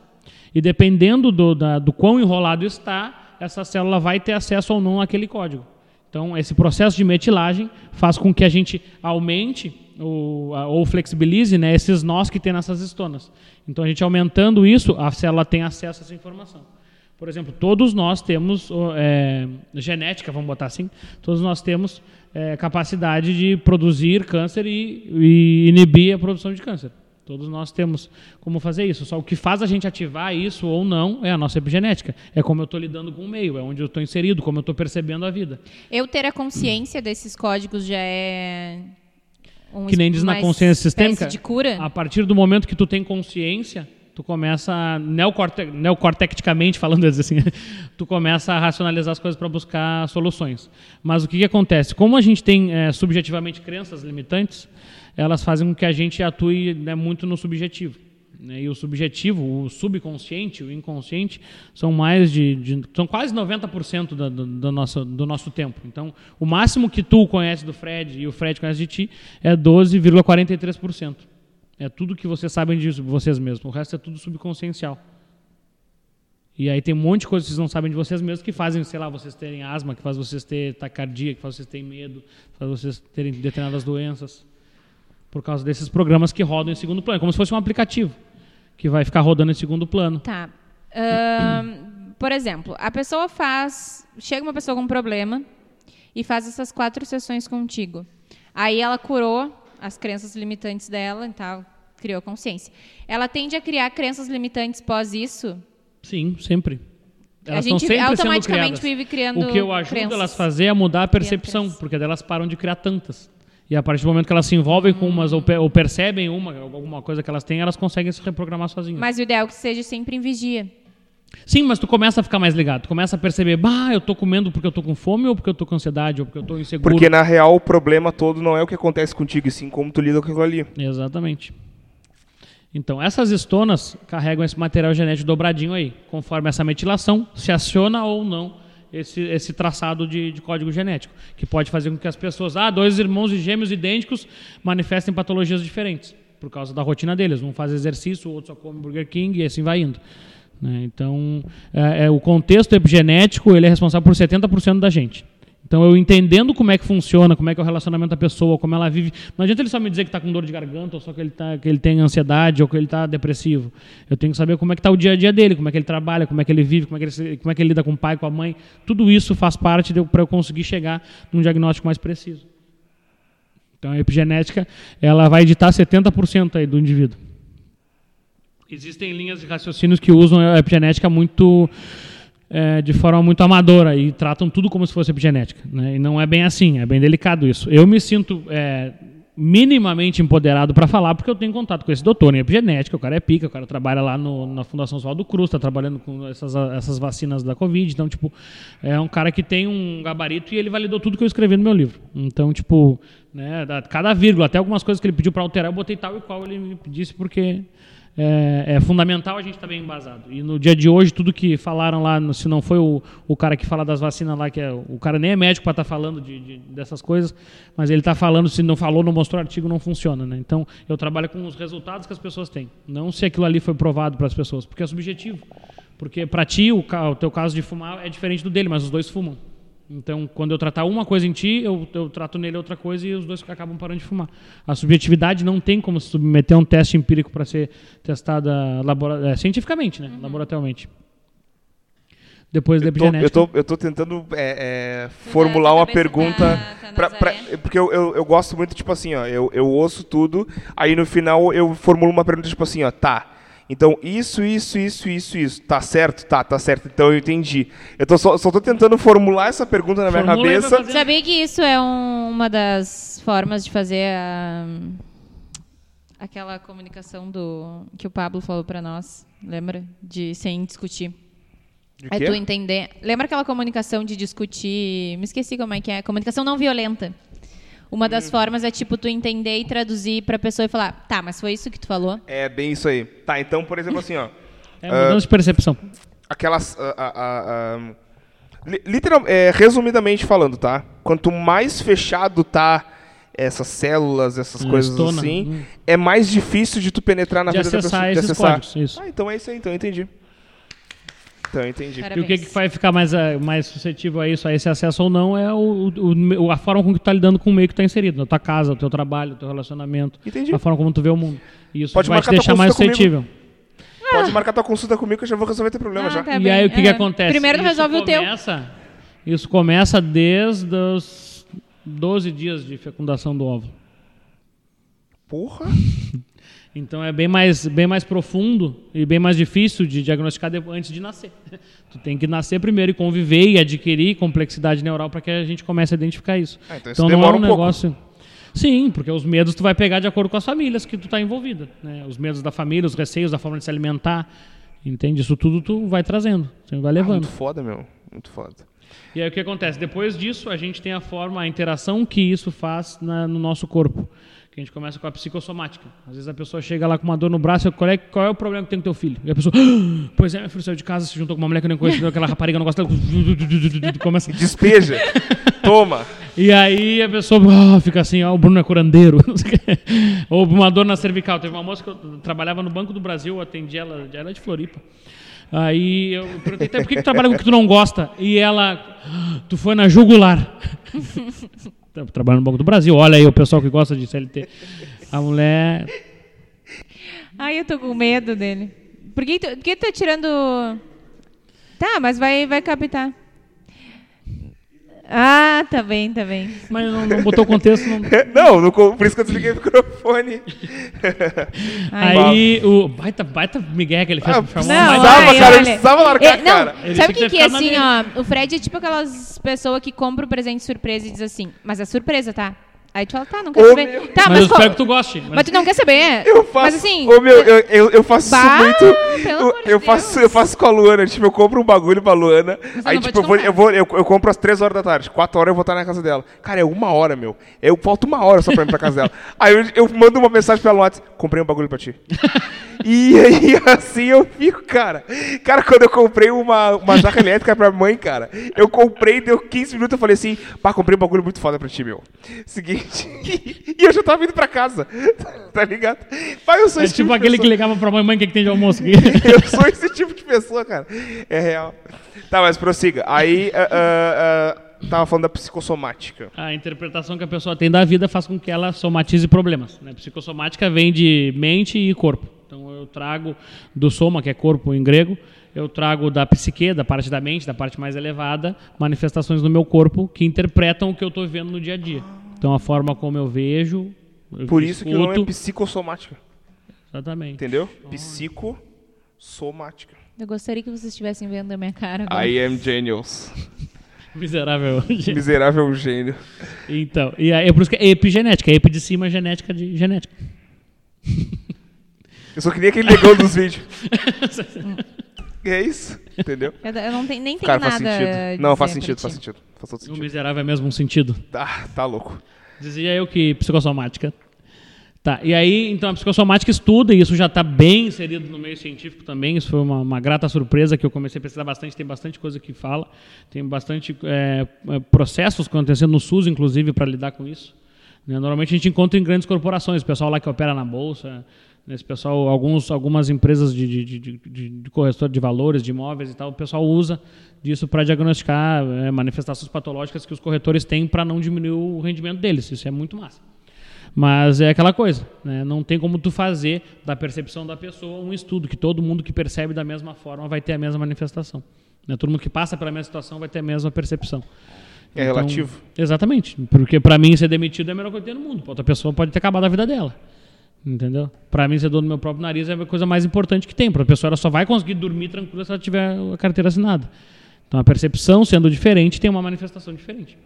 E dependendo do, da- do quão enrolado está, essa célula vai ter acesso ou não àquele código. Então, esse processo de metilagem faz com que a gente aumente ou, ou flexibilize né, esses nós que tem nessas estonas. Então, a gente aumentando isso, a célula tem acesso a essa informação. Por exemplo, todos nós temos é, genética, vamos botar assim, todos nós temos é, capacidade de produzir câncer e, e inibir a produção de câncer. Todos nós temos como fazer isso. Só o que faz a gente ativar isso ou não é a nossa epigenética. É como eu estou lidando com o meio, é onde eu estou inserido, como eu estou percebendo a vida. Eu ter a consciência desses códigos já é. Um Que nem diz na consciência sistêmica. de cura? A partir do momento que tu tem consciência, tu começa neocorte, neocortecticamente falando assim, tu começa a racionalizar as coisas para buscar soluções. Mas o que, que acontece? Como a gente tem eh, subjetivamente crenças limitantes, elas fazem com que a gente atue né, muito no subjetivo. né? E o subjetivo, o subconsciente, o inconsciente, são mais de, de- são quase 90% da, do, do nosso, do nosso tempo. Então, o máximo que tu conhece do Fred e o Fred conhece de ti é 12,43%. É tudo que vocês sabem de vocês mesmos. O resto é tudo subconsciencial. E aí tem um monte de coisas que vocês não sabem de vocês mesmos que fazem, sei lá, vocês terem asma, que faz vocês ter taquicardia, que faz vocês terem medo, que faz vocês terem determinadas doenças. Por causa desses programas que rodam em segundo plano. É como se fosse um aplicativo que vai ficar rodando em segundo plano. Tá. Ahn, por exemplo, a pessoa faz. Chega uma pessoa com um problema e faz essas quatro sessões contigo. Aí ela curou as crenças limitantes dela e tal, criou consciência. Ela tende a criar crenças limitantes pós isso? Sim, sempre. A Elas estão gente sempre automaticamente vive criando O que eu ajudo crenças. elas a fazer é mudar a percepção, porque daí elas param de criar tantas. E a partir do momento que elas se envolvem com umas ou, pe- ou percebem uma, alguma coisa que elas têm, elas conseguem se reprogramar sozinhas. Mas o ideal é que seja sempre em vigia. Sim, mas tu começa a ficar mais ligado. Tu começa a perceber, bah, eu tô comendo porque eu tô com fome, ou porque eu tô com ansiedade, ou porque eu tô inseguro. Porque na real o problema todo não é o que acontece contigo, e sim como tu lida com aquilo ali. Exatamente. Então, essas estonas carregam esse material genético dobradinho aí. Conforme essa metilação, se aciona ou não esse, esse traçado de, de código genético, que pode fazer com que as pessoas, ah, dois irmãos e gêmeos idênticos manifestem patologias diferentes, por causa da rotina deles. Um faz exercício, o outro só come Burger King e assim vai indo. né? Então, é, é, o contexto epigenético ele é responsável por 70% da gente. Então, eu entendendo como é que funciona, como é que é o relacionamento da pessoa, como ela vive. Não adianta ele só me dizer que está com dor de garganta, ou só que ele, tá, que ele tem ansiedade, ou que ele está depressivo. Eu tenho que saber como é que está o dia a dia dele, como é que ele trabalha, como é que ele vive, como é que ele, como é que ele lida com o pai, com a mãe. Tudo isso faz parte para eu conseguir chegar num diagnóstico mais preciso. Então a epigenética ela vai editar 70% aí do indivíduo. Existem linhas de raciocínios que usam a epigenética muito é, de forma muito amadora e tratam tudo como se fosse epigenética. Né? E não é bem assim, é bem delicado isso. Eu me sinto é, minimamente empoderado para falar porque eu tenho contato com esse doutor em epigenética, o cara é pica, o cara trabalha lá no, na Fundação Oswaldo Cruz, está trabalhando com essas, essas vacinas da Covid, então, tipo, é um cara que tem um gabarito e ele validou tudo que eu escrevi no meu livro. Então, tipo, né, cada vírgula, até algumas coisas que ele pediu para alterar, eu botei tal e qual ele me disse porque é, é, fundamental a gente estar tá bem embasado. E no dia de hoje, tudo que falaram lá, se não foi o, o cara que fala das vacinas lá, que é, o cara nem é médico para estar tá falando de, de, dessas coisas, mas ele está falando, se não falou, não mostrou artigo, não funciona. Né? Então, eu trabalho com os resultados que as pessoas têm, não se aquilo ali foi provado para as pessoas, porque é subjetivo. Porque para ti, o, o teu caso de fumar é diferente do dele, mas os dois fumam. Então, quando eu tratar uma coisa em ti, eu, eu trato nele outra coisa e os dois acabam parando de fumar. A subjetividade não tem como se submeter a um teste empírico para ser testada é, cientificamente, né? Uhum. laboratorialmente. Depois da epigenética. Eu tô, eu tô tentando é, é, formular uma pergunta. Tá, tá pra, pra, porque eu, eu, eu, gosto muito, tipo assim, ó, eu, eu ouço tudo, aí no final eu formulo uma pergunta, tipo assim, ó, tá então, isso, isso, isso, isso, isso. Tá certo? Tá, tá certo. Então eu entendi. Eu tô só, só tô tentando formular essa pergunta na minha Formula cabeça. Sabia que isso é um, uma das formas de fazer a, aquela comunicação do que o Pablo falou para nós, lembra? De sem discutir. De é tu entender. Lembra aquela comunicação de discutir? Me esqueci como é que é. Comunicação não violenta. Uma das hum. formas é tipo tu entender e traduzir para a pessoa e falar, tá, mas foi isso que tu falou? É bem isso aí. Tá, então, por exemplo, assim, ó. É mudança uh, de percepção. Aquelas. Uh, uh, literal, é, resumidamente falando, tá? Quanto mais fechado tá essas células, essas hum, coisas estona. assim, hum. é mais difícil de tu penetrar na de vida da pessoa. Esses de acessar códigos, isso. Ah, então é isso aí, então eu entendi. Então, entendi. Parabéns. E o que, que vai ficar mais, eh, mais suscetível a isso, a esse acesso ou não, é o, o a forma como tu está lidando com o meio que está inserido. Na tua casa, o teu trabalho, o teu relacionamento. Entendi. A forma como tu vê o mundo. E isso Pode vai te deixar mais suscetível. Comigo. Pode marcar tua consulta comigo que eu já vou resolver teu problema ah, já. Tá e bem. aí o que, que acontece? Primeiro isso resolve começa, o teu. Isso começa desde os 12 dias de fecundação do óvulo. Porra! Então é bem mais, bem mais profundo e bem mais difícil de diagnosticar antes de nascer. Tu tem que nascer primeiro e conviver e adquirir complexidade neural para que a gente comece a identificar isso. Ah, então, então não é um, um negócio. Sim, porque os medos tu vai pegar de acordo com as famílias que tu está envolvida. Né? Os medos da família, os receios da forma de se alimentar. Entende? Isso tudo tu vai trazendo, você vai levando. Ah, muito foda, meu. Muito foda. E aí o que acontece? Depois disso, a gente tem a forma, a interação que isso faz na, no nosso corpo que a gente começa com a psicossomática. Às vezes a pessoa chega lá com uma dor no braço, qual é, qual é o problema que tem com teu filho? E a pessoa, ah, pois é, meu filho saiu de casa, se juntou com uma mulher que eu nem conheço, aquela rapariga não gosta começa... Despeja, toma. E aí a pessoa oh, fica assim, ó, oh, o Bruno é curandeiro. Ou uma dor na cervical. Teve uma moça que eu trabalhava no Banco do Brasil, eu atendi ela, ela é de Floripa. Aí eu perguntei, por que, que tu trabalha com o que tu não gosta? E ela, ah, tu foi na jugular. trabalhando no Banco do Brasil. Olha aí o pessoal que gosta de CLT. A mulher. Ai, eu tô com medo dele. Por que, tu, por que tu tá tirando. Tá, mas vai, vai captar. Ah, tá bem, tá bem. Mas não, não botou contexto. Não... não, não, por isso que eu desliguei o microfone. Aí o. Baita, baita Miguel que ele fez. Ah, não, não ai, cara, ele precisava largar é, cara. Não, sabe o que, que é assim, ó? O Fred é tipo aquelas pessoas que compram o presente surpresa e diz assim, mas é surpresa, tá? Aí tu fala, tá, não quer saber. Meu... Tá, mas, mas eu espero que tu goste. Mas... mas... tu não quer saber. Eu faço. Mas assim. Ô, meu, eu, eu, eu faço bah, isso muito. Eu, eu faço, eu faço com a Luana. Tipo, eu compro um bagulho pra Luana. aí, tipo, eu vou, eu, vou, eu, eu compro às três horas da tarde. Quatro horas eu vou estar na casa dela. Cara, é uma hora, meu. Eu falto uma hora só pra ir pra casa dela. Aí eu, eu mando uma mensagem pela WhatsApp. Comprei um bagulho pra ti. e aí, assim eu fico, cara. Cara, quando eu comprei uma, uma jarra elétrica pra mãe, cara, eu comprei, deu 15 minutos, eu falei assim, pá, comprei um bagulho muito foda pra ti, meu. Seguinte. e eu já tava indo pra casa. Tá ligado? Pai, eu sou é esse tipo, tipo aquele que ligava pra mãe, mãe, o que, que tem de almoço aqui? eu sou esse tipo de pessoa, cara. É real. Tá, mas prossiga. Aí, uh, uh, uh, tava falando da psicossomática. A interpretação que a pessoa tem da vida faz com que ela somatize problemas. Né? Psicossomática vem de mente e corpo. Então eu trago do soma, que é corpo em grego, eu trago da psique, da parte da mente, da parte mais elevada, manifestações no meu corpo que interpretam o que eu estou vivendo no dia a dia. Então a forma como eu vejo. eu Por isso que o nome é escuto- psicossomática. Exatamente. Entendeu? Psicossomática. Eu gostaria que vocês estivessem vendo a minha cara agora. I am genius. Miserável. Miserável gênio. então, e aí, é por isso que é epigenética. Epi de cima, genética de genética. Eu só queria aquele negão dos vídeos. é isso, entendeu? Eu eu não tenho, nem faz nada. a sentido. Não, faz sentido, faz ti. sentido. Faz todo O sentido. miserável é mesmo um sentido. Tá, tá louco. Dizia eu que psicossomática. Tá, e aí, então, a psicossomática estuda, e isso já está bem inserido no meio científico também, isso foi uma, uma grata surpresa que eu comecei a pesquisar bastante, tem bastante coisa que fala, tem bastante é, é, processos acontecendo no SUS, inclusive, para lidar com isso. né? Normalmente a gente encontra em grandes corporações, o pessoal lá que opera na Bolsa, né, esse pessoal, alguns, algumas empresas de, de, de, de, de corretor de valores, de imóveis e tal, o pessoal usa disso para diagnosticar é, manifestações patológicas que os corretores têm para não diminuir o rendimento deles, isso é muito massa. Mas é aquela coisa, né? não tem como tu fazer da percepção da pessoa um estudo que todo mundo que percebe da mesma forma vai ter a mesma manifestação. Né? Todo mundo que passa pela mesma situação vai ter a mesma percepção. É Então, relativo. Exatamente, porque para mim ser demitido é a melhor coisa que tem no mundo. Pra outra pessoa pode ter acabado a vida dela. Entendeu? Para mim ser dono do meu próprio nariz é a coisa mais importante que tem. Para a pessoa ela só vai conseguir dormir tranquila se ela tiver a carteira assinada. Então a percepção sendo diferente tem uma manifestação diferente.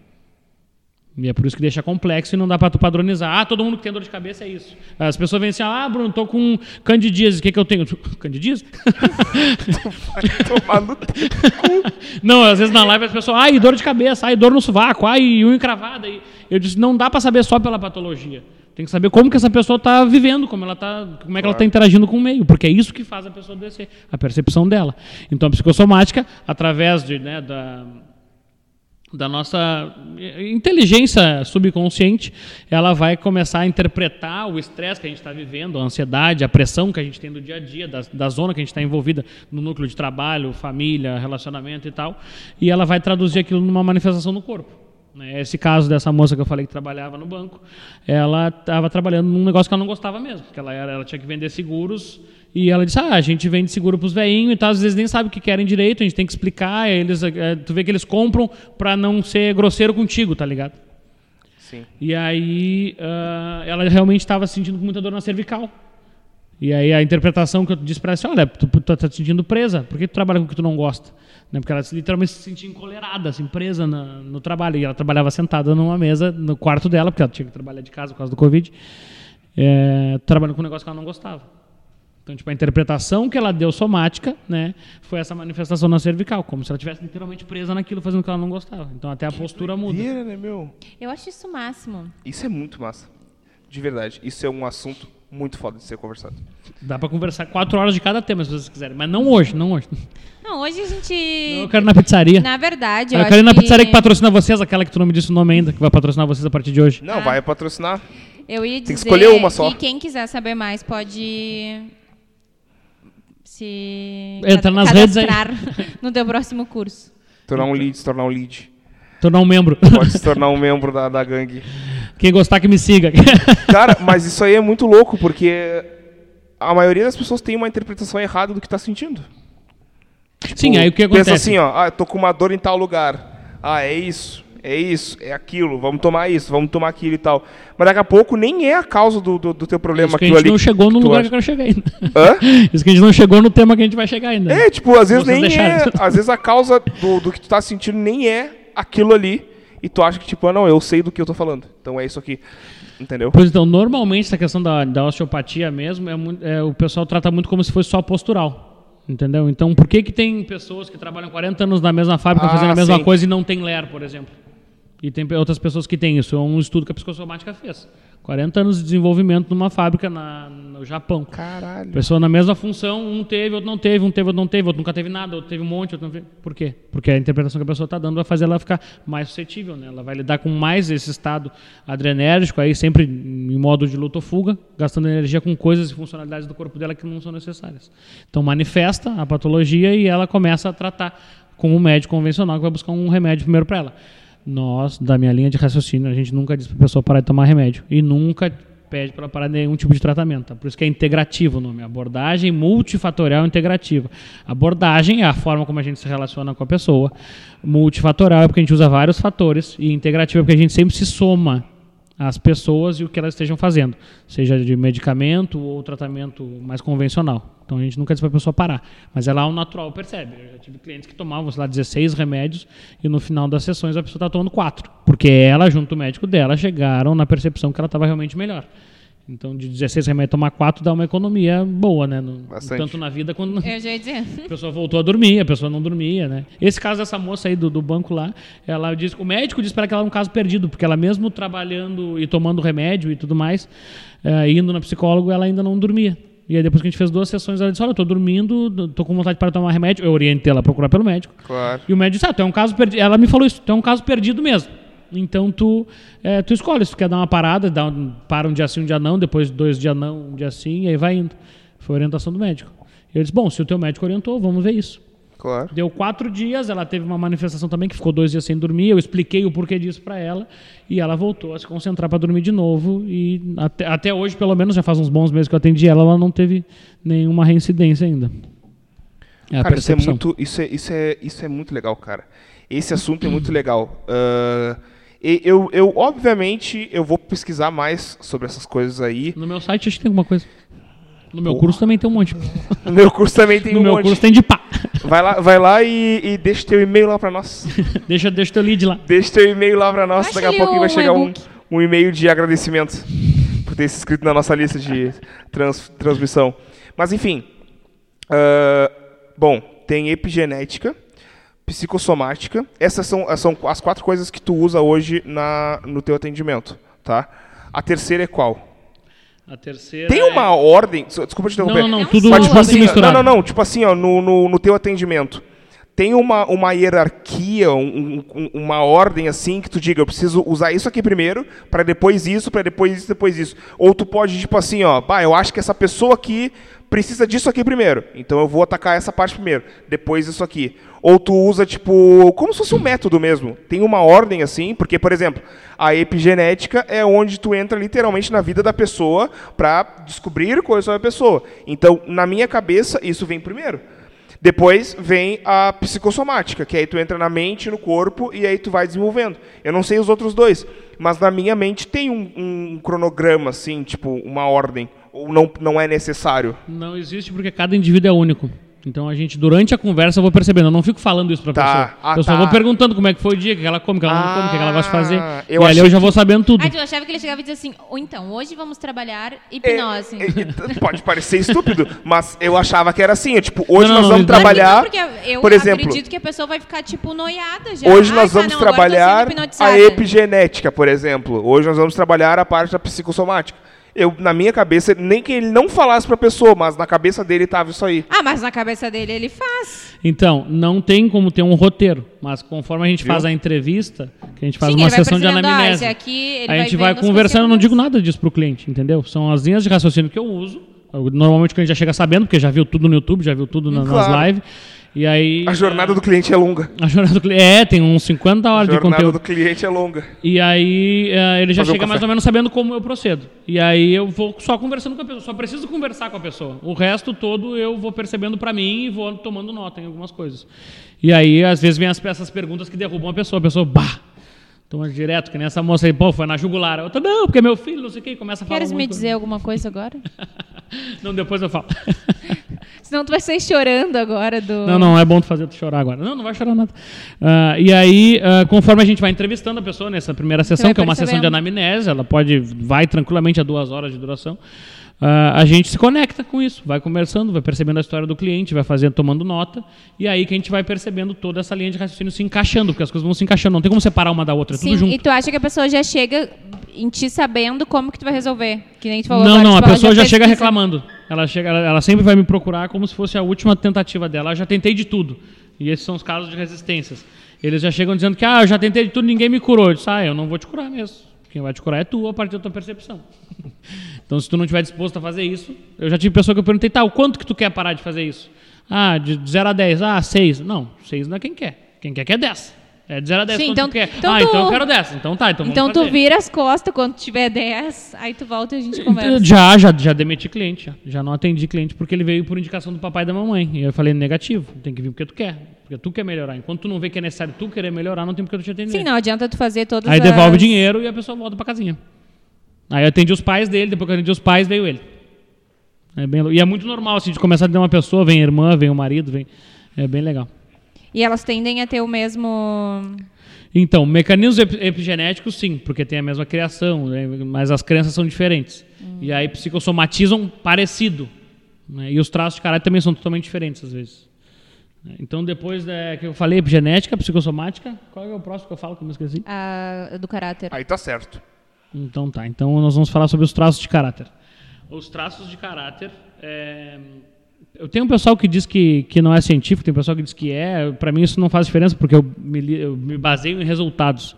E é por isso que deixa complexo e não dá para tu padronizar. Ah, todo mundo que tem dor de cabeça é isso. As pessoas vêm assim, ah, Bruno, tô com candidíase, o que, que eu tenho? Candidíase? Não, às vezes na live as pessoas, ai, dor de cabeça, ai, dor no sovaco, ai, unha encravada. Eu disse, não dá para saber só pela patologia. Tem que saber como que essa pessoa está vivendo, como, ela tá, como é que ela está interagindo com o meio, porque é isso que faz a pessoa descer, a percepção dela. Então a psicossomática, através de, né, da, da nossa inteligência subconsciente, ela vai começar a interpretar o estresse que a gente está vivendo, a ansiedade, a pressão que a gente tem do dia a dia, da, da zona que a gente está envolvida no núcleo de trabalho, família, relacionamento e tal, e ela vai traduzir aquilo numa manifestação no corpo. Né? Esse caso dessa moça que eu falei que trabalhava no banco, ela estava trabalhando num negócio que ela não gostava mesmo, que ela, era, ela tinha que vender seguros e ela disse: Ah, a gente vende seguro para os veinhos e tal, às vezes nem sabe o que querem direito, a gente tem que explicar. Eles, eh, tu vê que eles compram para não ser grosseiro contigo, tá ligado? Sim. E aí ah, ela realmente estava sentindo muita dor na cervical. E aí a interpretação que eu disse para ela assim, olha, tu, tu tá te sentindo presa, por que tu trabalha com o que tu não gosta? Né? Porque ela literalmente se sentia encolerada, assim, presa na- no trabalho. E ela trabalhava sentada numa mesa no quarto dela, porque ela tinha que trabalhar de casa por causa do Covid, é, trabalhando com um negócio que ela não gostava. Então, tipo, a interpretação que ela deu somática, né, foi essa manifestação na cervical, como se ela estivesse literalmente presa naquilo, fazendo o que ela não gostava. Então, até a postura muda. Né, meu? Eu acho isso o máximo. Isso é muito massa. De verdade. Isso é um assunto muito foda de ser conversado. Dá pra conversar quatro horas de cada tema, se vocês quiserem. Mas não hoje, não hoje. Não, hoje a gente. Eu quero ir na pizzaria. Na verdade, eu, Eu, acho quero ir na que... pizzaria que patrocina vocês, aquela que tu não me disse o nome ainda, que vai patrocinar vocês a partir de hoje. Não, Ah. vai patrocinar. Eu ia dizer que escolher uma só. que quem quiser saber mais pode se Entra nas redes aí. no teu próximo curso. Tornar um lead, se tornar um lead. Tornar um membro. Pode se tornar um membro da, da gangue. Quem gostar que me siga. Cara, mas isso aí é muito louco, porque a maioria das pessoas tem uma interpretação errada do que tá sentindo. Sim, aí o que Tipo, Pensa acontece? assim, ó, ah, tô com uma dor em tal lugar. Ah, é isso, é isso, é aquilo, vamos tomar isso, vamos tomar aquilo e tal. Mas daqui a pouco nem é a causa do, do, do teu problema Isso que a gente ali. não chegou no tu lugar acha. que eu chegar ainda. Hã? Isso que a gente não chegou no tema que a gente vai chegar ainda. É, tipo, às vezes Vocês nem é. deixaram. Às vezes a causa do, do que tu tá sentindo nem é aquilo ali. E tu acha que, tipo, ah, não, eu sei do que eu tô falando. Então é isso aqui. Entendeu? Pois então, normalmente essa questão da, da osteopatia mesmo, é, muito- é, o pessoal trata muito como se fosse só postural. Entendeu? Então, por que, que tem pessoas que trabalham 40 anos na mesma fábrica Ah, fazendo a mesma sim. coisa e não tem LER, por exemplo? E tem outras pessoas que têm isso. É um estudo que a psicossomática fez. 40 anos de desenvolvimento numa fábrica na- no Japão. Caralho. Pessoa na mesma função, um teve, outro não teve, um teve, outro não teve, outro nunca teve nada, outro teve um monte, outro não teve. Por quê? Porque a interpretação que a pessoa está dando vai fazer ela ficar mais suscetível, né? Ela vai lidar com mais esse estado adrenérgico, aí sempre em modo de luta ou fuga, gastando energia com coisas e funcionalidades do corpo dela que não são necessárias. Então manifesta a patologia e ela começa a tratar com um médico convencional que vai buscar um remédio primeiro para ela. Nós, da minha linha de raciocínio, a gente nunca diz para a pessoa parar de tomar remédio e nunca pede para parar nenhum tipo de tratamento. Tá? Por isso que é integrativo o nome. Abordagem multifatorial integrativa. Abordagem é a forma como a gente se relaciona com a pessoa. Multifatorial é porque a gente usa vários fatores. E integrativa é porque a gente sempre se soma as pessoas e o que elas estejam fazendo, seja de medicamento ou tratamento mais convencional. Então a gente nunca diz para a pessoa parar, mas ela ao natural percebe. Eu já tive clientes que tomavam, sei lá, 16 remédios e no final das sessões a pessoa está tomando 4, porque ela, junto com o médico dela, chegaram na percepção que ela estava realmente melhor. Então, de 16 remédios tomar 4 dá uma economia boa, né? No, tanto na vida quanto no, Eu já ia dizer. a pessoa voltou a dormir, a pessoa não dormia, né? Esse caso dessa moça aí do, do banco lá, ela disse, o médico disse para ela que ela era um caso perdido, porque ela mesmo trabalhando e tomando remédio e tudo mais, eh, indo na psicólogo, ela ainda não dormia. E aí depois que a gente fez duas sessões, ela disse, olha, eu tô dormindo, tô com vontade para tomar remédio. Eu orientei ela a procurar pelo médico. Claro. E o médico disse, ah, tu é um caso perdido. Ela me falou isso, tu é um caso perdido mesmo. Então tu, eh, tu escolhe, se tu quer dar uma parada, dá um, para um dia sim, um dia não, depois dois dias não, um dia sim, e aí vai indo. Foi a orientação do médico. Eu disse, bom, se o teu médico orientou, vamos ver isso. Claro. Deu quatro dias, ela teve uma manifestação também que ficou dois dias sem dormir. Eu expliquei o porquê disso para ela e ela voltou a se concentrar para dormir de novo. E até, até hoje, pelo menos, já faz uns bons meses que eu atendi ela, ela não teve nenhuma reincidência ainda. É Cara, isso é, muito, isso, é, isso, é, isso é muito legal, cara. Esse assunto é muito legal. Ah, e eu, eu, obviamente, eu vou pesquisar mais sobre essas coisas aí. No meu site acho que tem alguma coisa. No meu curso também tem um monte. No meu curso também tem no um meu monte. curso tem de pá. Vai lá, vai lá e, e deixa teu e-mail lá pra nós. deixa, deixa teu lead lá. Deixa teu e-mail lá pra nós. Daqui a pouquinho vai chegar um, um e-mail de agradecimento por ter se inscrito na nossa lista de trans- transmissão. Mas enfim. ah, bom, tem epigenética, psicossomática. Essas são, são as quatro coisas que tu usa hoje na, no teu atendimento. Tá? A terceira é qual? A terceira. Tem é- uma ordem. Desculpa te interromper. não, não. Não Tudo, Mas, tipo assim, misturado. não, não, não. Tipo assim, ó, no, no, no teu atendimento, tem uma, uma hierarquia, um- um- uma ordem assim que tu diga, eu preciso usar isso aqui primeiro, para depois isso, para depois isso, depois isso. Ou tu pode, tipo assim, ó, bah, eu acho que essa pessoa aqui precisa disso aqui primeiro. Então eu vou atacar essa parte primeiro, depois isso aqui. Ou tu usa, tipo, como se fosse um método mesmo. Tem uma ordem assim, porque, por exemplo, a epigenética é onde tu entra literalmente na vida da pessoa para descobrir coisas sobre a pessoa. Então, na minha cabeça, isso vem primeiro. Depois vem a psicossomática, que aí tu entra na mente, no corpo, e aí tu vai desenvolvendo. Eu não sei os outros dois, mas na minha mente tem um, um cronograma, assim, tipo, uma ordem. Ou não, não é necessário. Não existe porque cada indivíduo é único. Então a gente, durante a conversa, eu vou percebendo. Eu não fico falando isso pra Tá. pessoa. Ah, eu só tá. vou perguntando como é que foi o dia, o que ela come, o que ela não come, o que ela gosta de fazer. Ah, eu e ali eu já que- vou sabendo tudo. Ah, tu achava que ele chegava e dizia assim, ou então, hoje vamos trabalhar hipnose. É, é, é, pode parecer estúpido, mas eu achava que era assim. é, Tipo, hoje Não, não, nós não, vamos não. Trabalhar. não, porque eu por exemplo, acredito que a pessoa vai ficar, tipo, noiada já. Hoje nós tá, vamos trabalhar a epigenética, por exemplo. Hoje nós vamos trabalhar a parte da psicossomática. Eu, na minha cabeça, nem que ele não falasse pra pessoa, mas na cabeça dele tava isso aí. Ah, mas na cabeça dele ele faz. Então, não tem como ter um roteiro. Mas conforme a gente Viu? faz a entrevista, que a gente faz Sim, uma ele vai sessão de ah, anamnese. esse aqui, ele a gente vai vendo as conversando, eu não digo nada disso pro cliente, entendeu? São as linhas de raciocínio que eu uso. Normalmente o cliente já chega sabendo, porque já viu tudo no YouTube, já viu tudo na- nas Claro. lives. E aí. A jornada do cliente é longa. A jornada do cliente. É, tem uns 50 A horas de jornada conteúdo. do cliente é longa. E aí eh, ele já Fazer um chega mais café. ou menos sabendo como eu procedo. E aí eu vou só conversando com a pessoa. Só preciso conversar com a pessoa. O resto todo eu vou percebendo pra mim e vou tomando nota em algumas coisas. E aí, às vezes, vem as, essas perguntas que derrubam a pessoa. A pessoa, bah! Toma direto, que nem essa moça aí, pô, foi na jugular. Outra, não, porque é meu filho, não sei o que, e começa a falar. Queres me dizer alguma coisa agora? Não, depois eu falo. Senão tu vai sair chorando agora do... Não, não, é bom tu fazer tu chorar agora. Não, não vai chorar nada. Ah, e aí, ah, conforme a gente vai entrevistando a pessoa nessa primeira sessão, que é uma sessão de anamnese, ela pode, vai tranquilamente a duas horas de duração, a gente se conecta com isso, vai conversando, vai percebendo a história do cliente, vai fazendo, tomando nota, e aí que a gente vai percebendo toda essa linha de raciocínio se encaixando, porque as coisas vão se encaixando, não tem como separar uma da outra, é tudo Sim, junto. e tu acha que a pessoa já chega em ti sabendo como que tu vai resolver? Que nem tu falou Não, agora, não, a tipo, ela pessoa já, chega pesquisa. reclamando. Ela, chega, ela, ela sempre vai me procurar como se fosse a última tentativa dela. Eu já tentei de tudo. E esses são os casos de resistências. Eles já chegam dizendo que, ah, eu já tentei de tudo, ninguém me curou. Eu disse, ah, eu não vou te curar mesmo. Quem vai te curar é tu, a partir da tua percepção. então, se tu não estiver disposto a fazer isso, eu já tive pessoa que eu perguntei, tá, o quanto que tu quer parar de fazer isso? Ah, de 0 a 10. Ah, 6. Não, 6 não é quem quer. Quem quer quer 10. É de 0 a 10, Sim, quanto então- tu quer? então ah, tu- então eu quero 10. Então tá, então vamos Então tu fazer. vira as costas quando tiver 10, aí tu volta e a gente conversa. Já, já, já demiti cliente, já. Já não atendi cliente porque ele veio por indicação do papai e da mamãe. E eu falei, negativo, tem que vir porque tu quer. Porque tu quer melhorar. Enquanto tu não vê que é necessário tu querer melhorar, não tem porque tu te atender. Sim, não adianta tu fazer todas Aí as... devolve o dinheiro e a pessoa volta pra casinha. Aí eu atendi os pais dele, depois que eu atendi os pais, veio ele. É bem, e é muito normal, assim, de começar a ter uma pessoa, vem a irmã, vem o marido, vem. É bem legal. E elas tendem a ter o mesmo. Então, mecanismos ep- epigenéticos, sim, porque tem a mesma criação, né, mas as crenças são diferentes. E aí psicossomatizam parecido. né, e os traços de caráter também são totalmente diferentes, às vezes. Então, depois da, que eu falei epigenética, psicossomática, qual é o próximo que eu falo que eu me esqueci? a- do caráter. Aí tá certo. Então tá, então nós vamos falar sobre os traços de caráter. Os traços de caráter. é, Eu tenho um pessoal que diz que, que não é científico, tem um pessoal que diz que é. Para mim isso não faz diferença, porque eu me, eu me baseio em resultados.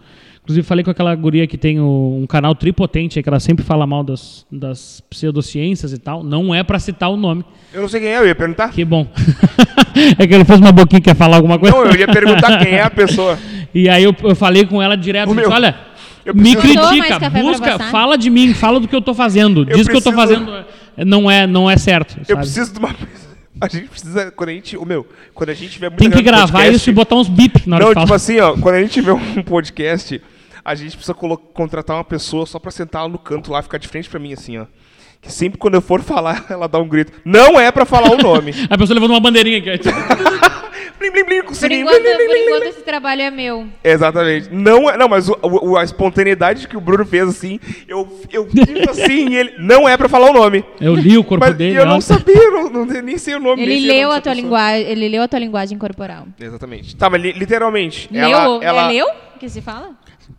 Inclusive falei com aquela guria que tem o- um canal tripotente, que ela sempre fala mal das, das pseudociências e tal. Não é para citar o nome. Eu não sei quem é, eu ia perguntar. Que bom. é que ele fez uma boquinha que quer falar alguma coisa. Não, eu ia perguntar quem é a pessoa. E aí eu, eu falei com ela direto, disse, olha, eu me preciso- critica, busca, fala de mim, fala do que eu tô fazendo. Eu Diz que eu tô preciso- fazendo é, não é, não é certo. Eu sabe? preciso de uma. A gente precisa, quando a gente, o meu, quando a gente tiver muito Tem que gravar podcast- isso e botar uns bip na hora Não, que tipo fala. assim, ó, quando a gente tiver um podcast, a gente precisa contratar uma pessoa só pra sentar lá no canto lá, ficar de frente pra mim, assim, ó. Que sempre quando eu for falar, ela dá um grito. Não é pra falar o nome. A pessoa levando uma bandeirinha aqui. blim, blim, blim, com Por enquanto, blim, blim, por blim, blim. enquanto esse trabalho é meu. Exatamente. Não é, não, mas o- o- a espontaneidade que o Bruno fez assim, eu eu fiz assim, e ele não é pra falar o nome. Eu li o corpo Mas dele. eu não sabia, eu não, não, nem sei o nome. Ele leu a tua linguagem, ele leu a tua linguagem corporal. Exatamente. Tá, mas li- literalmente, leu? ela, ela, É leu que se fala?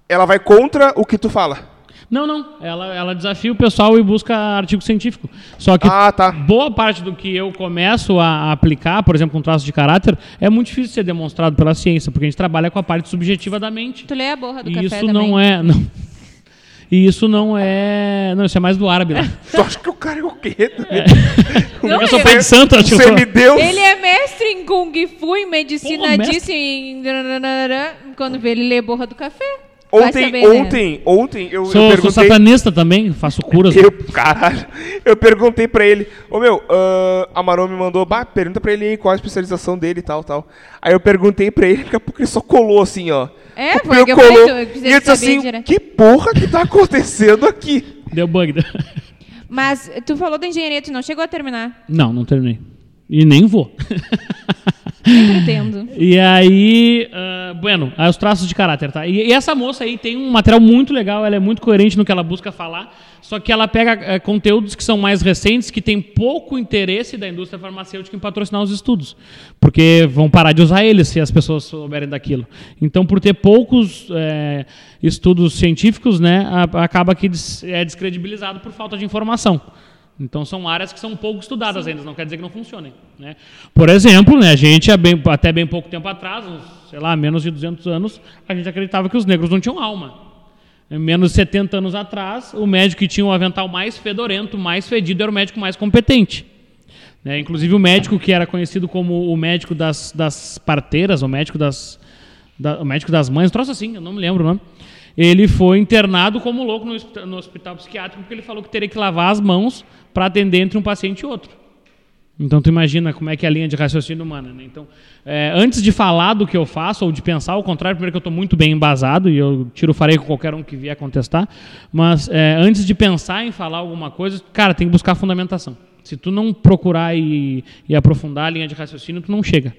Ela vai contra o que tu fala. Não, não. Ela, ela desafia o pessoal e busca artigo científico. Só que Ah, tá. boa parte do que eu começo a aplicar, por exemplo, um traço de caráter, é muito difícil de ser demonstrado pela ciência, porque a gente trabalha com a parte subjetiva da mente. Tu lê a borra do E café isso também. não é. Não. E isso não é. Não, isso é mais do árabe lá. Tu acha que o cara é o quê? Não, eu sou pai de santo, acho que eu sou. Semideus? Ele é mestre em Kung Fu, em medicina, Porra, disse em... Quando vê, ele lê borra do café. Ontem, saber, né? ontem, ontem eu, eu Sou, sou perguntei... satanista também, faço curas. Eu, caralho, eu perguntei pra ele, ô meu, ah, a Marô me mandou, bah, pergunta pra ele aí qual a especialização dele e tal, tal. Aí eu perguntei pra ele, daqui a pouco ele só colou assim, ó. É, Copiou, foi o que eu colou, falei, tu precisa e eu disse assim, direto. que porra que tá acontecendo aqui? Deu bug. Mas tu falou da engenharia, tu não chegou a terminar. Não, não terminei. E nem vou. Nem pretendo. E aí, ah, bueno, aí os traços de caráter, tá? E, e essa moça aí tem um material muito legal, ela é muito coerente no que ela busca falar, só que ela pega eh, conteúdos que são mais recentes, que tem pouco interesse da indústria farmacêutica em patrocinar os estudos, porque vão parar de usar eles se as pessoas souberem daquilo. Então, por ter poucos eh, estudos científicos, né, acaba que é descredibilizado por falta de informação. Então são áreas que são pouco estudadas ainda, não quer dizer que não funcionem. Né? Por exemplo, né, a gente bem- até bem pouco tempo atrás, uns, sei lá, menos de 200 anos, a gente acreditava que os negros não tinham alma. Menos de 70 anos atrás, o médico que tinha o avental mais fedorento, mais fedido, era o médico mais competente. Né? Inclusive o médico que era conhecido como o médico das, das parteiras, o médico das, da- o médico das mães, um troço assim, eu não me lembro o nome. Ele foi internado como louco no, no hospital psiquiátrico porque ele falou que teria que lavar as mãos para atender entre um paciente e outro. Então tu imagina como é que é a linha de raciocínio humana. Né? Então, é, antes de falar do que eu faço ou de pensar ao contrário, primeiro que eu estou muito bem embasado e eu tiro farei com qualquer um que vier contestar, mas é, antes de pensar em falar alguma coisa, cara, tem que buscar fundamentação. Se tu não procurar e, e aprofundar a linha de raciocínio, tu não chega.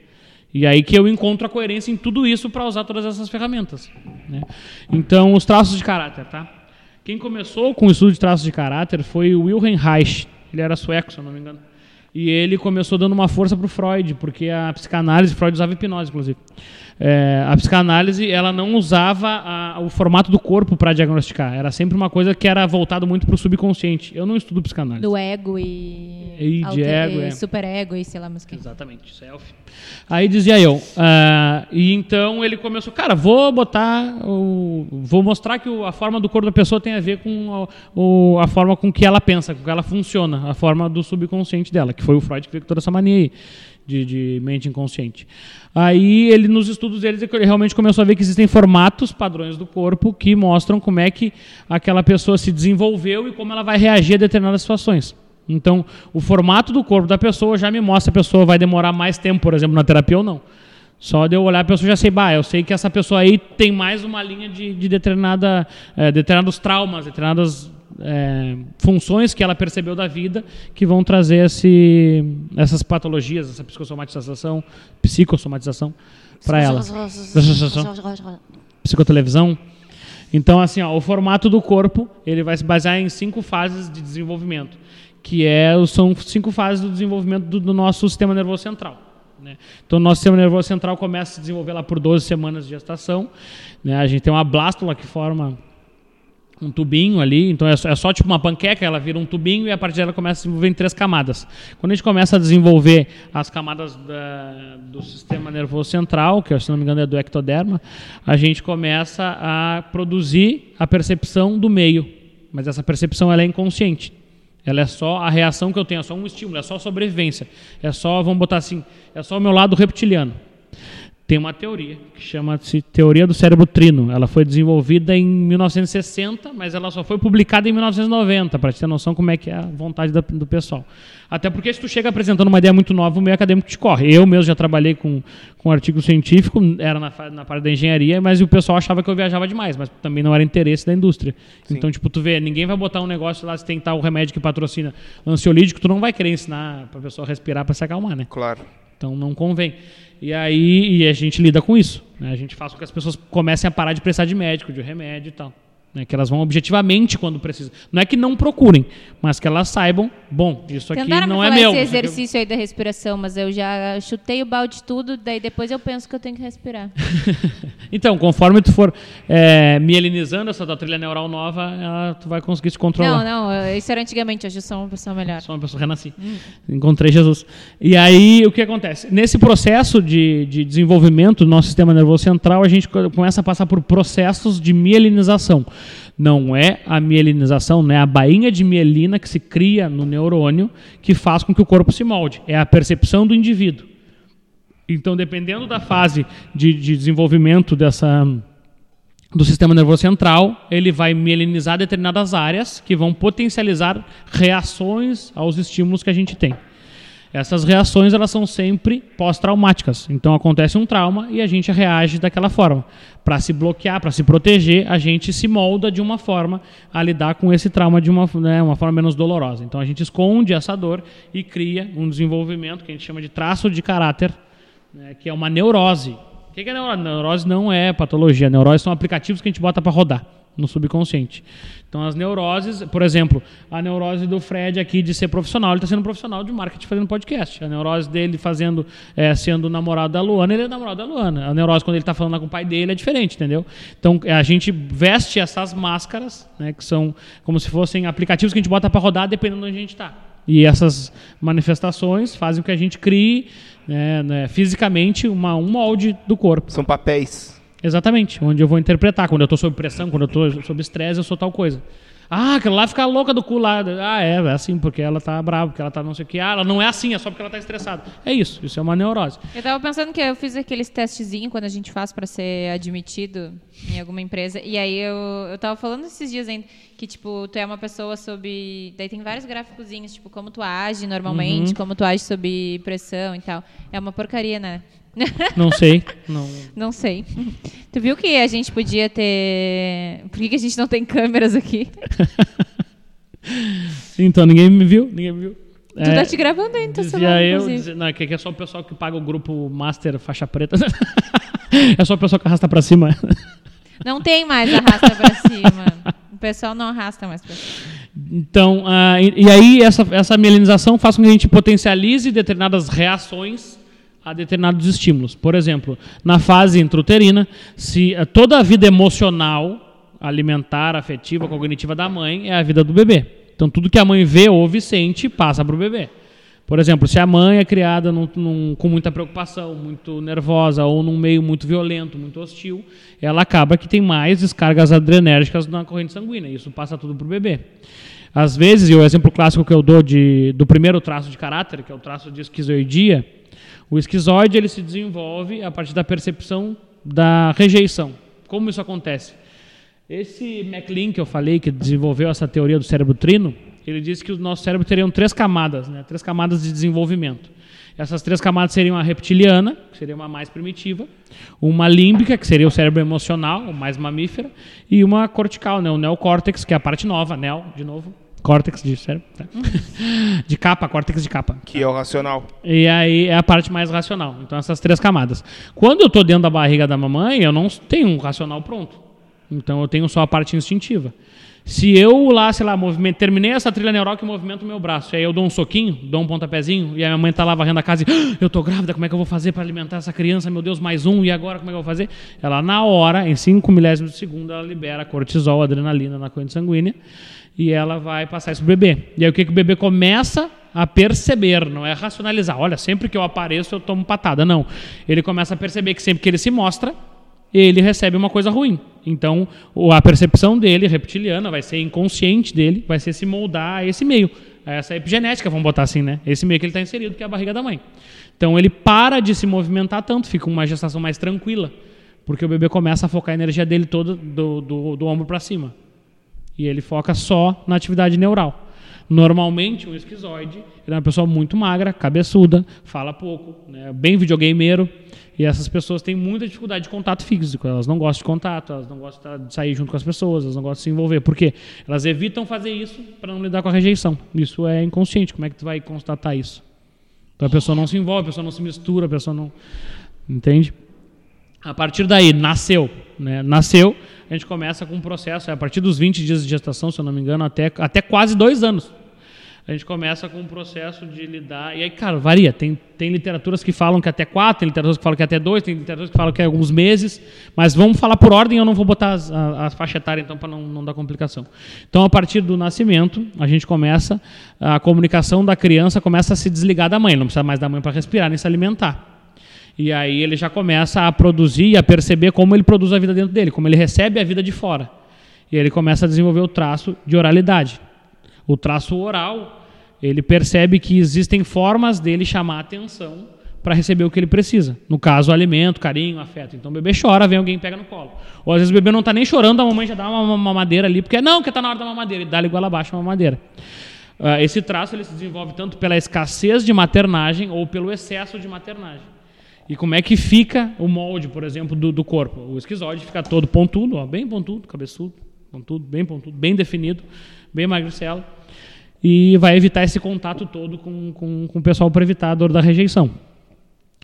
E aí que eu encontro a coerência em tudo isso para usar todas essas ferramentas. né? Então, os traços de caráter, tá? Quem começou com o estudo de traços de caráter foi o Wilhelm Reich. Ele era sueco, se eu não me engano. E ele começou dando uma força para o Freud, porque a psicanálise, Freud usava hipnose, inclusive. É, a psicanálise, ela não usava a- o formato do corpo para diagnosticar. Era sempre uma coisa que era voltado muito para o subconsciente. Eu não estudo psicanálise. Do ego e... E de ego, e é. super ego e sei lá mais o que. Exatamente, self. Aí dizia eu, ah, e então ele começou, cara, vou botar, o, vou mostrar que o- a forma do corpo da pessoa tem a ver com a, o- a forma com que ela pensa, com que ela funciona, a forma do subconsciente dela, que foi o Freud que veio com toda essa mania aí de, de mente inconsciente. Aí ele, nos estudos deles, ele realmente começou a ver que existem formatos, padrões do corpo, que mostram como é que aquela pessoa se desenvolveu e como ela vai reagir a determinadas situações. Então, o formato do corpo da pessoa já me mostra se a pessoa vai demorar mais tempo, por exemplo, na terapia ou não. Só de eu olhar a pessoa já sei, bah, eu sei que essa pessoa aí tem mais uma linha de, de determinada, eh, determinados traumas, determinadas é, funções que ela percebeu da vida que vão trazer esse, essas patologias, essa psicossomatização, psicossomatização para ela. Psicotelevisão. Então, assim, ó, o formato do corpo ele vai se basear em cinco fases de desenvolvimento, que é, são cinco fases do desenvolvimento do, do nosso sistema nervoso central. Né? Então, o nosso sistema nervoso central começa a se desenvolver lá por 12 semanas de gestação. Né? A gente tem uma blástula que forma um tubinho ali, então é só, é só, tipo uma panqueca, ela vira um tubinho e a partir dela começa a se desenvolver em três camadas. Quando a gente começa a desenvolver as camadas da, do sistema nervoso central, que se não me engano é do ectoderma, a gente começa a produzir a percepção do meio, mas essa percepção ela é inconsciente. Ela é só a reação que eu tenho, é só um estímulo, é só sobrevivência. É só, vamos botar assim, é só o meu lado reptiliano tem uma teoria que chama-se Teoria do Cérebro Trino. Ela foi desenvolvida em 1960, mas ela só foi publicada em 1990, para ter noção como é que é a vontade do pessoal. Até porque se tu chega apresentando uma ideia muito nova, o meio acadêmico te corre. Eu mesmo já trabalhei com, com artigo científico, era na, na parte da engenharia, mas o pessoal achava que eu viajava demais, mas também não era interesse da indústria. Sim. Então, tipo, tu vê, ninguém vai botar um negócio lá, se tem tal remédio que patrocina ansiolítico, tu não vai querer ensinar para a pessoa respirar para se acalmar, né? Claro. Então não convém. E aí e a gente lida com isso. Né? A gente faz com que as pessoas comecem a parar de precisar de médico, de remédio e tal. Né, que elas vão objetivamente quando precisam. Não é que não procurem, mas que elas saibam, bom, isso aqui Tentaram não me é falar meu. esse exercício aí da respiração, mas eu já chutei o balde de tudo, daí depois eu penso que eu tenho que respirar. então, conforme tu for é, mielinizando essa tua trilha neural nova, ela, tu vai conseguir se controlar. Não, não, isso era antigamente, hoje eu sou uma pessoa melhor. Sou uma pessoa renasci. Hum. Encontrei Jesus. E aí, o que acontece? Nesse processo de, de desenvolvimento do nosso sistema nervoso central, a gente começa a passar por processos de mielinização. Não é a mielinização, não é a bainha de mielina que se cria no neurônio que faz com que o corpo se molde. É a percepção do indivíduo. Então, dependendo da fase de, de desenvolvimento dessa do sistema nervoso central, ele vai mielinizar determinadas áreas que vão potencializar reações aos estímulos que a gente tem. Essas reações elas são sempre pós-traumáticas. Então acontece um trauma e a gente reage daquela forma. Para se bloquear, para se proteger, a gente se molda de uma forma a lidar com esse trauma de uma, né, uma forma menos dolorosa. Então a gente esconde essa dor e cria um desenvolvimento que a gente chama de traço de caráter, né, que é uma neurose. O que é neurose? Neurose não é patologia. Neurose são aplicativos que a gente bota para rodar no subconsciente. Então, as neuroses, por exemplo, a neurose do Fred aqui de ser profissional, ele está sendo profissional de marketing fazendo podcast. A neurose dele fazendo, é, sendo namorado da Luana, ele é namorado da Luana. A neurose quando ele está falando com o pai dele é diferente, entendeu? Então, a gente veste essas máscaras, né, que são como se fossem aplicativos que a gente bota para rodar dependendo de onde a gente está. E essas manifestações fazem com que a gente crie né, né, fisicamente uma, um molde do corpo. São papéis. Exatamente, onde eu vou interpretar. Quando eu estou sob pressão, quando eu estou sob estresse, eu sou tal coisa. Ah, aquela lá fica louca do cu lá. Ah, é, é assim, porque ela tá brava, porque ela tá não sei o que. Ah, ela não é assim, é só porque ela tá estressada. É isso, isso é uma neurose. Eu tava pensando que eu fiz aqueles testezinhos quando a gente faz para ser admitido em alguma empresa. E aí eu, eu tava falando esses dias ainda que, tipo, tu é uma pessoa sob. Daí tem vários gráficozinhos, tipo, como tu age normalmente, uhum. como tu age sob pressão e tal. É uma porcaria, né? Não sei. Não. não sei. Tu viu que a gente podia ter. Por que, que a gente não tem câmeras aqui? então, ninguém me viu, ninguém me viu. Tu tá é, tá te gravando aí no teu celular, eu, dizia, Não, é que é só o pessoal que paga o grupo Master Faixa Preta. é só o pessoal que arrasta pra cima. Não tem mais arrasta pra cima. O pessoal não arrasta mais pra cima. Então, uh, e, e, aí essa, essa mielinização faz com que a gente potencialize determinadas reações a determinados estímulos. Por exemplo, na fase intrauterina, se eh, toda a vida emocional, alimentar, afetiva, cognitiva da mãe é a vida do bebê. Então, tudo que a mãe vê, ouve, sente, passa para o bebê. Por exemplo, se a mãe é criada num, num, com muita preocupação, muito nervosa ou num meio muito violento, muito hostil, ela acaba que tem mais descargas adrenérgicas na corrente sanguínea. Isso passa tudo para o bebê. Às vezes, e o exemplo clássico que eu dou de, do primeiro traço de caráter, que é o traço de esquizoidia, o esquizoide ele se desenvolve a partir da percepção da rejeição. Como isso acontece? Esse MacLean que eu falei, que desenvolveu essa teoria do cérebro trino, ele disse que o nosso cérebro teriam três camadas, né? três camadas de desenvolvimento. Essas três camadas seriam a reptiliana, que seria uma mais primitiva, uma límbica, que seria o cérebro emocional, mais mamífera, e uma cortical, né? o neocórtex, que é a parte nova, neo, de novo, córtex de cérebro, tá? de capa, córtex de capa. Que é o racional. E aí é a parte mais racional. Então essas três camadas. Quando eu estou dentro da barriga da mamãe, eu não tenho um racional pronto. Então eu tenho só a parte instintiva. Se eu lá, sei lá, movimento, terminei essa trilha neural que movimento o meu braço, aí eu dou um soquinho, dou um pontapézinho, e a minha mãe está lá varrendo a casa e ah, eu tô grávida, como é que eu vou fazer para alimentar essa criança? Meu Deus, mais um, e agora como é que eu vou fazer? Ela, na hora, em 5 milésimos de segundo, ela libera cortisol, adrenalina na corrente sanguínea, e ela vai passar isso pro bebê. E aí o que, que o bebê começa a perceber, não é racionalizar. Olha, sempre que eu apareço eu tomo patada. Não. Ele começa a perceber que sempre que ele se mostra, ele recebe uma coisa ruim. Então, a percepção dele, reptiliana, vai ser inconsciente dele, vai ser se moldar a esse meio, a essa epigenética, vamos botar assim, né? Esse meio que ele está inserido, que é a barriga da mãe. Então, ele para de se movimentar tanto, fica uma gestação mais tranquila, porque o bebê começa a focar a energia dele toda do, do, do ombro para cima. E ele foca só na atividade neural. Normalmente, um esquizoide é uma pessoa muito magra, cabeçuda, fala pouco, né? bem videogameiro. E essas pessoas têm muita dificuldade de contato físico. Elas não gostam de contato, elas não gostam de sair junto com as pessoas, elas não gostam de se envolver. Por quê? Elas evitam fazer isso para não lidar com a rejeição. Isso é inconsciente. Como é que tu vai constatar isso? Então a pessoa não se envolve, a pessoa não se mistura, a pessoa não. Entende? A partir daí, nasceu. Né? Nasceu, a gente começa com um processo, é a partir dos 20 dias de gestação, se eu não me engano, até, até quase dois anos a gente começa com um processo de lidar. E aí, cara, varia. Tem, tem literaturas que falam que até quatro, tem literaturas que falam que até dois, tem literaturas que falam que é alguns meses. Mas vamos falar por ordem, eu não vou botar as, a, a faixa etária, então, para não, não dar complicação. Então, a partir do nascimento, a gente começa, a comunicação da criança começa a se desligar da mãe. Não precisa mais da mãe para respirar nem se alimentar. E aí ele já começa a produzir e a perceber como ele produz a vida dentro dele, como ele recebe a vida de fora. E ele começa a desenvolver o traço de oralidade. O traço oral ele percebe que existem formas dele chamar a atenção para receber o que ele precisa. No caso, alimento, carinho, afeto. Então o bebê chora, vem alguém pega no colo. Ou às vezes o bebê não está nem chorando, a mamãe já dá uma mamadeira ali, porque não, que está na hora da mamadeira, e dá-lhe igual abaixo uma mamadeira. Uh, esse traço ele se desenvolve tanto pela escassez de maternagem ou pelo excesso de maternagem. E como é que fica o molde, por exemplo, do, do corpo? O esquizoide fica todo pontudo, ó, bem pontudo, cabeçudo, pontudo, bem pontudo, bem definido, bem magricelo e vai evitar esse contato todo com, com, com o pessoal para evitar a dor da rejeição.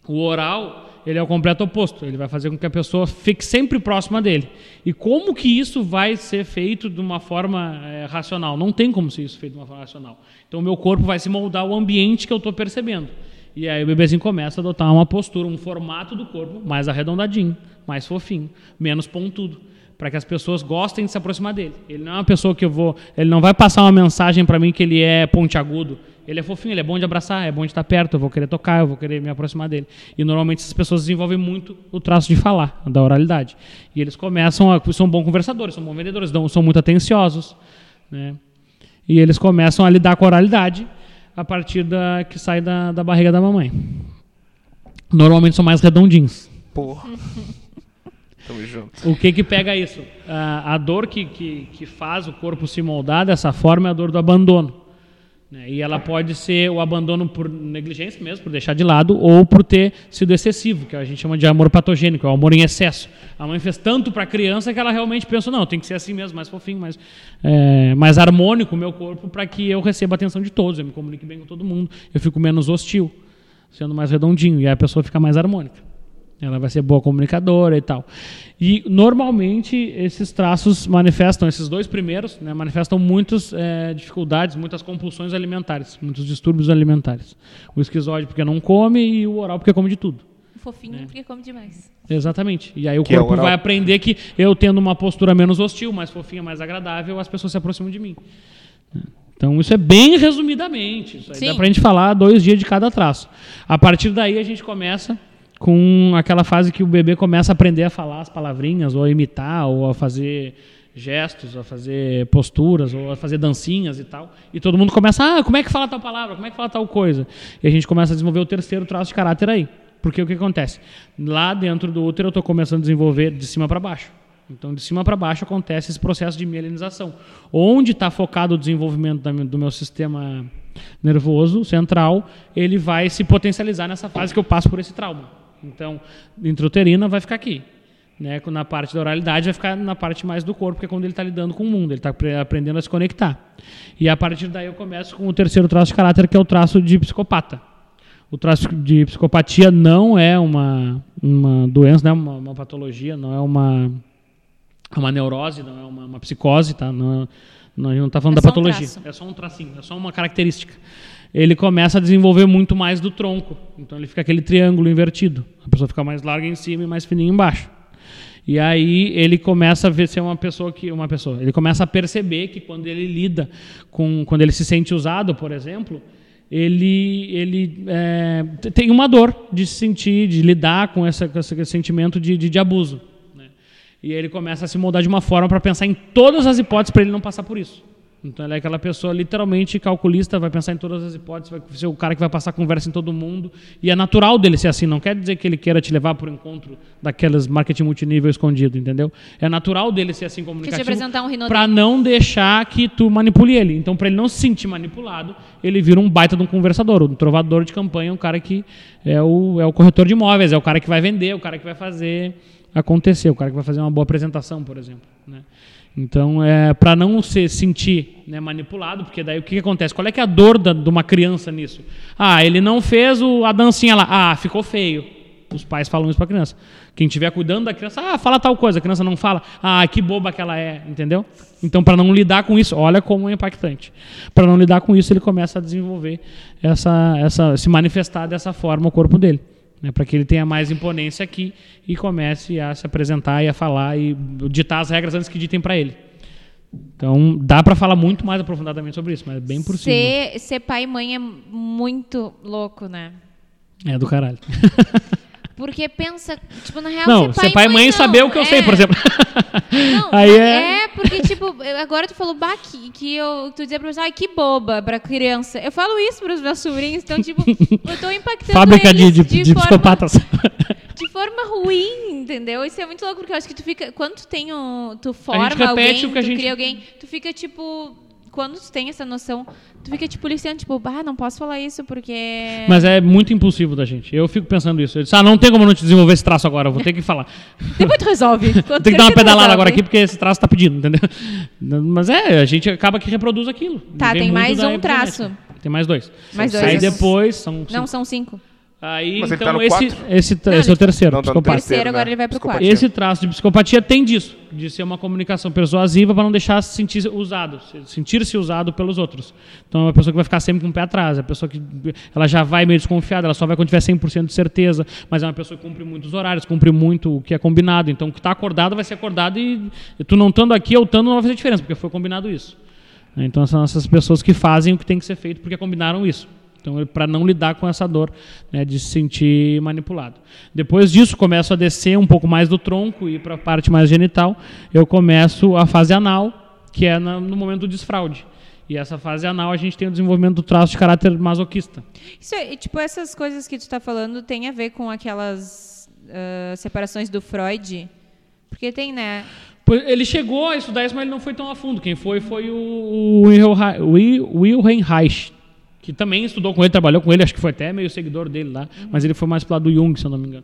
O oral, ele é o completo oposto. Ele vai fazer com que a pessoa fique sempre próxima dele. E como que isso vai ser feito de uma forma é, racional? Não tem como ser isso feito de uma forma racional. Então, o meu corpo vai se moldar ao ambiente que eu estou percebendo. E aí o bebezinho começa a adotar uma postura, um formato do corpo mais arredondadinho, mais fofinho, menos pontudo para que as pessoas gostem de se aproximar dele. Ele não é uma pessoa que eu vou, ele não vai passar uma mensagem para mim que ele é pontiagudo. Ele é fofinho, ele é bom de abraçar, é bom de estar perto, eu vou querer tocar, eu vou querer me aproximar dele. E normalmente essas pessoas desenvolvem muito o traço de falar, da oralidade. E eles começam a, são bons conversadores, são bons vendedores, são muito atenciosos, né? E eles começam a lidar com a oralidade a partir da que sai da, da barriga da mamãe. Normalmente são mais redondinhos. Porra. Tamo junto. O que que pega isso? a dor que, que, que faz o corpo se moldar dessa forma é a dor do abandono. Né? E ela pode ser o abandono por negligência mesmo, por deixar de lado, ou por ter sido excessivo, que a gente chama de amor patogênico, é o amor em excesso. A mãe fez tanto para a criança que ela realmente pensou, não, tem que ser assim mesmo, mais fofinho, mais, é, mais harmônico o meu corpo para que eu receba a atenção de todos, eu me comunique bem com todo mundo, eu fico menos hostil, sendo mais redondinho, e aí a pessoa fica mais harmônica. Ela vai ser boa comunicadora e tal. E normalmente esses traços manifestam, esses dois primeiros, né, manifestam muitas é, dificuldades, muitas compulsões alimentares, muitos distúrbios alimentares. O esquizoide porque não come e o oral porque come de tudo. O fofinho né? porque come demais. Exatamente. E aí o que é corpo é vai aprender que eu tendo uma postura menos hostil, mais fofinha, mais agradável, as pessoas se aproximam de mim. Então, isso é bem resumidamente. Isso aí Sim. dá pra gente falar dois dias de cada traço. A partir daí, a gente começa com aquela fase que o bebê começa a aprender a falar as palavrinhas, ou a imitar, ou a fazer gestos, a fazer posturas, ou a fazer dancinhas e tal. E todo mundo começa, ah, como é que fala tal palavra? Como é que fala tal coisa? E a gente começa a desenvolver o terceiro traço de caráter aí. Porque o que acontece? Lá dentro do útero eu estou começando a desenvolver de cima para baixo. Então, de cima para baixo acontece esse processo de mielinização. Onde está focado o desenvolvimento do meu sistema nervoso central, ele vai se potencializar nessa fase que eu passo por esse trauma. Então, intrauterina vai ficar aqui. Né? Na parte da oralidade vai ficar na parte mais do corpo, que é quando ele está lidando com o mundo, ele está aprendendo a se conectar. E a partir daí eu começo com o terceiro traço de caráter, que é o traço de psicopata. O traço de psicopatia não é uma, uma doença, não é uma, uma patologia, não é uma, uma neurose, não é uma, uma psicose, tá? Não, é, não, a gente não está falando é da patologia. Um é só um tracinho, é só uma característica. Ele começa a desenvolver muito mais do tronco. Então ele fica aquele triângulo invertido. A pessoa fica mais larga em cima e mais fininha embaixo. E aí ele começa a ver ser uma pessoa que uma pessoa. Ele começa a perceber que quando ele lida com, quando ele se sente usado, por exemplo, ele ele é, tem uma dor de se sentir, de lidar com, essa, com esse sentimento de, de, de abuso. Né? E aí ele começa a se moldar de uma forma para pensar em todas as hipóteses para ele não passar por isso. Então ele é aquela pessoa literalmente calculista, vai pensar em todas as hipóteses, vai ser o cara que vai passar conversa em todo mundo. E é natural dele ser assim, não quer dizer que ele queira te levar para o encontro daquelas marketing multinível escondido, entendeu? É natural dele ser assim comunicativo um para não deixar que tu manipule ele. Então para ele não se sentir manipulado, ele vira um baita de um conversador, um trovador de campanha, um cara que é o, é o corretor de imóveis, é o cara que vai vender, é o cara que vai fazer acontecer, o cara que vai fazer uma boa apresentação, por exemplo. Né? Então, é para não se sentir né, manipulado, porque daí o que, que, acontece? Qual é que é a dor da, de uma criança nisso? Ah, ele não fez o, a dancinha lá. Ah, ficou feio. Os pais falam isso para a criança. Quem estiver cuidando da criança, ah, fala tal coisa. A criança não fala. Ah, que boba que ela é, entendeu? Então, para não lidar com isso, olha como é impactante. Para não lidar com isso, ele começa a desenvolver essa, essa, se manifestar dessa forma o corpo dele né, para que ele tenha mais imponência aqui e comece a se apresentar e a falar e ditar as regras antes que ditem para ele. Então, dá para falar muito mais aprofundadamente sobre isso, mas é bem por ser, cima. Ser pai e mãe é muito louco, né? É do caralho. Porque pensa, tipo, na real, não, ser pai, ser pai e mãe, mãe saber o que eu é. sei, por exemplo. Não, Aí é... é porque, tipo, agora tu falou, bah, que, que eu, tu dizia pra pessoa, ai, que boba pra criança. Eu falo isso pros meus sobrinhos, então, tipo, eu tô impactando Fábrica eles de, de, de, forma, psicopatas. De forma ruim, entendeu? Isso é muito louco, porque eu acho que tu fica, quando tu tem um, tu forma alguém, tu gente... cria alguém, tu fica, tipo quando tu tem essa noção, tu fica te policiando, tipo, ah, não posso falar isso porque. Mas é muito impulsivo da gente. Eu fico pensando isso. Eu disse, ah, não tem como não te desenvolver esse traço agora, eu vou ter que falar. Depois tu resolve. tem que dar uma pedalada agora aqui porque esse traço tá pedindo, entendeu? Mas é, a gente acaba que reproduz aquilo. Tá, tem mais um traço. Tem mais dois. Mais dois. Aí depois são. Cinco. Não, são cinco. Aí, Mas então, tá esse, esse, não, esse é o terceiro. Não, tá psicopatia. terceiro, agora ele vai pro quarto. Esse traço de psicopatia tem disso, de ser uma comunicação persuasiva para não deixar se sentir usado, sentir-se usado pelos outros. Então é uma pessoa que vai ficar sempre com o pé atrás, é uma pessoa que ela já vai meio desconfiada, ela só vai quando tiver 100% de certeza, mas é uma pessoa que cumpre muitos horários, cumpre muito o que é combinado. Então o que está acordado vai ser acordado e, e tu não estando aqui ou estando não vai fazer diferença, porque foi combinado isso. Então são essas pessoas que fazem o que tem que ser feito porque combinaram isso. Então, para não lidar com essa dor né, de se sentir manipulado. Depois disso, começo a descer um pouco mais do tronco e para a parte mais genital, eu começo a fase anal, que é no momento do desfraude. E essa fase anal a gente tem o desenvolvimento do traço de caráter masoquista. Isso é, tipo, essas coisas que tu está falando tem a ver com aquelas uh, separações do Freud? Porque tem, né? Ele chegou a estudar isso, mas ele não foi tão a fundo. Quem foi foi o, o Wilhelm Reich, que também estudou com ele, trabalhou com ele, acho que foi até meio seguidor dele lá, uhum. mas ele foi mais pro lado do Jung, se eu não me engano.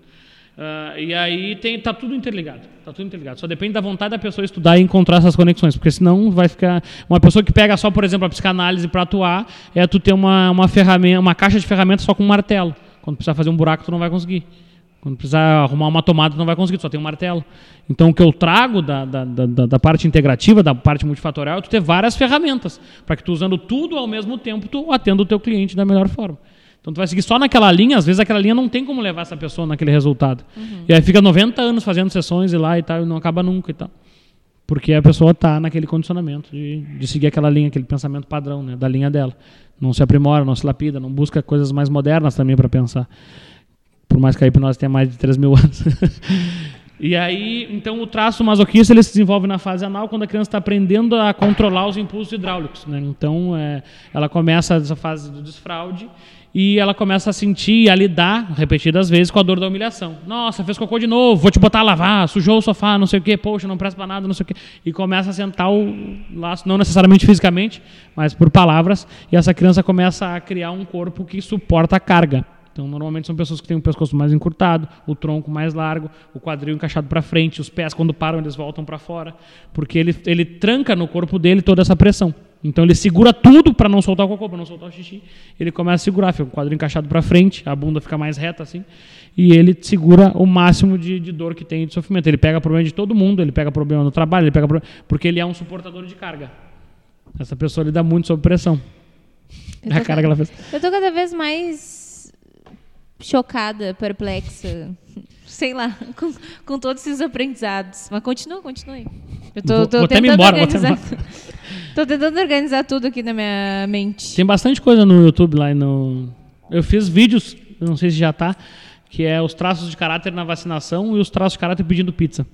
Uh, e aí tem, tá tudo interligado, tá tudo interligado. Só depende da vontade da pessoa estudar e encontrar essas conexões, porque senão vai ficar uma pessoa que pega só, por exemplo, a psicanálise para atuar, é tu ter uma, uma ferramenta, uma caixa de ferramentas só com um martelo. Quando precisar fazer um buraco, tu não vai conseguir. Quando precisar arrumar uma tomada, não vai conseguir, só tem um martelo. Então, o que eu trago da, da, da, da parte integrativa, da parte multifatorial, é tu ter várias ferramentas, para que tu usando tudo ao mesmo tempo, tu atenda o teu cliente da melhor forma. Então, tu vai seguir só naquela linha, às vezes aquela linha não tem como levar essa pessoa naquele resultado. Uhum. E aí fica 90 anos fazendo sessões e lá e tal, e não acaba nunca e tal. Porque a pessoa está naquele condicionamento de, de seguir aquela linha, aquele pensamento padrão né, da linha dela. Não se aprimora, não se lapida, não busca coisas mais modernas também para pensar por mais que a hipnose tenha mais de 3 mil anos. e aí, então, o traço masoquista ele se desenvolve na fase anal quando a criança está aprendendo a controlar os impulsos hidráulicos. Né? Então, é, ela começa essa fase do desfraude e ela começa a sentir e a lidar repetidas vezes com a dor da humilhação. Nossa, fez cocô de novo, vou te botar a lavar, sujou o sofá, não sei o quê, poxa, não presta pra nada, não sei o quê. E começa a sentar o laço, não necessariamente fisicamente, mas por palavras, e essa criança começa a criar um corpo que suporta a carga. Então, normalmente são pessoas que têm o pescoço mais encurtado, o tronco mais largo, o quadril encaixado para frente, os pés, quando param, eles voltam para fora, porque ele, ele tranca no corpo dele toda essa pressão. Então ele segura tudo para não soltar o cocô, para não soltar o xixi. Ele começa a segurar, fica o quadril encaixado para frente, a bunda fica mais reta assim, e ele segura o máximo de, de dor que tem de sofrimento. Ele pega problema de todo mundo, ele pega problema no trabalho, ele pega problema, porque ele é um suportador de carga. Essa pessoa lida muito sob pressão. Eu É a cara que ela fez. eu tô cada vez mais chocada, perplexa, sei lá, com, com todos esses aprendizados. Mas continua, continue. Eu tô, Vou- tô vou até me tentando embora, vou até me organizar. tô tentando organizar tudo aqui na minha mente. Tem bastante coisa no YouTube lá e no. Eu fiz vídeos, não sei se já tá, que é os traços de caráter na vacinação e os traços de caráter pedindo pizza.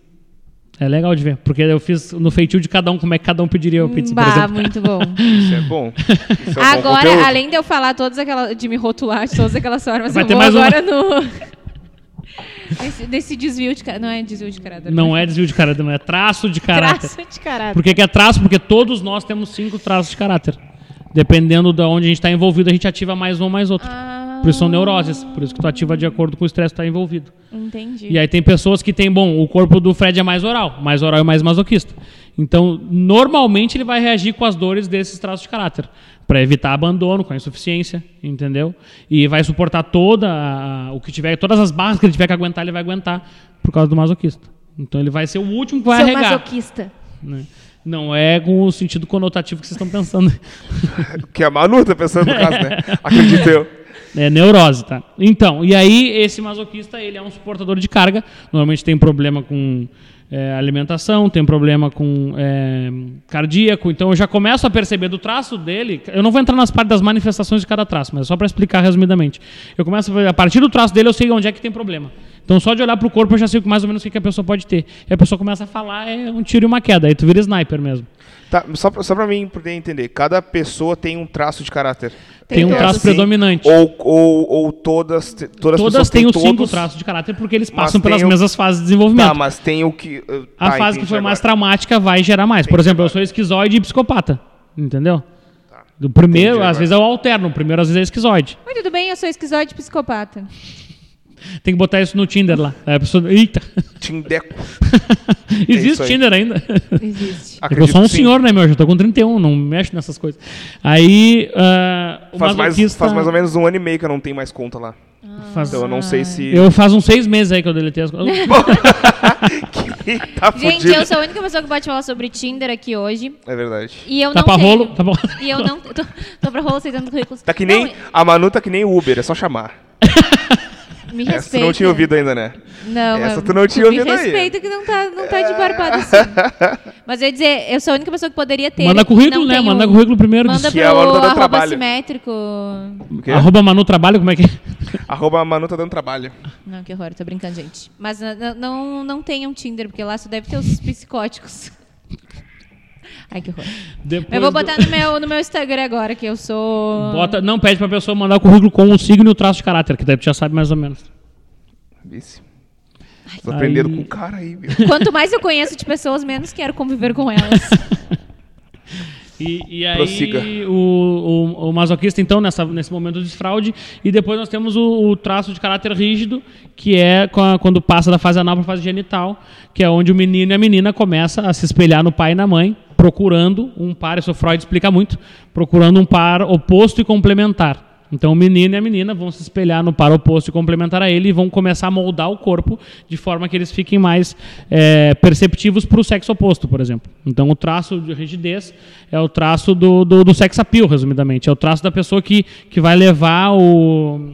É legal de ver, porque eu fiz no feitio de cada um, como é que cada um pediria a pizza, por bah, exemplo. muito bom. Isso é bom. Isso é bom agora, conteúdo. além de eu falar todas aquelas. de me rotular de todas aquelas formas, Vai eu ter vou mais uma. agora no. Nesse, nesse desvio de caráter. Não é desvio de caráter. Não é desvio de caráter, não é traço de caráter. Traço de caráter. Por que, que é traço? Porque todos nós temos cinco traços de caráter. Dependendo de onde a gente está envolvido, a gente ativa mais um ou mais outro. Ah, Por isso são neuroses. Por isso que tu ativa de acordo com o estresse que está envolvido. entendi. E aí tem pessoas que têm, bom, o corpo do Fred é mais oral, mais oral e mais masoquista. Então, normalmente ele vai reagir com as dores desses traços de caráter, para evitar abandono, com a insuficiência, entendeu? E vai suportar toda a- o que tiver, todas as barras que ele tiver que aguentar, ele vai aguentar por causa do masoquista. Então ele vai ser o último que vai Seu arregar. masoquista. né? Não é com o sentido conotativo que vocês estão pensando. Que a Manu tá pensando no caso, né? Acredito eu. É neurose, tá? Então, e aí esse masoquista, ele é um suportador de carga. Normalmente tem problema com é, alimentação, tem problema com é, cardíaco. Então eu já começo a perceber do traço dele. Eu não vou entrar nas partes das manifestações de cada traço, mas só para explicar resumidamente. Eu começo a a partir do traço dele eu sei onde é que tem problema. Então só de olhar pro corpo eu já sei mais ou menos o que, que a pessoa pode ter. E a pessoa começa a falar, é um tiro e uma queda. Aí tu vira sniper mesmo. Tá, só, pra- só pra mim poder entender. Cada pessoa tem um traço de caráter. Tem um todos. traço predominante. Ou, ou, ou todas, te- todas, as Todas pessoas têm os cinco todos- traços de caráter porque eles passam pelas tem o- mesmas fases de desenvolvimento. Tá, mas tem o que... uh, A tá, fase que foi mais agora. traumática vai gerar mais. Por exemplo, eu sou esquizoide e psicopata. Entendeu? Do primeiro, Entendi às agora. vezes eu alterno. O primeiro, às vezes, é esquizoide. Mas tudo bem, eu sou esquizoide psicopata. Tem que botar isso no Tinder lá. Aí a pessoa. Eita! Tindeco. Existe É. Tinder ainda. Existe. Eu sou um senhor, né, meu? Eu já tô com 31, não mexo nessas coisas. Aí. ah, o Faz mais, faz mais ou menos um ano e meio que eu não tenho mais conta lá. faz- Então eu não sei se... Eu faz uns seis meses aí que eu deletei as coisas. que tá Gente, fudido. eu sou a única pessoa que pode falar sobre Tinder aqui hoje. É verdade. E eu Tá não pra tenho. rolo? Tá bom. E eu não. Tô, tô pra rolo aceitando currículos. Tá que nem... Não, A Manu tá que nem o Uber, é só chamar. Me Essa tu respeita. não tinha ouvido ainda, né? Não, Essa tu não tinha me ouvido aí. respeita que não tá, não tá de barbado assim. Mas eu ia dizer, eu sou a única pessoa que poderia ter. Manda currículo, não né? Manda currículo primeiro. Manda Que pro é a hora do arroba trabalho. simétrico. Arroba Manu Trabalho, como é que é? Arroba Manu tá dando trabalho. Não, que horror, tô brincando, gente. Mas n- n- não, não tenham Tinder, porque lá só deve ter os psicóticos. Ai, que horror. Depois Eu vou do- botar no meu, no meu Instagram agora, que eu sou. Bota, não, pede pra pessoa mandar o currículo com o signo e o traço de caráter, que daí tu já sabe mais ou menos. Vice. Tô aprendendo Aí- com o cara aí, meu. Quanto mais eu conheço de pessoas, menos quero conviver com elas. E, e aí Prossiga. o, o, o masoquista, então, nessa, nesse momento de desfraude, e depois nós temos o, o traço de caráter rígido, que é a- quando passa da fase anal para a fase genital, que é onde o menino e a menina começam a se espelhar no pai e na mãe, procurando um par, isso o Freud explica muito, procurando um par oposto e complementar. Então o menino e a menina vão se espelhar no par oposto e complementar a ele e vão começar a moldar o corpo de forma que eles fiquem mais é, perceptivos para o sexo oposto, por exemplo. Então o traço de rigidez é o traço do, do, do sex appeal, resumidamente. É o traço da pessoa que, que vai levar o,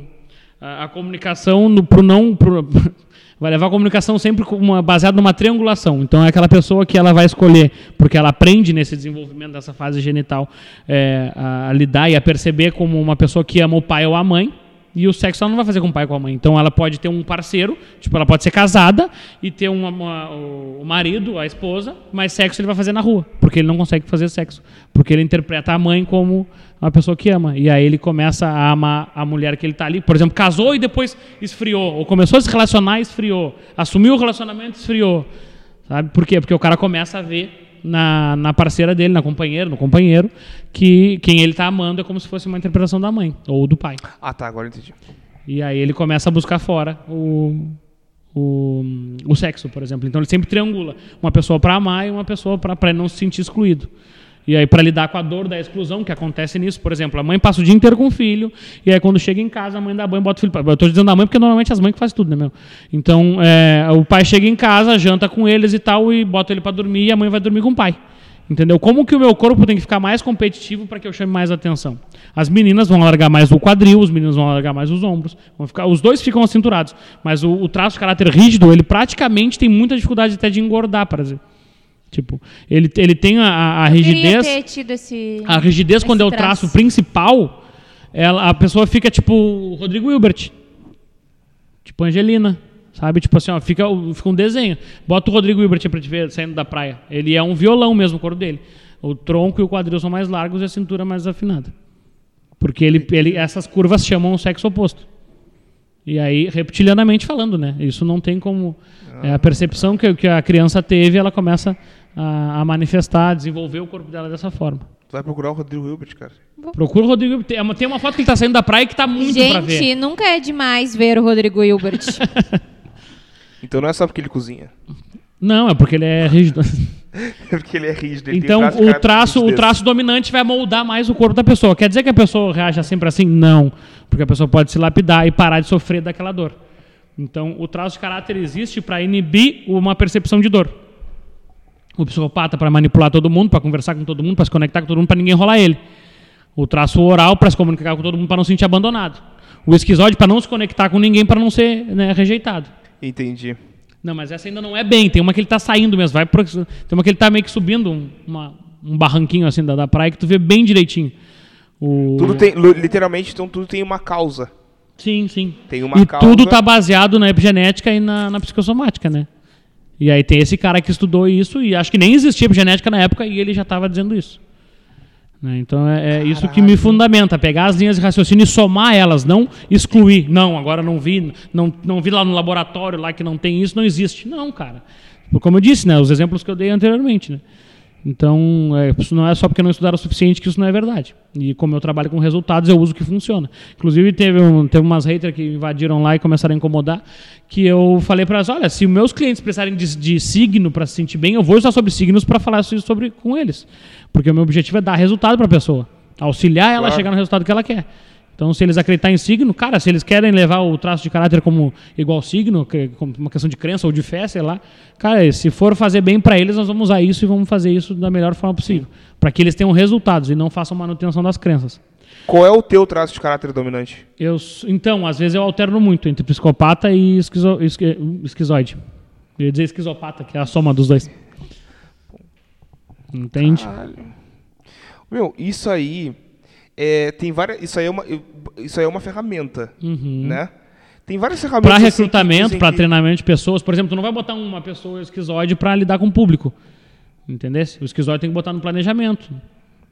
a, a comunicação no, pro não... Pro, vai levar a comunicação sempre uma, baseada numa triangulação. Então é aquela pessoa que ela vai escolher, porque ela aprende nesse desenvolvimento dessa fase genital é, a, a lidar e a perceber como uma pessoa que ama o pai ou a mãe. E o sexo ela não vai fazer com o pai ou com a mãe. Então ela pode ter um parceiro, tipo, ela pode ser casada e ter uma, uma- o marido, a esposa, mas sexo ele vai fazer na rua, porque ele não consegue fazer sexo. Porque ele interpreta a mãe como uma pessoa que ama. E aí ele começa a amar a mulher que ele tá ali. Por exemplo, casou e depois esfriou. Ou começou a se relacionar e esfriou. Assumiu o relacionamento e esfriou. Sabe? Por quê? Porque o cara começa a ver na, na parceira dele, na companheira, no companheiro, que quem ele tá amando é como se fosse uma interpretação da mãe ou do pai. Ah, tá, agora eu entendi. E aí ele começa a buscar fora o, o, o sexo, por exemplo. Então ele sempre triangula uma pessoa para amar e uma pessoa para não se sentir excluído. E aí, para lidar com a dor da exclusão que acontece nisso, por exemplo, a mãe passa o dia inteiro com o filho, e aí quando chega em casa, a mãe dá banho bota o filho. Eu estou dizendo da mãe porque normalmente as mães que fazem tudo, né, meu? Então, é, o pai chega em casa, janta com eles e tal, e bota ele para dormir, e a mãe vai dormir com o pai. Entendeu? Como que o meu corpo tem que ficar mais competitivo para que eu chame mais atenção? As meninas vão alargar mais o quadril, os meninos vão alargar mais os ombros. Vão ficar, os dois ficam acinturados. Mas o, o traço de caráter rígido, ele praticamente tem muita dificuldade até de engordar, por exemplo. Tipo, ele, ele tem a, a, rigidez. ter tido esse. A rigidez, esse quando é o traço traço. principal, ela, a pessoa fica tipo o Rodrigo Hilbert. Tipo Angelina. Sabe? Tipo assim, ó, fica, fica um desenho. Bota o Rodrigo Hilbert pra te ver saindo da praia. Ele é um violão mesmo, o corpo dele. O tronco e o quadril são mais largos e a cintura mais afinada. Porque ele, ele, essas curvas chamam o sexo oposto. E aí, reptilianamente falando, né? Isso não tem como. É a percepção que, que a criança teve, ela começa a, a manifestar, a desenvolver o corpo dela dessa forma. Tu vai procurar o Rodrigo Hilbert, cara. Procura o Rodrigo. Tem uma, tem uma foto que ele tá saindo da praia que tá muito pra ver. Gente, nunca é demais ver o Rodrigo Hilbert. Então não é só porque ele cozinha. Não, é porque ele é rígido. É porque ele é rígido. Ele então, o traço, o traço dominante vai moldar mais o corpo da pessoa. Quer dizer que a pessoa reage sempre assim? Não. Porque a pessoa pode se lapidar e parar de sofrer daquela dor. Então, o traço de caráter existe para inibir uma percepção de dor. O psicopata para manipular todo mundo, para conversar com todo mundo, para se conectar com todo mundo, para ninguém enrolar ele. O traço oral para se comunicar com todo mundo, para não se sentir abandonado. O esquizoide para não se conectar com ninguém, para não ser né, rejeitado. Entendi. Não, mas essa ainda não é bem. Tem uma que ele tá saindo mesmo. Vai pro- Tem uma que ele tá meio que subindo um, uma- um barranquinho assim da, da praia que tu vê bem direitinho. O... Tudo tem, literalmente, então tudo tem uma causa. Sim, sim. Tem uma e causa. tudo tá baseado na epigenética e na, na psicossomática, né? E aí tem esse cara que estudou isso e acho que nem existia epigenética na época e ele já estava dizendo isso. Né? Então é, é isso que me fundamenta, pegar as linhas de raciocínio e somar elas, não excluir. Não, agora não vi, não, não vi lá no laboratório lá que não tem isso, não existe. Não, cara. Como eu disse, né? Os exemplos que eu dei anteriormente, né? Então, é, isso não é só porque não estudaram o suficiente que isso não é verdade. E como eu trabalho com resultados, eu uso o que funciona. Inclusive, teve, um, teve umas haters que invadiram lá e começaram a incomodar, que eu falei para elas, olha, se meus clientes precisarem de, de signo para se sentir bem, eu vou usar sobre signos para falar isso sobre, com eles. Porque o meu objetivo é dar resultado para a pessoa. Auxiliar ela a Claro. chegar no resultado que ela quer. Então, se eles acreditarem em signo, cara, se eles querem levar o traço de caráter como igual signo, como uma questão de crença ou de fé, sei lá, cara, se for fazer bem para eles, nós vamos usar isso e vamos fazer isso da melhor forma possível, para que eles tenham resultados e não façam manutenção das crenças. Qual é o teu traço de caráter dominante? Eu, então, às vezes eu alterno muito entre psicopata e esquizo, esqui, esquizoide. Eu ia dizer esquizopata, que é a soma dos dois. Entende? Caralho. Meu, isso aí é, tem várias. Isso aí é uma, isso aí é uma ferramenta, Uhum. né? Tem várias ferramentas. Para recrutamento, para que- treinamento de pessoas, por exemplo, tu não vai botar uma pessoa esquizoide para lidar com o público. Entendeu? O esquizoide tem que botar no planejamento,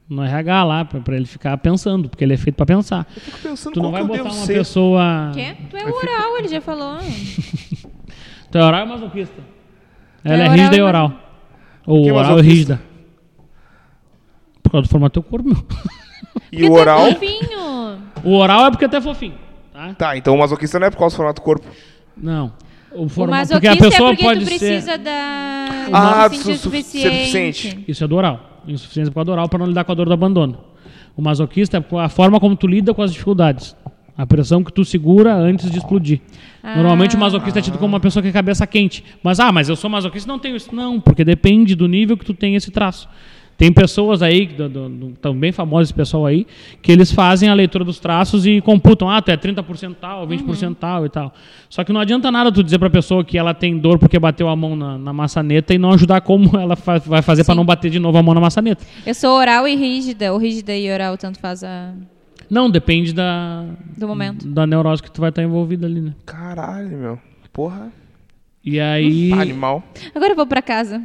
no RH lá, para ele ficar pensando, porque ele é feito para pensar. Eu fico pensando Tu não vai eu botar uma ser. pessoa. Quê? Tu é oral, ele já falou. Tu é oral ou masoquista? Ela É é, oral rígida e oral. Ou é oral e rígida. Por causa do formato do teu corpo, meu. E o oral. Tá fofinho. O oral é porque até é fofinho. Tá? Tá, então o masoquista não é por causa do formato do corpo. Não. O O formato, porque masoquista a pessoa é porque pode tu ser. precisa da... Ah, su- ser suficiente. suficiente. Isso é do oral. Insuficiência por causa do oral para não lidar com a dor do abandono. O masoquista é a forma como tu lida com as dificuldades. A pressão que tu segura antes de explodir. Ah. Normalmente o masoquista é tido como uma pessoa que é cabeça quente. Mas, ah, mas eu sou masoquista não tenho isso. Não, porque depende do nível que tu tem esse traço. Tem pessoas aí, do, do, do, tão bem famosos esse pessoal aí, que eles fazem a leitura dos traços e computam, ah, tu é 30% tal, 20% Uhum. tal e tal. Só que não adianta nada tu dizer pra pessoa que ela tem dor porque bateu a mão na, na maçaneta e não ajudar como ela fa- vai fazer pra Sim. não bater de novo a mão na maçaneta. Eu sou oral e rígida, ou rígida e oral, tanto faz a... Não, depende da, do momento. da neurose que tu vai estar envolvida ali, né? Caralho, meu. Porra. E aí. Animal. Agora eu vou pra casa,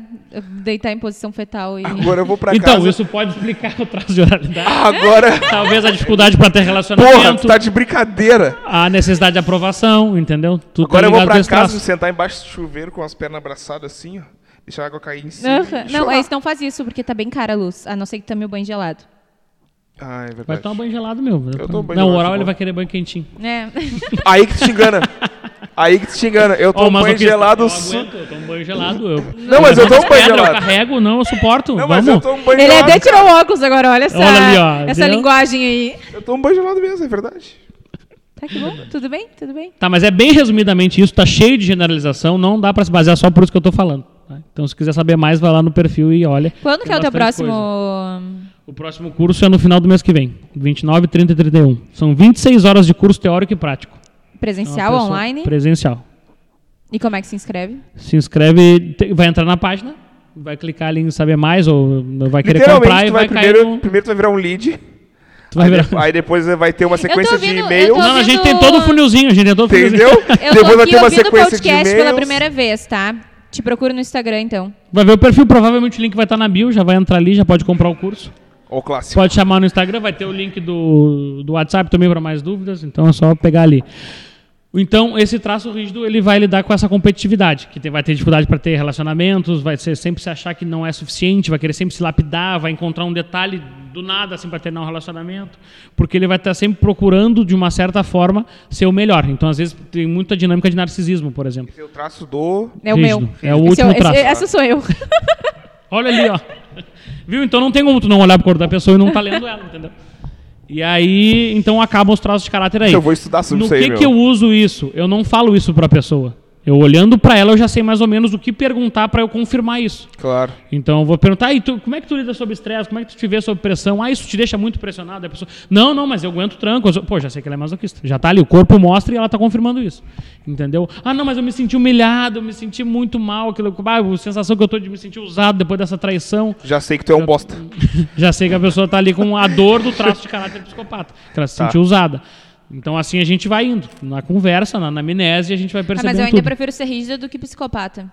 deitar em posição fetal e. Agora eu vou pra Então, casa. isso pode explicar o traço de oralidade. Agora. Talvez a dificuldade para ter Porra, relacionamento, tu tá de brincadeira. a necessidade de aprovação, entendeu? Tudo Agora eu vou esse casa, traço. sentar embaixo do chuveiro com as pernas abraçadas assim, ó. Deixar a água cair em cima. Não, esse não faz isso, porque tá bem cara a luz. A não ser que tome o banho gelado. Ah, é Vai verdade. tomar banho gelado, meu. Eu tomo banho Não, o oral tá ele vai querer banho quentinho. É. Aí que tu te engana. Aí que tu te engana. Eu tomo mas banho gelado. Eu su- aguento, eu tomo banho gelado. Eu... Não, mas eu tomo banho Pedra, eu gelado. carrego, não, eu suporto. Não, mas Vamos. eu tomo banho Ele gelado. até tirou o óculos agora, olha essa, Olha ali, ó, essa viu? linguagem aí. Eu tomo banho gelado mesmo, é verdade. Tá que bom? Tudo bem? Tudo bem? Tá, mas é bem resumidamente isso, tá cheio de generalização, não dá pra se basear só por isso que eu tô falando. tá? Então, se quiser saber mais, vai lá no perfil e olha. Quando que é o teu próximo. coisa. O próximo curso é no final do mês que vem, 29, 30 e 31. São 26 horas de curso teórico e prático. Presencial, pessoa- online? Presencial. E como é que se inscreve? Se inscreve, te- vai entrar na página, vai clicar ali em saber mais ou vai querer comprar e vai, vai cair primeiro, no... primeiro tu vai virar um lead. Tu vai aí, virar... de- aí depois vai ter uma sequência de ouvindo- eu e-mails. tô Não, a gente tem ouvindo- todo o funilzinho, a gente tem todo o funilzinho. Entendeu? Eu depois vai ter uma ouvindo o sequência de podcast e-mails. pela primeira vez, tá? Te procuro no Instagram, então. Vai ver o perfil, provavelmente o link vai estar na bio, já vai entrar ali, já pode comprar o curso. Ó, o clássico. Pode chamar no Instagram, vai ter o link do, do WhatsApp também para mais dúvidas, então é só pegar ali. Então, esse traço rígido ele vai lidar com essa competitividade, que vai ter dificuldade para ter relacionamentos, vai ser sempre se achar que não é suficiente, vai querer sempre se lapidar, vai encontrar um detalhe do nada assim para terminar um relacionamento, porque ele vai estar sempre procurando de uma certa forma ser o melhor. Então, às vezes tem muita dinâmica de narcisismo, por exemplo. Esse é o traço do. É o Rígido. meu. É o Esse último esse- traço. essa sou eu. Olha ali, ó. Viu? Então não tem como tu não olhar pro corpo da pessoa e não tá lendo ela, entendeu? E aí, então acabam os traços de caráter aí. Eu vou estudar sobre No isso aí, que meu. que eu uso isso? Eu não falo isso pra pessoa. Eu olhando pra ela, eu já sei mais ou menos o que perguntar pra eu confirmar isso. Claro. Então eu vou perguntar, e tu, como é que tu lida sob estresse? Como é que tu te vê sob pressão? Ah, isso te deixa muito pressionado? A pessoa, não, não, mas eu aguento tranco. Eu sou- Pô, já sei que ela é masoquista. Já tá ali, o corpo mostra e ela tá confirmando isso. Entendeu? Ah, não, mas eu me senti humilhado, eu me senti muito mal, aquilo, ah, a sensação que eu tô de me sentir usado depois dessa traição. Já sei que tu é um bosta. Já sei que a pessoa tá ali com a dor do traço de caráter psicopata, que ela se Tá. sentiu usada. Então assim a gente vai indo. Na conversa, na anamnese, a gente vai Ah, percebendo mas eu ainda tudo. prefiro ser rígida do que psicopata.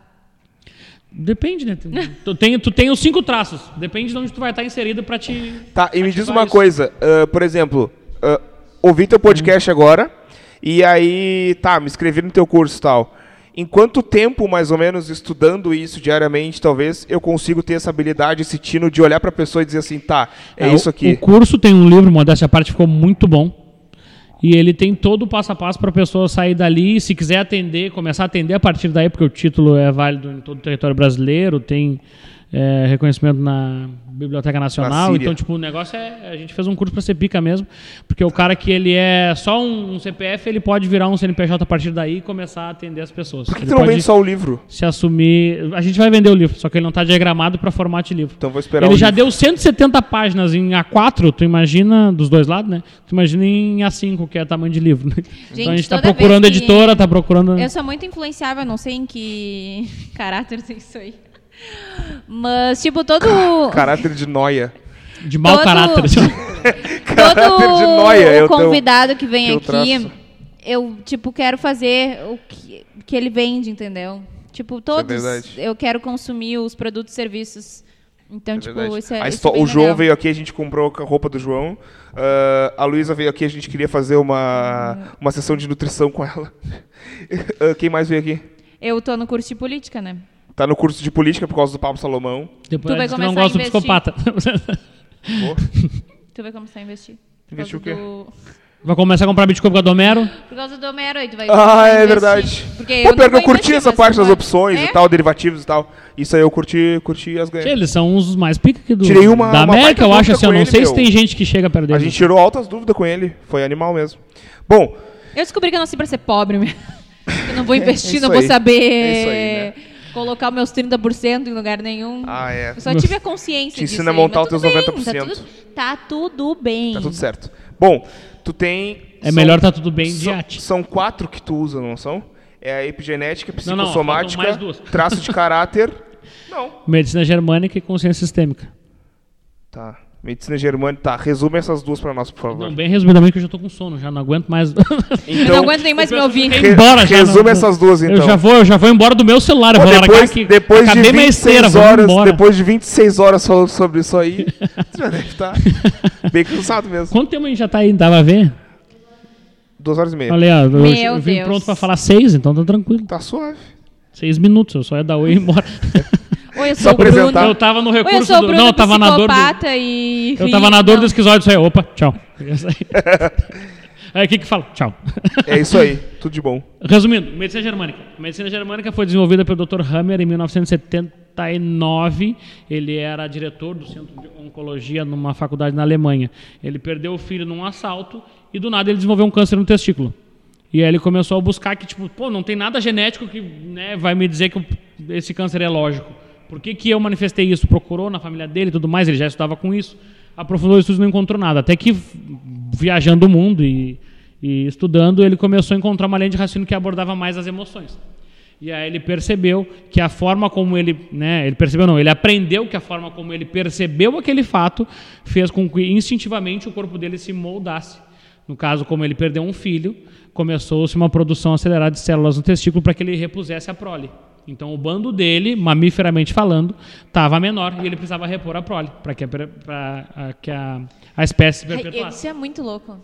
Depende, né? Tu tem, tu tem os cinco traços. Depende de onde tu vai estar inserido pra te... Tá, e me diz uma isso. coisa. ah, por exemplo, ah, ouvi teu podcast agora e aí, tá, me inscrevi no teu curso e tal. Em quanto tempo, mais ou menos, estudando isso diariamente, talvez, eu consigo ter essa habilidade, esse tino de olhar pra pessoa e dizer assim, tá, é, o- isso aqui. O curso tem um livro, modéstia à parte, ficou muito bom. E ele tem todo o passo a passo para a pessoa sair dali, se quiser atender, começar a atender a partir daí, porque o título é válido em todo o território brasileiro, tem é, reconhecimento na Biblioteca Nacional. Então, tipo, o negócio é. A gente fez um curso para ser pica mesmo, porque o cara que ele é só um, um CPF, ele pode virar um CNPJ a partir daí e começar a atender as pessoas. Por que ele não vende só o livro? se assumir. A gente vai vender o livro, só que ele não está diagramado para formato de livro. Então vou esperar Ele o já livro. deu 170 páginas em A4, tu imagina, dos dois lados, né? Tu imagina em A5, que é tamanho de livro, né? então a gente tá vez procurando editora, tá procurando. Eu sou muito influenciável, não sei em que caráter é isso aí. Mas, tipo, todo. Caráter de noia. De mau todo- caráter. Caráter todo de noia, é o convidado que vem aqui, traço. eu, tipo, quero fazer o que, que ele vende, entendeu? Tipo, todos. é eu quero consumir os produtos e serviços. Então, É tipo, verdade. isso é. Isso é o João legal. veio aqui, a gente comprou a roupa do João. Ah, a Luísa veio aqui, a gente queria fazer uma, uma sessão de nutrição com ela. Ah, Quem mais veio aqui? Eu tô no curso de política, né? Tá no curso de política por causa do Pablo Salomão. Depois Tu vai não começar a gosta do investir. psicopata. Tu vai começar a investir. Investir o quê? do- Vai começar a comprar Bitcoin por causa do Homero. Por causa do Homero aí, tu vai Ah, a é investir. verdade. Porque Pô, eu pior não que eu curti essa parte das opções É? e tal, derivativos e tal. Isso aí eu curti, curti as ganhas. Eles são uns mais pica que do, Tirei uma- da uma América, eu acho assim. Eu não ele, sei se meu. tem gente que chega perto A dele. gente tirou altas dúvidas com ele. Foi animal mesmo. Bom, Eu descobri que eu nasci pra ser pobre mesmo. Eu não vou investir, É não vou aí. saber É isso aí, né? Colocar meus 30% em lugar nenhum. ah, é. Eu só tive a consciência Te disso ensina a aí, montar mas os teus bem, 90%. Tá tudo, tá tudo bem. Tá tudo certo. Bom, tu tem. É melhor tá tudo bem de são, arte. são quatro que tu usa, não são? É a epigenética, Não, não, psicossomática, mais duas. traço de caráter. Não. Medicina germânica e consciência sistêmica. Tá. Medicina germânica. Tá, resume essas duas pra nós, por favor. Não, bem resumidamente, que eu já tô com sono, já não aguento mais. eu não aguento nem mais me ouvir. Ir embora já, resume não- essas duas, então. Eu já vou, eu já vou embora do meu celular, eu Pô, vou largar depois, aqui. depois de Acabei minha 26 esteira, vou horas, depois de 26 horas falando sobre isso aí, você já deve estar bem cansado mesmo. Quanto tempo a gente já tá aí? Dava a ver? Duas horas e meia. Olha eu, Meu eu vim Deus. pronto pra falar seis, então tá tranquilo. Tá suave. Seis minutos, eu só ia dar oi e ir embora. Oi, eu Só sou o Bruno. apresentar. Eu tava no Oi, eu recurso sou o do... Bruno Não, eu tava na dor do... e... Eu tava na dor do Não. esquizóide, isso aí. Opa, tchau. Aí o que que fala? Tchau. É isso aí, tudo de bom. Resumindo, medicina germânica. A medicina germânica foi desenvolvida pelo Dr. Hammer em 1979. Ele era diretor do centro de oncologia numa faculdade na Alemanha. Ele perdeu o filho num assalto e do nada ele desenvolveu um câncer no testículo. E aí ele começou a buscar que, tipo, pô, não tem nada genético que né, vai me dizer que esse câncer é lógico. Por que, que eu manifestei isso? Procurou na família dele e tudo mais, ele já estudava com isso. Aprofundou os estudos e não encontrou nada. Até que, viajando o mundo e, e estudando, ele começou a encontrar uma linha de raciocínio que abordava mais as emoções. E aí ele percebeu que a forma como ele, né, ele percebeu não, ele aprendeu que a forma como ele percebeu aquele fato fez com que instintivamente o corpo dele se moldasse. No caso, como ele perdeu um filho, começou-se uma produção acelerada de células no testículo para que ele repusesse a prole. Então o bando dele, mamiferamente falando, estava menor e ele precisava repor a prole para que, a, pra- a- que a, a espécie perpetuasse. Isso é muito louco.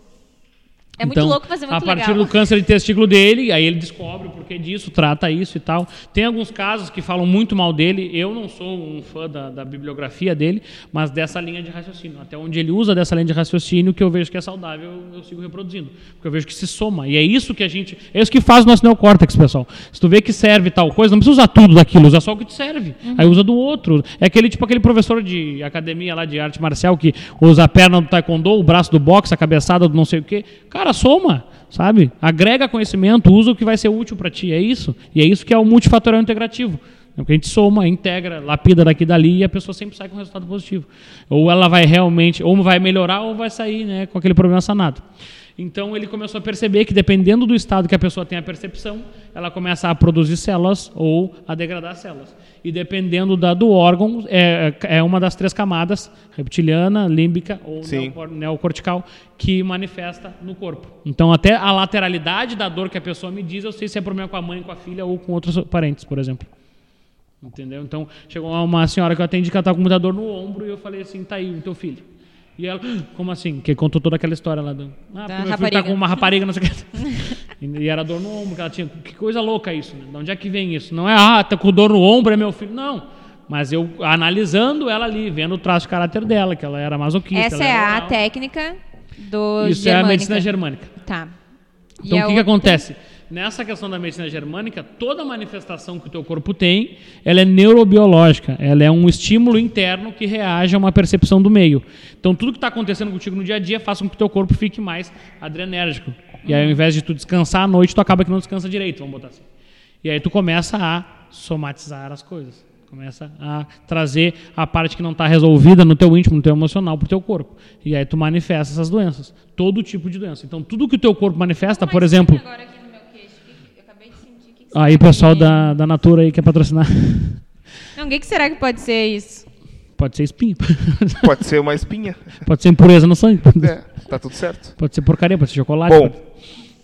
É Então, muito louco fazer muito a partir legal. do câncer de testículo dele, aí ele descobre o porquê disso, trata isso e tal. Tem alguns casos que falam muito mal dele. Eu não sou um fã da, da bibliografia dele, mas dessa linha de raciocínio. Até onde ele usa dessa linha de raciocínio, que eu vejo que é saudável, eu sigo reproduzindo. Porque eu vejo que se soma. E é isso que a gente. É isso que faz o nosso neocórtex, pessoal. Se tu vê que serve tal coisa, não precisa usar tudo daquilo, usa só o que te serve. Aí usa do outro. É aquele tipo aquele professor de academia lá de arte marcial que usa a perna do taekwondo, o braço do boxe, a cabeçada do não sei o quê. Cara, soma, sabe? Agrega conhecimento, usa o que vai ser útil para ti. É isso. E é isso que é o multifatorial integrativo. É Porque a gente soma, integra, lapida daqui e dali e a pessoa sempre sai com resultado positivo. Ou ela vai realmente, ou vai melhorar ou vai sair né, com aquele problema sanado. Então ele começou a perceber que dependendo do estado que a pessoa tem a percepção, ela começa a produzir células ou a degradar células. E dependendo da, do órgão, é, é uma das três camadas, reptiliana, límbica ou Sim. neocortical, que manifesta no corpo. Então até a lateralidade da dor que a pessoa me diz, eu sei se é problema com a mãe, com a filha ou com outros parentes, por exemplo. Entendeu? Então, chegou uma senhora que eu atendi que ela estava com muita dor no ombro e eu falei assim, tá aí o teu filho. E ela, "Ah, como assim? Que contou toda aquela história lá do... Ah, porque meu filho tá com uma rapariga, não sei o que. E era dor no ombro que ela tinha. Que coisa louca isso, né? De onde é que vem isso? Não é, ah, tá com dor no ombro, é meu filho. Não. Mas eu, analisando ela ali, vendo o traço de caráter dela, que ela era masoquista. Essa é a técnica do Isso é a germânica. medicina germânica. Tá. E Então, a o que, que acontece? Nessa questão da medicina germânica, toda manifestação que o teu corpo tem, ela é neurobiológica. Ela é um estímulo interno que reage a uma percepção do meio. Então, tudo que está acontecendo contigo no dia a dia faz com que o teu corpo fique mais adrenérgico. E aí, ao invés de tu descansar à noite, tu acaba que não descansa direito, vamos botar assim. E aí tu começa a somatizar as coisas. Começa a trazer a parte que não está resolvida no teu íntimo, no teu emocional, pro teu corpo. E aí tu manifesta essas doenças. Todo tipo de doença. Então, tudo que o teu corpo manifesta, por exemplo... Agora no meu queixo, que- eu acabei de sentir que que Aí, pessoal da, da Natura aí quer patrocinar. Não, o que, que será que pode ser isso? Pode ser espinha. Pode ser uma espinha. Pode ser impureza no sangue. É, tá tudo certo. Pode ser porcaria, pode ser chocolate. Bom, pode-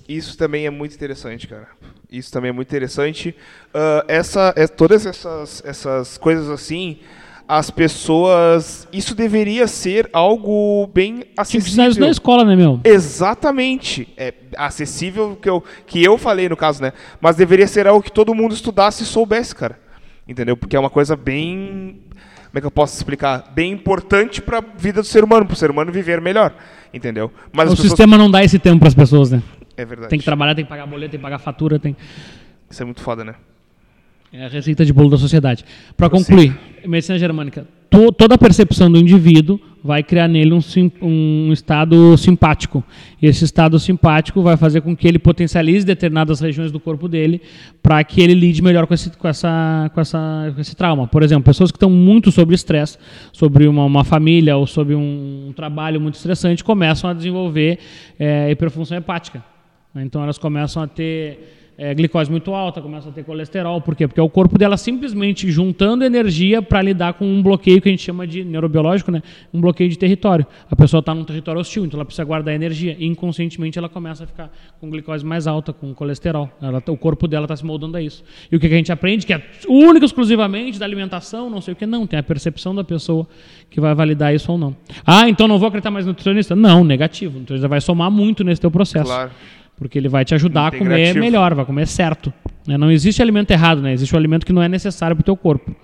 isso também é muito interessante, cara. Isso também é muito interessante. Ah, essa, é, todas essas, essas coisas assim, as pessoas. Isso deveria ser algo bem que ensinar isso na acessível. escola, né, meu? Exatamente. É acessível que eu, que eu falei no caso, né? Mas deveria ser algo que todo mundo estudasse e soubesse, cara. Entendeu? Porque é uma coisa bem. Como é que eu posso explicar? Bem importante para a vida do ser humano, para o ser humano viver melhor. Entendeu? Mas O as pessoas- sistema não dá esse tempo para as pessoas, né? É verdade. Tem que trabalhar, tem que pagar boleto, tem que pagar fatura, tem. Isso é muito foda, né? É a receita de bolo da sociedade. Para concluir, medicina germânica. To- toda a percepção do indivíduo vai criar nele um, sim- um estado simpático. E esse estado simpático vai fazer com que ele potencialize determinadas regiões do corpo dele para que ele lide melhor com esse, com, essa, com, essa, com esse trauma. Por exemplo, pessoas que estão muito sobre estresse, sobre uma, uma família ou sobre um, trabalho muito estressante, começam a desenvolver eh, hiperfunção hepática. Então elas começam a ter é, glicose muito alta, começa a ter colesterol. Por quê? Porque é o corpo dela simplesmente juntando energia para lidar com um bloqueio que a gente chama de neurobiológico, né? um bloqueio de território. A pessoa está num território hostil, então ela precisa guardar energia. E inconscientemente ela começa a ficar com glicose mais alta, com colesterol. Ela, o corpo dela está se moldando a isso. E o que, a gente aprende? Que é único exclusivamente da alimentação, não sei o que, não. Tem a percepção da pessoa que vai validar isso ou não. Ah, então não vou acreditar mais no nutricionista? Não, negativo. O nutricionista vai somar muito nesse teu processo. Claro. Porque ele vai te ajudar a comer melhor, vai comer certo. né? Não existe alimento errado, né? Existe o alimento que não é necessário para o teu corpo.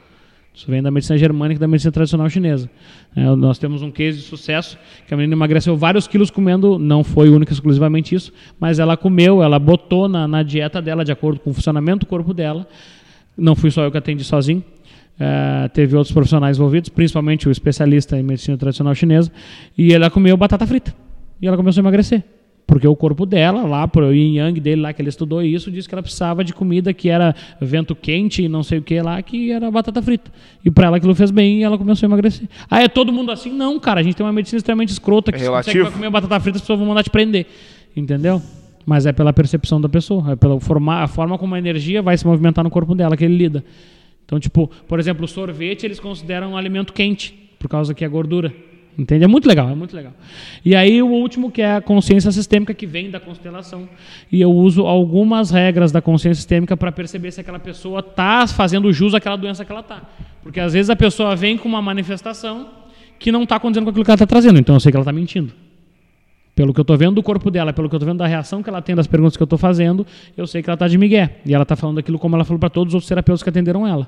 Isso vem da medicina germânica e da medicina tradicional chinesa. É, nós temos um case de sucesso que a menina emagreceu vários quilos comendo, não foi única exclusivamente isso, mas ela comeu, ela botou na, na dieta dela de acordo com o funcionamento do corpo dela. Não fui só eu que atendi sozinho. É, teve outros profissionais envolvidos, principalmente o especialista em medicina tradicional chinesa, e ela comeu batata frita. E ela começou a emagrecer. Porque o corpo dela, lá pro yin yang dele, lá que ele estudou isso, disse que ela precisava de comida que era vento quente e não sei o que lá, que era batata frita. E para ela aquilo fez bem e ela começou a emagrecer. Ah, é todo mundo assim? Não, cara. A gente tem uma medicina extremamente escrota que É se você relativo. vai comer batata frita, as pessoas vão mandar te prender. Entendeu? Mas é pela percepção da pessoa, é pela forma, a forma como a energia vai se movimentar no corpo dela que ele lida. Então, tipo, por exemplo, o sorvete eles consideram um alimento quente, por causa que é gordura. Entende? É muito legal, é muito legal. E aí o último que é a consciência sistêmica que vem da constelação. E eu uso algumas regras da consciência sistêmica para perceber se aquela pessoa está fazendo jus àquela doença que ela está. Porque às vezes a pessoa vem com uma manifestação que não está condizendo com aquilo que ela está trazendo. Então eu sei que ela está mentindo. Pelo que eu estou vendo do corpo dela, pelo que eu estou vendo da reação que ela tem das perguntas que eu estou fazendo, eu sei que ela está de migué. E ela está falando aquilo como ela falou para todos os outros terapeutas que atenderam ela.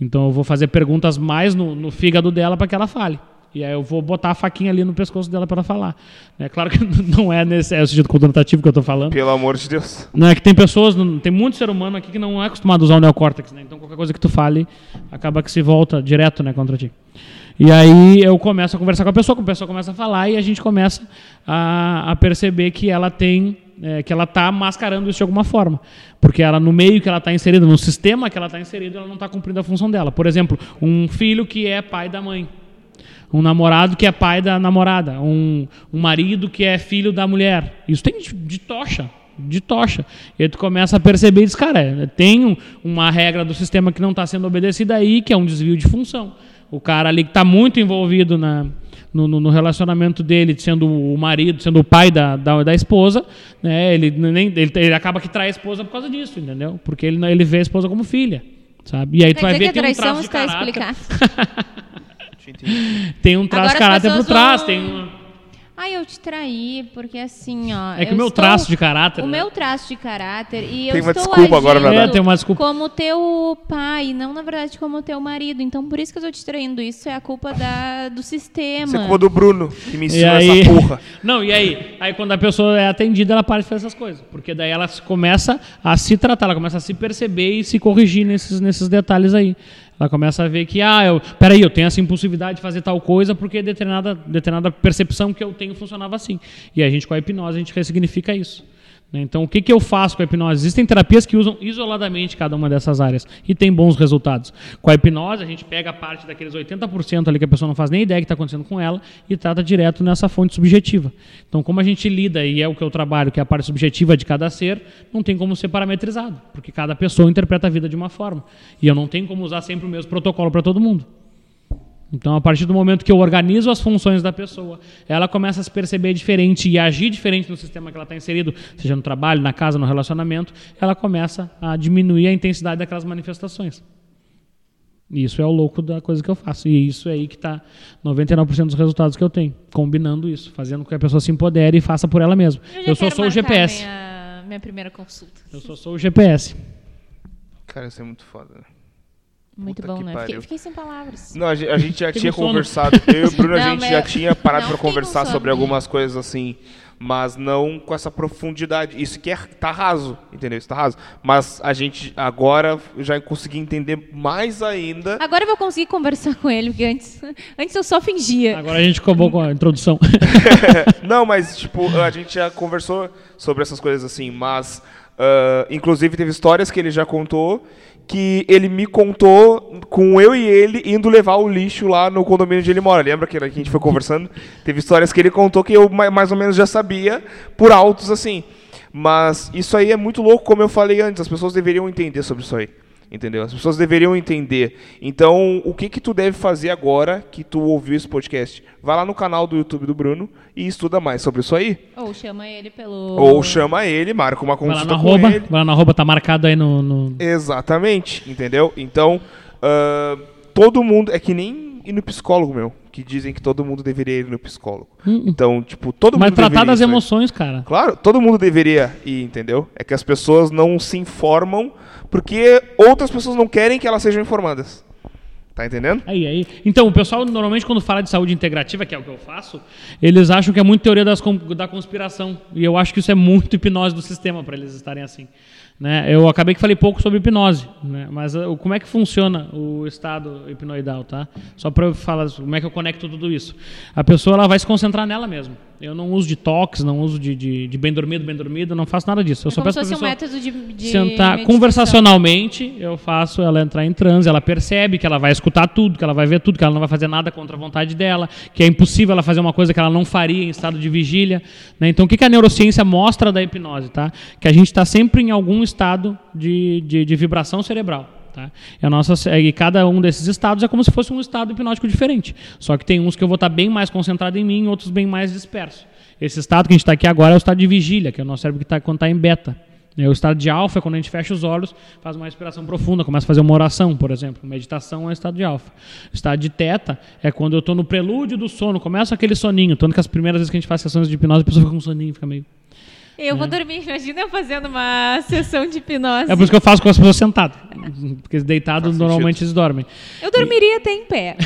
Então eu vou fazer perguntas mais no, no fígado dela para que ela fale. E aí eu vou botar a faquinha ali no pescoço dela para ela falar. É claro que não é nesse é o sentido que eu estou falando. Pelo amor de Deus. Não é que tem pessoas, tem muito ser humano aqui que não é acostumado a usar o neocórtex, né? Então qualquer coisa que tu fale acaba que se volta direto, né, contra ti. E aí eu começo a conversar com a pessoa, a pessoa começa a falar e a gente começa a, a perceber que ela tem, é, que ela está mascarando isso de alguma forma, porque ela no meio que ela está inserida, no sistema que ela está inserida, ela não está cumprindo a função dela. Por exemplo, um filho que é pai da mãe um namorado que é pai da namorada, um, um marido que é filho da mulher. Isso tem de, de tocha, de tocha. E aí tu começa a perceber diz, cara, é, tem um- uma regra do sistema que não está sendo obedecida aí, que é um desvio de função. O cara ali que está muito envolvido na, no, no- relacionamento dele, sendo o marido, sendo o pai da, da, da esposa, né, ele, nem, ele, ele acaba que trai a esposa por causa disso, entendeu? Porque ele, ele vê a esposa como filha. Sabe? E aí tu vai ver que a tem um traço de caráter. Tem um traço de caráter pessoas trás, vão- tem um... Ai, eu te traí, porque assim, ó. É que o meu estou- traço de caráter, O né? meu traço de caráter. E Tem eu uma estou desculpa agora, Natália. É, tem uma desculpa. Como teu pai, não, na verdade, como teu marido. Então, por isso que eu tô te traindo. Isso é a culpa da, do sistema. Isso é culpa do Bruno, que me ensinou aí... essa porra. Não, e aí? Aí quando a pessoa é atendida, ela para de fazer essas coisas. Porque daí ela começa a se tratar, ela começa a se perceber e se corrigir nesses, nesses detalhes aí. Ela começa a ver que, ah, eu, peraí, eu tenho essa impulsividade de fazer tal coisa porque determinada, determinada percepção que eu tenho funcionava assim. E a gente, com a hipnose, a gente ressignifica isso. Né? Então, o que, que eu faço com a hipnose? Existem terapias que usam isoladamente cada uma dessas áreas e tem bons resultados. Com a hipnose, a gente pega a parte daqueles 80% ali que a pessoa não faz nem ideia que está acontecendo com ela e trata direto nessa fonte subjetiva. Então, como a gente lida, e é o que eu trabalho, que é a parte subjetiva de cada ser, não tem como ser parametrizado, porque cada pessoa interpreta a vida de uma forma. E eu não tenho como usar sempre o mesmo protocolo para todo mundo. Então, a partir do momento que eu organizo as funções da pessoa, ela começa a se perceber diferente e agir diferente no sistema que ela está inserido, seja no trabalho, na casa, no relacionamento, ela começa a diminuir a intensidade daquelas manifestações. E Isso é o louco da coisa que eu faço. E isso é aí que está 99% dos resultados que eu tenho. Combinando isso, fazendo com que a pessoa se empodere e faça por ela mesma. já Eu só sou o GPS. Minha, minha primeira consulta. Eu só sou o GPS. Cara, isso é muito foda. né? Muito Puta bom, né? Fiquei, fiquei sem palavras. Não, a gente, a gente já tinha conversado. Eu e o Bruno, a Não, gente mas- já tinha parado com conversar sobre algumas coisas assim, mas não com essa profundidade. Isso que é, tá raso, entendeu? Isso tá raso. Mas a gente agora já consegui entender mais ainda. Agora eu vou conseguir conversar com ele, porque antes, antes eu só fingia. Agora a gente acabou com a introdução. Não, mas tipo, a gente já conversou sobre essas coisas assim, mas ah, inclusive teve histórias que ele já contou que ele me contou com eu e ele indo levar o lixo lá no condomínio onde ele mora. Lembra que a gente foi conversando? Teve histórias que ele contou que eu ma- mais ou menos já sabia por altos assim. Mas isso aí é muito louco, como eu falei antes, as pessoas deveriam entender sobre isso aí. Entendeu? As pessoas deveriam entender. Então, o que que tu deve fazer agora que tu ouviu esse podcast? Vai lá no canal do YouTube do Bruno e estuda mais sobre isso aí. Ou chama ele pelo. Ou chama ele, marca uma Vai lá consulta na com arroba, ele. vai lá na arroba, tá marcado aí no... no- Exatamente, entendeu? Então, ah, todo mundo. É que nem ir no psicólogo, meu. Que dizem que todo mundo deveria ir no psicólogo. Então, tipo, todo Mas mundo. tratar deveria das emoções, cara. Claro, todo mundo deveria ir, entendeu? É que as pessoas não se informam porque outras pessoas não querem que elas sejam informadas. Tá entendendo? Aí, aí. Então, o pessoal normalmente quando fala de saúde integrativa, que é o que eu faço, eles acham que é muito teoria das, da conspiração. E eu acho que isso é muito hipnose do sistema para eles estarem assim. Né? Eu acabei que falei pouco sobre hipnose, né? mas uh, como é que funciona o estado hipnoidal, tá? Só para eu falar como é que eu conecto tudo isso. A pessoa ela vai se concentrar nela mesmo. Eu não uso de toques, não uso de, de, de bem dormido, bem dormido, não faço nada disso. Eu É só peço pra fosse um pessoa método de, de sentar meditação. conversacionalmente, eu faço ela entrar em transe, ela percebe que ela vai escutar tudo, que ela vai ver tudo, que ela não vai fazer nada contra a vontade dela, que é impossível ela fazer uma coisa que ela não faria em estado de vigília. né? Então, o que que a neurociência mostra da hipnose? Tá? Que a gente está sempre em algum estado de, de, de vibração cerebral. Tá? E, a nossa, e cada um desses estados é como se fosse um estado hipnótico diferente. Só que tem uns que eu vou estar bem mais concentrado em mim, outros bem mais disperso. Esse estado que a gente está aqui agora é o estado de vigília, que é o nosso cérebro que está quando está em beta. É, O estado de alfa é quando a gente fecha os olhos, faz uma respiração profunda, começa a fazer uma oração, por exemplo. Meditação é o estado de alfa. O estado de teta é quando eu estou no prelúdio do sono, começa aquele soninho. Tanto que as primeiras vezes que a gente faz sessões de hipnose, a pessoa fica com soninho, fica meio. Eu vou dormir, imagina eu fazendo uma sessão de hipnose. É por isso que eu faço com as pessoas sentadas. Porque deitados normalmente eles dormem. Eu dormiria até em pé.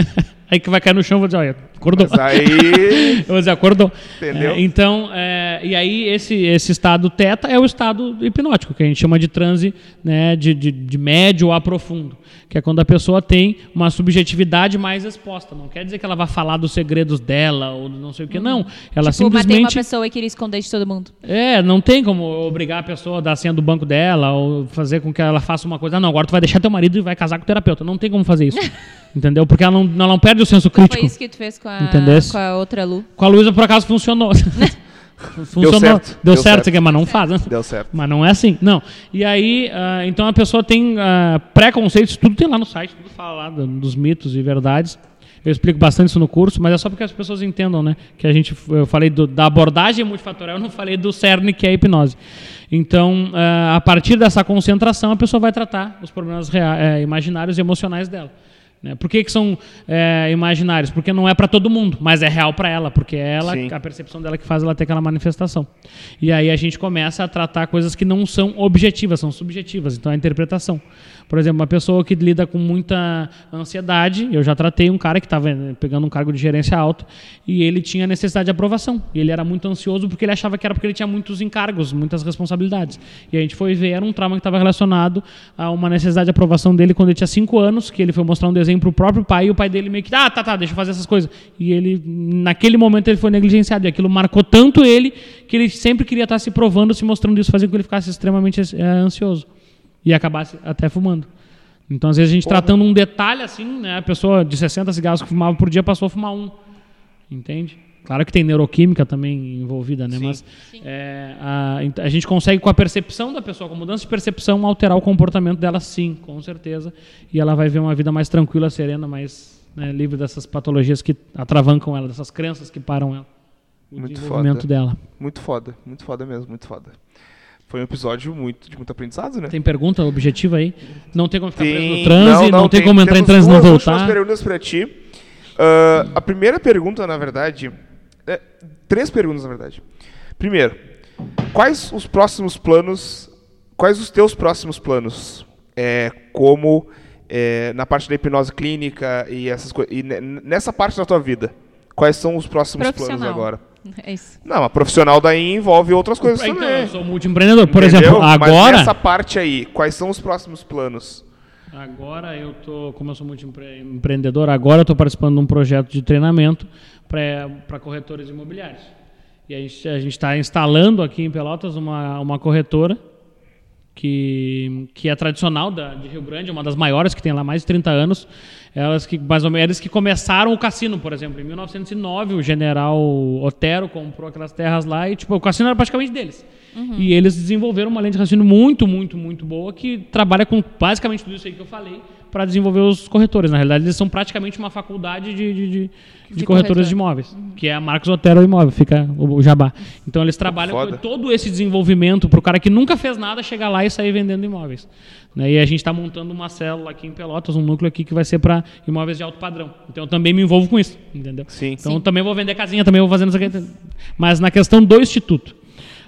Aí que vai cair no chão, eu vou dizer, olha, acordou. Mas aí. Dizer, acordou. Entendeu? É, então, é, e aí esse, esse estado teta é o estado hipnótico, que a gente chama de transe né, de, de, de médio a profundo, que é quando a pessoa tem uma subjetividade mais exposta. Não quer dizer que ela vai falar dos segredos dela ou do não sei o que, não. Ela tipo, matei uma simplesmente... pessoa e queria esconder de todo mundo. É, não tem como obrigar a pessoa a dar a senha do banco dela ou fazer com que ela faça uma coisa. Ah, não, agora tu vai deixar teu marido e vai casar com o terapeuta. Não tem como fazer isso. Entendeu? Porque ela não, ela não perde o senso crítico. Foi isso que tu fez com a, Entendesse? com a outra Lu. Com a Luísa, por acaso, funcionou. funcionou. Deu certo, Deu, deu certo, certo. mas não faz, né? Deu certo. Mas não é assim. Não. E aí, ah, então a pessoa tem ah, preconceitos, tudo tem lá no site, tudo fala lá do- dos mitos e verdades. Eu explico bastante isso no curso, mas é só porque as pessoas entendam, né? Que a gente, eu falei do- da abordagem multifatorial, eu não falei do cerne que é a hipnose. Então, ah, a partir dessa concentração, a pessoa vai tratar os problemas rea- eh, imaginários e emocionais dela. Né? Por que, que são eh, imaginários? Porque não é para todo mundo, mas é real para ela, porque é ela, Sim. a percepção dela que faz ela ter aquela manifestação. E aí a gente começa a tratar coisas que não são objetivas, são subjetivas. Então a interpretação. Por exemplo, uma pessoa que lida com muita ansiedade, eu já tratei um cara que estava pegando um cargo de gerência alto e ele tinha necessidade de aprovação. E ele era muito ansioso porque ele achava que era porque ele tinha muitos encargos, muitas responsabilidades. E a gente foi ver, era um trauma que estava relacionado a uma necessidade de aprovação dele quando ele tinha 5 anos, que ele foi mostrar um desenho para o próprio pai e o pai dele meio que, ah, tá, tá, deixa eu fazer essas coisas. E ele, naquele momento, ele foi negligenciado. E aquilo marcou tanto ele que ele sempre queria estar se provando, se mostrando isso, fazia com que ele ficasse extremamente eh, ansioso. E acabasse até fumando. Então, às vezes, a gente tratando um detalhe assim, né? A pessoa de 60 cigarros que fumava por dia passou a fumar um. Entende? Claro que tem neuroquímica também envolvida, né? Sim. Mas é, a, a gente consegue, com a percepção da pessoa, com a mudança de percepção, alterar o comportamento dela, sim, com certeza. E ela vai ver uma vida mais tranquila, serena, mais né, livre dessas patologias que atravancam ela, dessas crenças que param ela. O Muito desenvolvimento foda. dela. Muito foda, muito foda mesmo, muito foda. Foi um episódio muito, de muito aprendizado, né? Tem pergunta objetiva aí? Não tem como ficar preso no Tem- transe, não, tem, como entrar em transe e não duas voltar. perguntas pra ti. Ah, a primeira pergunta, na verdade, é, três perguntas, na verdade. Primeiro, quais os próximos planos, quais os teus próximos planos, é, como é, na parte da hipnose clínica e essas coisas, e ne- nessa parte da tua vida, quais são os próximos planos agora? É isso. Não, a profissional daí envolve outras coisas Então, também. eu sou multiempreendedor. Por entendeu? exemplo, Mas agora. nessa parte aí, quais são os próximos planos? Agora eu tô, como eu sou muito empre- empreendedor, agora eu estou participando de um projeto de treinamento para corretores imobiliários. E a gente a está instalando aqui em Pelotas uma, uma corretora que, que é tradicional da, de Rio Grande, uma das maiores que tem lá mais de 30 anos. Elas que mais ou menos eles que começaram o cassino, por exemplo, em 1909 o general Otero comprou aquelas terras lá e tipo o cassino era praticamente deles. E eles desenvolveram uma linha de raciocínio muito, muito, muito boa que trabalha com basicamente tudo isso aí que eu falei para desenvolver os corretores. Na realidade, eles são praticamente uma faculdade de, de, de, de De corretoras corretor. de imóveis, que é a Marcos Otero Imóvel, fica o, o Jabá. Então eles trabalham Foda. com todo esse desenvolvimento para o cara que nunca fez nada chegar lá e sair vendendo imóveis. Né? E a gente está montando uma célula aqui em Pelotas, um núcleo aqui que vai ser para imóveis de alto padrão. Então eu também me envolvo com isso, entendeu? Sim. Então eu também vou vender casinha, também vou fazendo isso aqui. Mas na questão do instituto,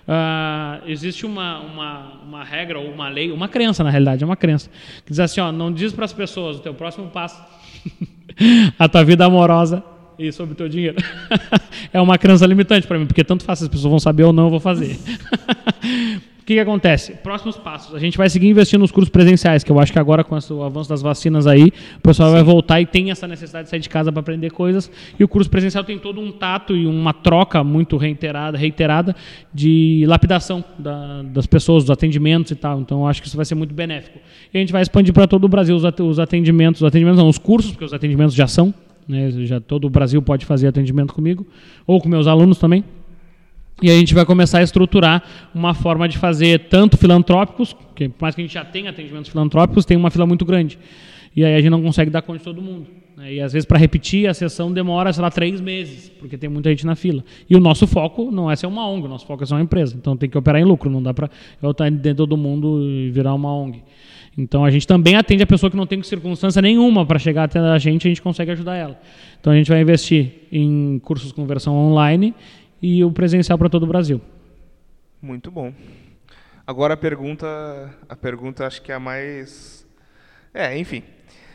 ah, existe uma, uma, uma regra ou uma lei, uma crença na realidade, é uma crença, que diz assim, ó, não diz para as pessoas o teu próximo passo, a tua vida amorosa e sobre o teu dinheiro. é uma crença limitante para mim, porque tanto faz se as pessoas vão saber ou não, eu vou fazer. O que, que acontece? Próximos passos. A gente vai seguir investindo nos cursos presenciais, que eu acho que agora, com o avanço das vacinas aí, o pessoal vai voltar e tem essa necessidade de sair de casa para aprender coisas. E o curso presencial tem todo um tato e uma troca muito reiterada, reiterada de lapidação da- das pessoas, dos atendimentos e tal. Então, eu acho que isso vai ser muito benéfico. E a gente vai expandir para todo o Brasil os atendimentos, os atendimentos não, os cursos, porque os atendimentos já são. Né? Já todo o Brasil pode fazer atendimento comigo, ou com meus alunos também. E a gente vai começar a estruturar uma forma de fazer tanto filantrópicos, que por mais que a gente já tenha atendimentos filantrópicos, tem uma fila muito grande. E aí a gente não consegue dar conta de todo mundo. né? E às vezes para repetir a sessão demora, sei lá, três meses, porque tem muita gente na fila. E o nosso foco não é ser uma ONG, o nosso foco é ser uma empresa. Então tem que operar em lucro, não dá para eu estar dentro de todo mundo e virar uma ONG. Então a gente também atende a pessoa que não tem circunstância nenhuma para chegar até a gente, a gente consegue ajudar ela. Então a gente vai investir em cursos com versão online e o presencial para todo o Brasil. Muito bom. Agora a pergunta, a pergunta acho que é a mais... É, enfim.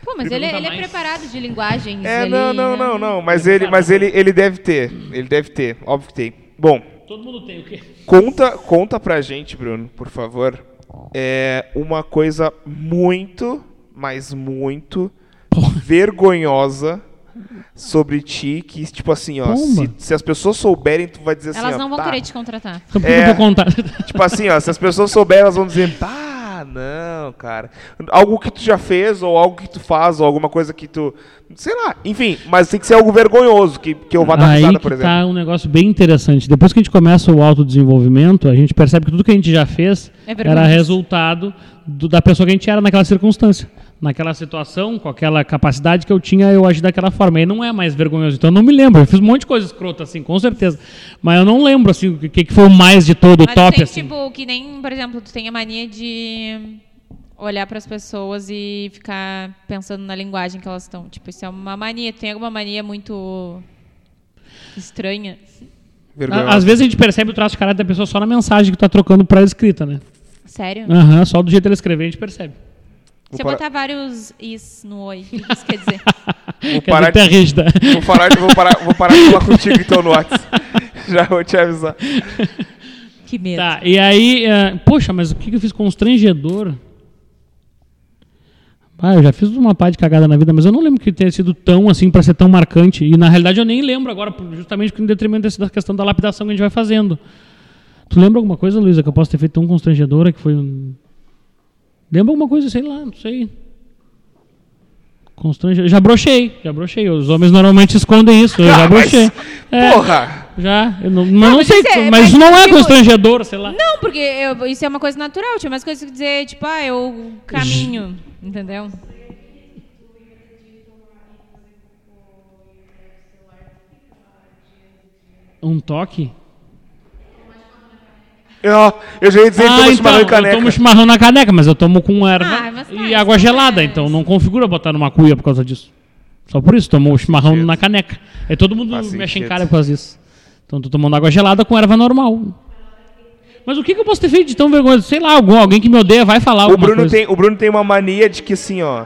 Pô, mas ele, ele é mais. preparado de linguagens. É, ele, não, não, né? não, não, mas ele, mas ele, ele deve ter, ele deve ter, óbvio que tem. Bom, Todo mundo tem o quê? conta, conta pra gente, Bruno, por favor, é uma coisa muito, mas muito vergonhosa sobre ti, que tipo assim, ó, se, se as pessoas souberem, tu vai dizer assim, Elas ó, não vão tá. querer te contratar. Então É. eu vou contar? Tipo assim, ó, se as pessoas souberem, elas vão dizer, ah, não, cara. Algo que tu já fez, ou algo que tu faz, ou alguma coisa que tu. Sei lá, enfim, mas tem que ser algo vergonhoso, que, que eu vá dar Aí risada, por exemplo. tá um negócio bem interessante. Depois que a gente começa o autodesenvolvimento, a gente percebe que tudo que a gente já fez É era resultado do- da pessoa que a gente era naquela circunstância. Naquela situação, com aquela capacidade que eu tinha, eu agi daquela forma. E não é mais vergonhoso. Então eu não me lembro. Eu fiz um monte de coisa escrota, assim, com certeza. Mas eu não lembro, assim, o que, que foi o mais de todo, o Mas top, tem, assim. tipo, que nem, por exemplo, tu tem a mania de olhar para as pessoas e ficar pensando na linguagem que elas estão. Tipo, isso é uma mania. Tem alguma mania muito estranha? Vergonhoso. Às vezes a gente percebe o traço de caráter da pessoa só na mensagem que tá trocando pra ela escrita, né? Sério? Aham, só do jeito que ela escrever a gente percebe. Se eu Vou botar vários is no oi, o que isso quer dizer? Vou parar, dizer, de, rígida. vou, parar, de- vou, parar, vou parar de falar contigo então no WhatsApp. Já vou te avisar. Que medo. Tá, e aí, eh, poxa, mas o que, que eu fiz constrangedor? Ah, eu já fiz uma pá de cagada na vida, mas eu não lembro que tenha sido tão assim pra ser tão marcante. E na realidade eu nem lembro agora, justamente em detrimento da questão da lapidação que a gente vai fazendo. Tu lembra alguma coisa, Luísa, que eu posso ter feito tão constrangedora que foi um. Lembra alguma coisa, sei lá, não sei. Constrangedor. Já brochei, já brochei. Os homens normalmente escondem isso, eu já Ah, mas, brochei. É, Porra! Já, eu não, mas não, mas sei, é- mas mas não é tipo- constrangedor, sei lá. Não, porque eu- isso é uma coisa natural. Tinha mais coisas que dizer, tipo, ah, eu caminho. Entendeu? Um toque? Eu, eu já ia dizer que ah, toma então, chimarrão e eu caneca. tomo chimarrão na caneca, mas eu tomo com erva Ah, tá, e isso água não gelada, é- então não configura botar numa cuia por causa disso. Só por isso, tomou o chimarrão na caneca. Aí todo mundo Faz mexe em cara por causa disso. Então tô tomando água gelada com erva normal. Mas o que, que eu posso ter feito de tão vergonhoso? Sei lá, algum, alguém que me odeia vai falar O alguma Bruno, coisa. tem, o Bruno tem uma mania de que assim, ó.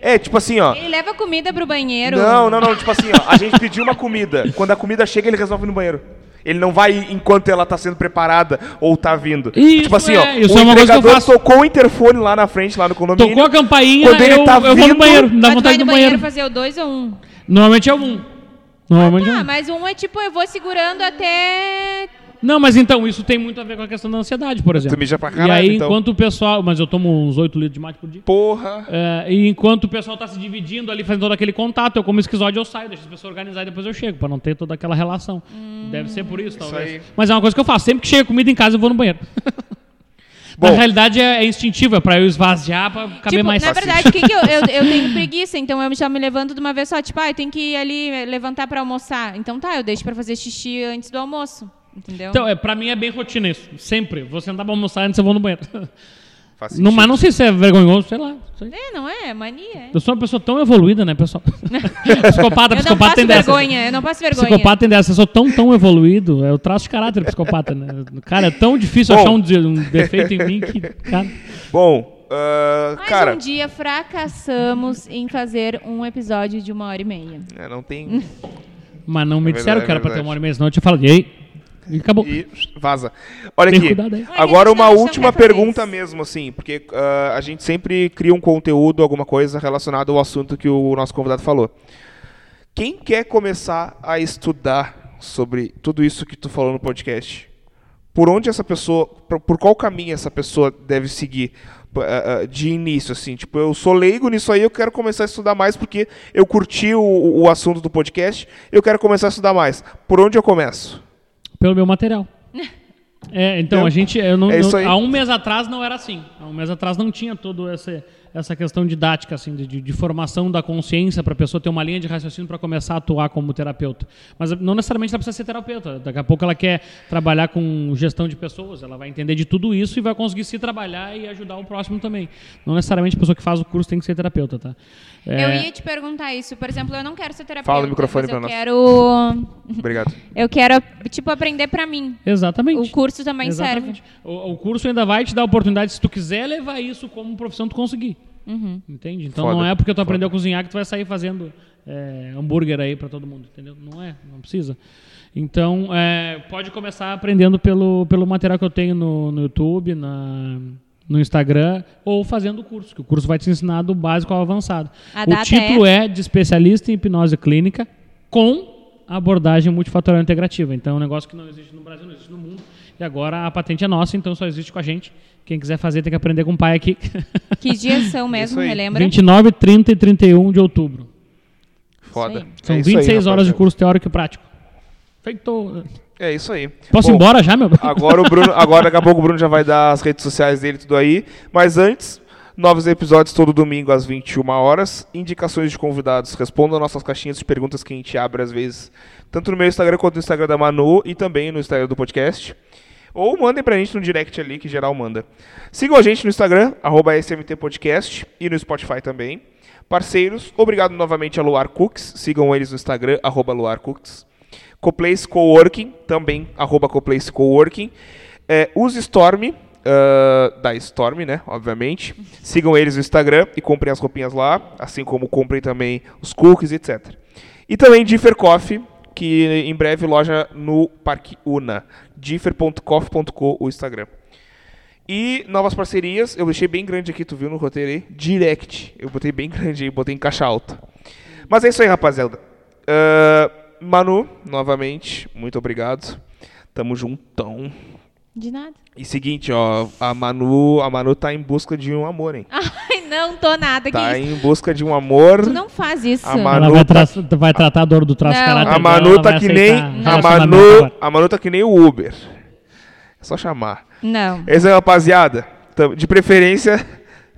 É, tipo assim, ó. Ele leva comida pro banheiro. Não, não, não, tipo assim, ó. A gente pediu uma comida. Quando a comida chega, ele resolve ir no banheiro. Ele não vai enquanto ela tá sendo preparada ou tá vindo. Isso tipo assim, é, ó. isso o é uma coisa que eu entregador faço. tocou o interfone lá na frente, lá no condomínio. Tocou a campainha, Quando ele eu, tá eu vou vindo- no banheiro, dá vai vontade no do banheiro banheiro. fazer o dois ou um? Normalmente é um. Normalmente é Ah, um. mas um é tipo, eu vou segurando até. Não, mas então, isso tem muito a ver com a questão da ansiedade, por exemplo. mija pra e caralho, aí, então. enquanto o pessoal. Mas eu tomo uns 8 litros de mate por dia. Porra. É, e enquanto o pessoal tá se dividindo ali, fazendo todo aquele contato, eu como esquizóide, eu saio, deixo as pessoas organizar e depois eu chego, pra não ter toda aquela relação. Deve ser por isso, talvez. aí. Mas é uma coisa que eu faço. Sempre que chega comida em casa, eu vou no banheiro. Bom. Na realidade, é, é instintivo, é pra eu esvaziar, pra caber Tipo, mais na fácil. verdade, o que, que eu, eu, eu tenho preguiça, então eu já me levanto de uma vez só. Tipo, ah, eu tenho que ir ali eh, levantar pra almoçar. Então tá, eu deixo pra fazer xixi antes do almoço. Entendeu? Então, é, pra mim é bem rotina isso. Sempre. Vou sentar pra almoçar antes eu vou no banheiro. Faz Não, mas não sei se é vergonhoso, sei lá. sei. É, não é? É mania. é. Eu sou uma pessoa tão evoluída, né, pessoal? psicopata, Eu não psicopata passo tem dessa. vergonha, eu não passo vergonha. Psicopata tem dessa. Eu sou tão, tão evoluído. É o traço de caráter psicopata, né? Cara, é tão difícil Bom. achar um, um defeito em mim que. Cara, Bom, ah, Mas cara. um dia fracassamos em fazer um episódio de uma hora e meia. é, não tem. mas não me É disseram verdade, que era é pra ter uma hora e meia, senão eu tinha falado, e acabou. E vaza. Olha Tem aqui. Agora uma última pergunta mesmo, assim, porque ah, a gente sempre cria um conteúdo, alguma coisa relacionada ao assunto que o nosso convidado falou. Quem quer começar a estudar sobre tudo isso que tu falou no podcast? Por onde essa pessoa, por, por qual caminho essa pessoa deve seguir ah, ah, de início, assim? Tipo, eu sou leigo nisso aí, eu quero começar a estudar mais porque eu curti o, o assunto do podcast, eu quero começar a estudar mais. Por onde eu começo? Pelo meu material. É, então, Entendeu? a gente. Eu não, É não- há um mês atrás não era assim. Há um mês atrás não tinha toda essa, essa questão didática, assim, de, de- formação da consciência para a pessoa ter uma linha de raciocínio para começar a atuar como terapeuta. Mas não necessariamente ela precisa ser terapeuta. Daqui a pouco ela quer trabalhar com gestão de pessoas, ela vai entender de tudo isso e vai conseguir se trabalhar e ajudar o próximo também. Não necessariamente a pessoa que faz o curso tem que ser terapeuta, tá? Eu É, ia te perguntar isso. Por exemplo, eu não quero ser terapeuta. Fala no microfone eu nós. quero. Obrigado. Eu quero, tipo, aprender pra mim. Exatamente. O curso também Exatamente. O, o curso ainda vai te dar a oportunidade, se tu quiser levar isso como profissão, tu conseguir. Entende? Então Foda. não é porque tu aprendeu a cozinhar que tu vai sair fazendo é, hambúrguer aí pra todo mundo, entendeu? Não é, não precisa. Então, é, pode começar aprendendo pelo, pelo material que eu tenho no, no YouTube, na, no Instagram, ou fazendo o curso, que o curso vai te ensinar do básico ao avançado. A o data título é de especialista em hipnose clínica com abordagem multifatorial integrativa. Então é um negócio que não existe no Brasil, não existe no mundo. E agora a patente é nossa, então só existe com a gente. Quem quiser fazer tem que aprender com o pai aqui. Que dias são mesmo, relembra? 29, 30 e 31 de outubro. Foda. São É isso aí, 26 horas de curso teórico e prático. Feito. É isso aí. Posso ir Bom, embora já, meu? Agora o Bruno, agora daqui a pouco o Bruno já vai dar as redes sociais dele e tudo aí. Mas antes, novos episódios todo domingo às 21 horas. Indicações de convidados. Respondam nossas caixinhas de perguntas que a gente abre às vezes, tanto no meu Instagram quanto no Instagram da Manu e também no Instagram do podcast. Ou mandem pra gente no direct ali, que geral manda. Sigam a gente no Instagram, arroba SMT Podcast, e no Spotify também. Parceiros, obrigado novamente a Luar Cooks. Sigam eles no Instagram, arroba Luar Cooks. Coplace Coworking, também, arroba Coplace Coworking. É, use Storm, ah, da Storm, né, obviamente. Sigam eles no Instagram e comprem as roupinhas lá, assim como comprem também os cookies, etc. E também Differ Coffee, que em breve loja no Parque Una. differ.coffee.co, o Instagram. E novas parcerias, eu deixei bem grande aqui, tu viu no roteiro aí? Direct. Eu botei bem grande aí, botei em caixa alta. Mas é isso aí, rapaziada. Ah, Manu, novamente, muito obrigado. Tamo juntão. De nada. E seguinte, ó, a Manu, a Manu tá em busca de um amor, hein? Ai, não tô nada. Tá que isso? em busca de um amor. Tu não faz isso. A Manu Ela vai, tá- tra- vai tratar a dor do traço Não. caráter A Manu tá que nem a Manu, a Manu tá que nem o Uber. É só chamar. Não. Esse aí, rapaziada. Tam- De preferência,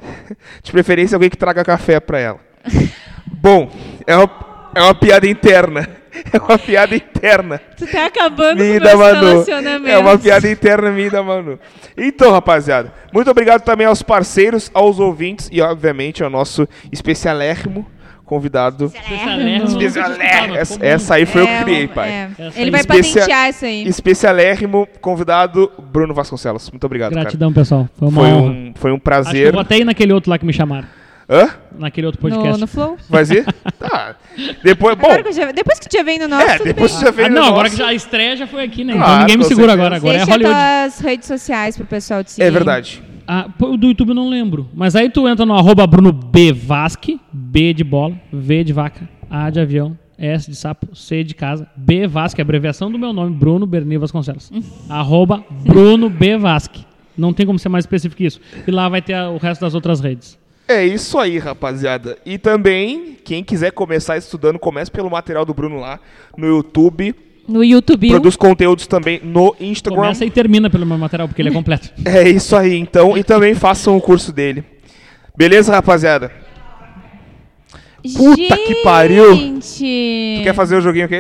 de preferência alguém que traga café pra ela. Bom, é uma, é uma piada interna. É uma piada interna. Tu tá acabando Minha com Manu. relacionamentos. É uma piada interna minha da Manu. Então, rapaziada, muito obrigado também aos parceiros, aos ouvintes e, obviamente, ao nosso especialérrimo convidado. Especialérrimo. Especialérrimo. Essa, essa aí foi eu que É, criei, é. pai. Essa Ele vai Especia- patentear isso aí. Especialérrimo convidado Bruno Vasconcelos. Muito obrigado, Gratidão, pessoal. Foi cara. uma Foi honra. um, foi um Acho que prazer. eu vou até ir naquele outro lá que me chamaram. Hã? Naquele outro No, podcast. no Flow? Vai ir? Tá. Depois, bom. Agora que já- depois que já vem no nosso, É, depois você já veio Ah, no não, agora nosso. que já a estreia já foi aqui, né? Claro, então ninguém me segura certeza. agora. Agora Deixa é Hollywood. tuas redes sociais pro pessoal te seguir. É verdade. Ah, do YouTube eu não lembro. Mas aí tu entra no arroba Bruno B Vasque, B de bola, V de vaca, A de avião, S de sapo, C de casa, B Vasque, abreviação do meu nome, Bruno Berni Vasconcelos. arroba Bruno B Vasque. Não tem como ser mais específico que isso. E lá vai ter o resto das outras redes. É isso aí, rapaziada. E também, quem quiser começar estudando, comece pelo material do Bruno lá no YouTube. No YouTube. Produz conteúdos também no Instagram. Começa e termina pelo meu material, porque ele é completo. É isso aí, então. E também façam o curso dele. Beleza, rapaziada? Puta que pariu. Gente. Tu quer fazer o joguinho com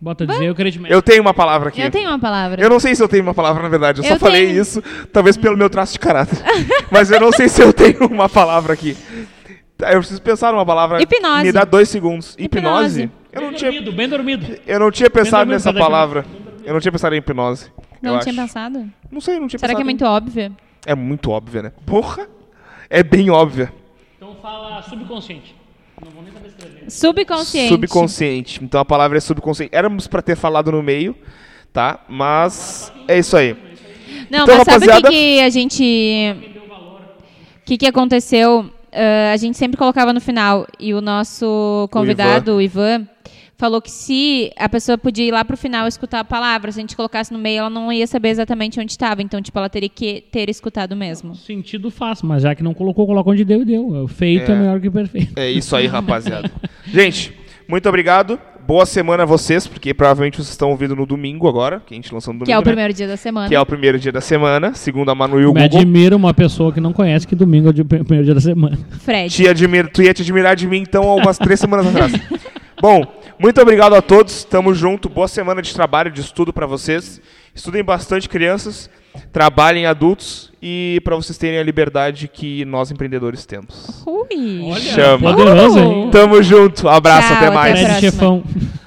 Bota dizer, eu queria te Eu tenho uma palavra aqui. Eu tenho uma palavra. Eu não sei se eu tenho uma palavra, na verdade. Eu, só Eu falei tenho. isso, talvez pelo meu traço de caráter. Mas eu não sei se eu tenho uma palavra aqui. Eu preciso pensar numa palavra. Hipnose. Me dá dois segundos. Hipnose? Hipnose. Eu não Bem tinha, dormido, bem dormido. eu não tinha pensado dormido, nessa tá palavra. Eu não tinha pensado em hipnose. Não tinha acho. pensado? Não sei, não tinha Será que é pensado. muito óbvio? É muito óbvia, né? Porra! É bem óbvia. Então fala subconsciente. Não vou nem saber escrever. Subconsciente. Subconsciente. Então a palavra é subconsciente. Éramos pra ter falado no meio, tá? Mas é isso aí. Não, Então, mas sabe o rapaziada- que, que a gente. O que, que aconteceu? Ah, a gente sempre colocava no final. E o nosso convidado, o Ivan, falou que se a pessoa podia ir lá pro final escutar a palavra, se a gente colocasse no meio, ela não ia saber exatamente onde estava. Então, tipo, ela teria que ter escutado mesmo. Sentido faz, mas já que não colocou, coloca onde deu e deu. O feito é, É. melhor que o perfeito. É isso aí, rapaziada. Gente, muito obrigado. Boa semana a vocês, porque provavelmente vocês estão ouvindo no domingo agora, que a gente lançou no domingo. Que é o né? primeiro dia da semana. Que é o primeiro dia da semana, segundo a Manu e o Me Google. admira uma pessoa que não conhece que domingo é o primeiro dia da semana. Fred. Te admiro, tu ia te admirar de mim, então, há umas três semanas atrás. Bom, muito obrigado a todos. Tamo junto. Boa semana de trabalho, de estudo pra vocês. Estudem bastante crianças, trabalhem adultos e pra vocês terem a liberdade que nós empreendedores temos. Ui. Chama. Poderoso, hein? Tamo junto. Abraço, Tchau, até até mais. a Fred próxima. Chefão.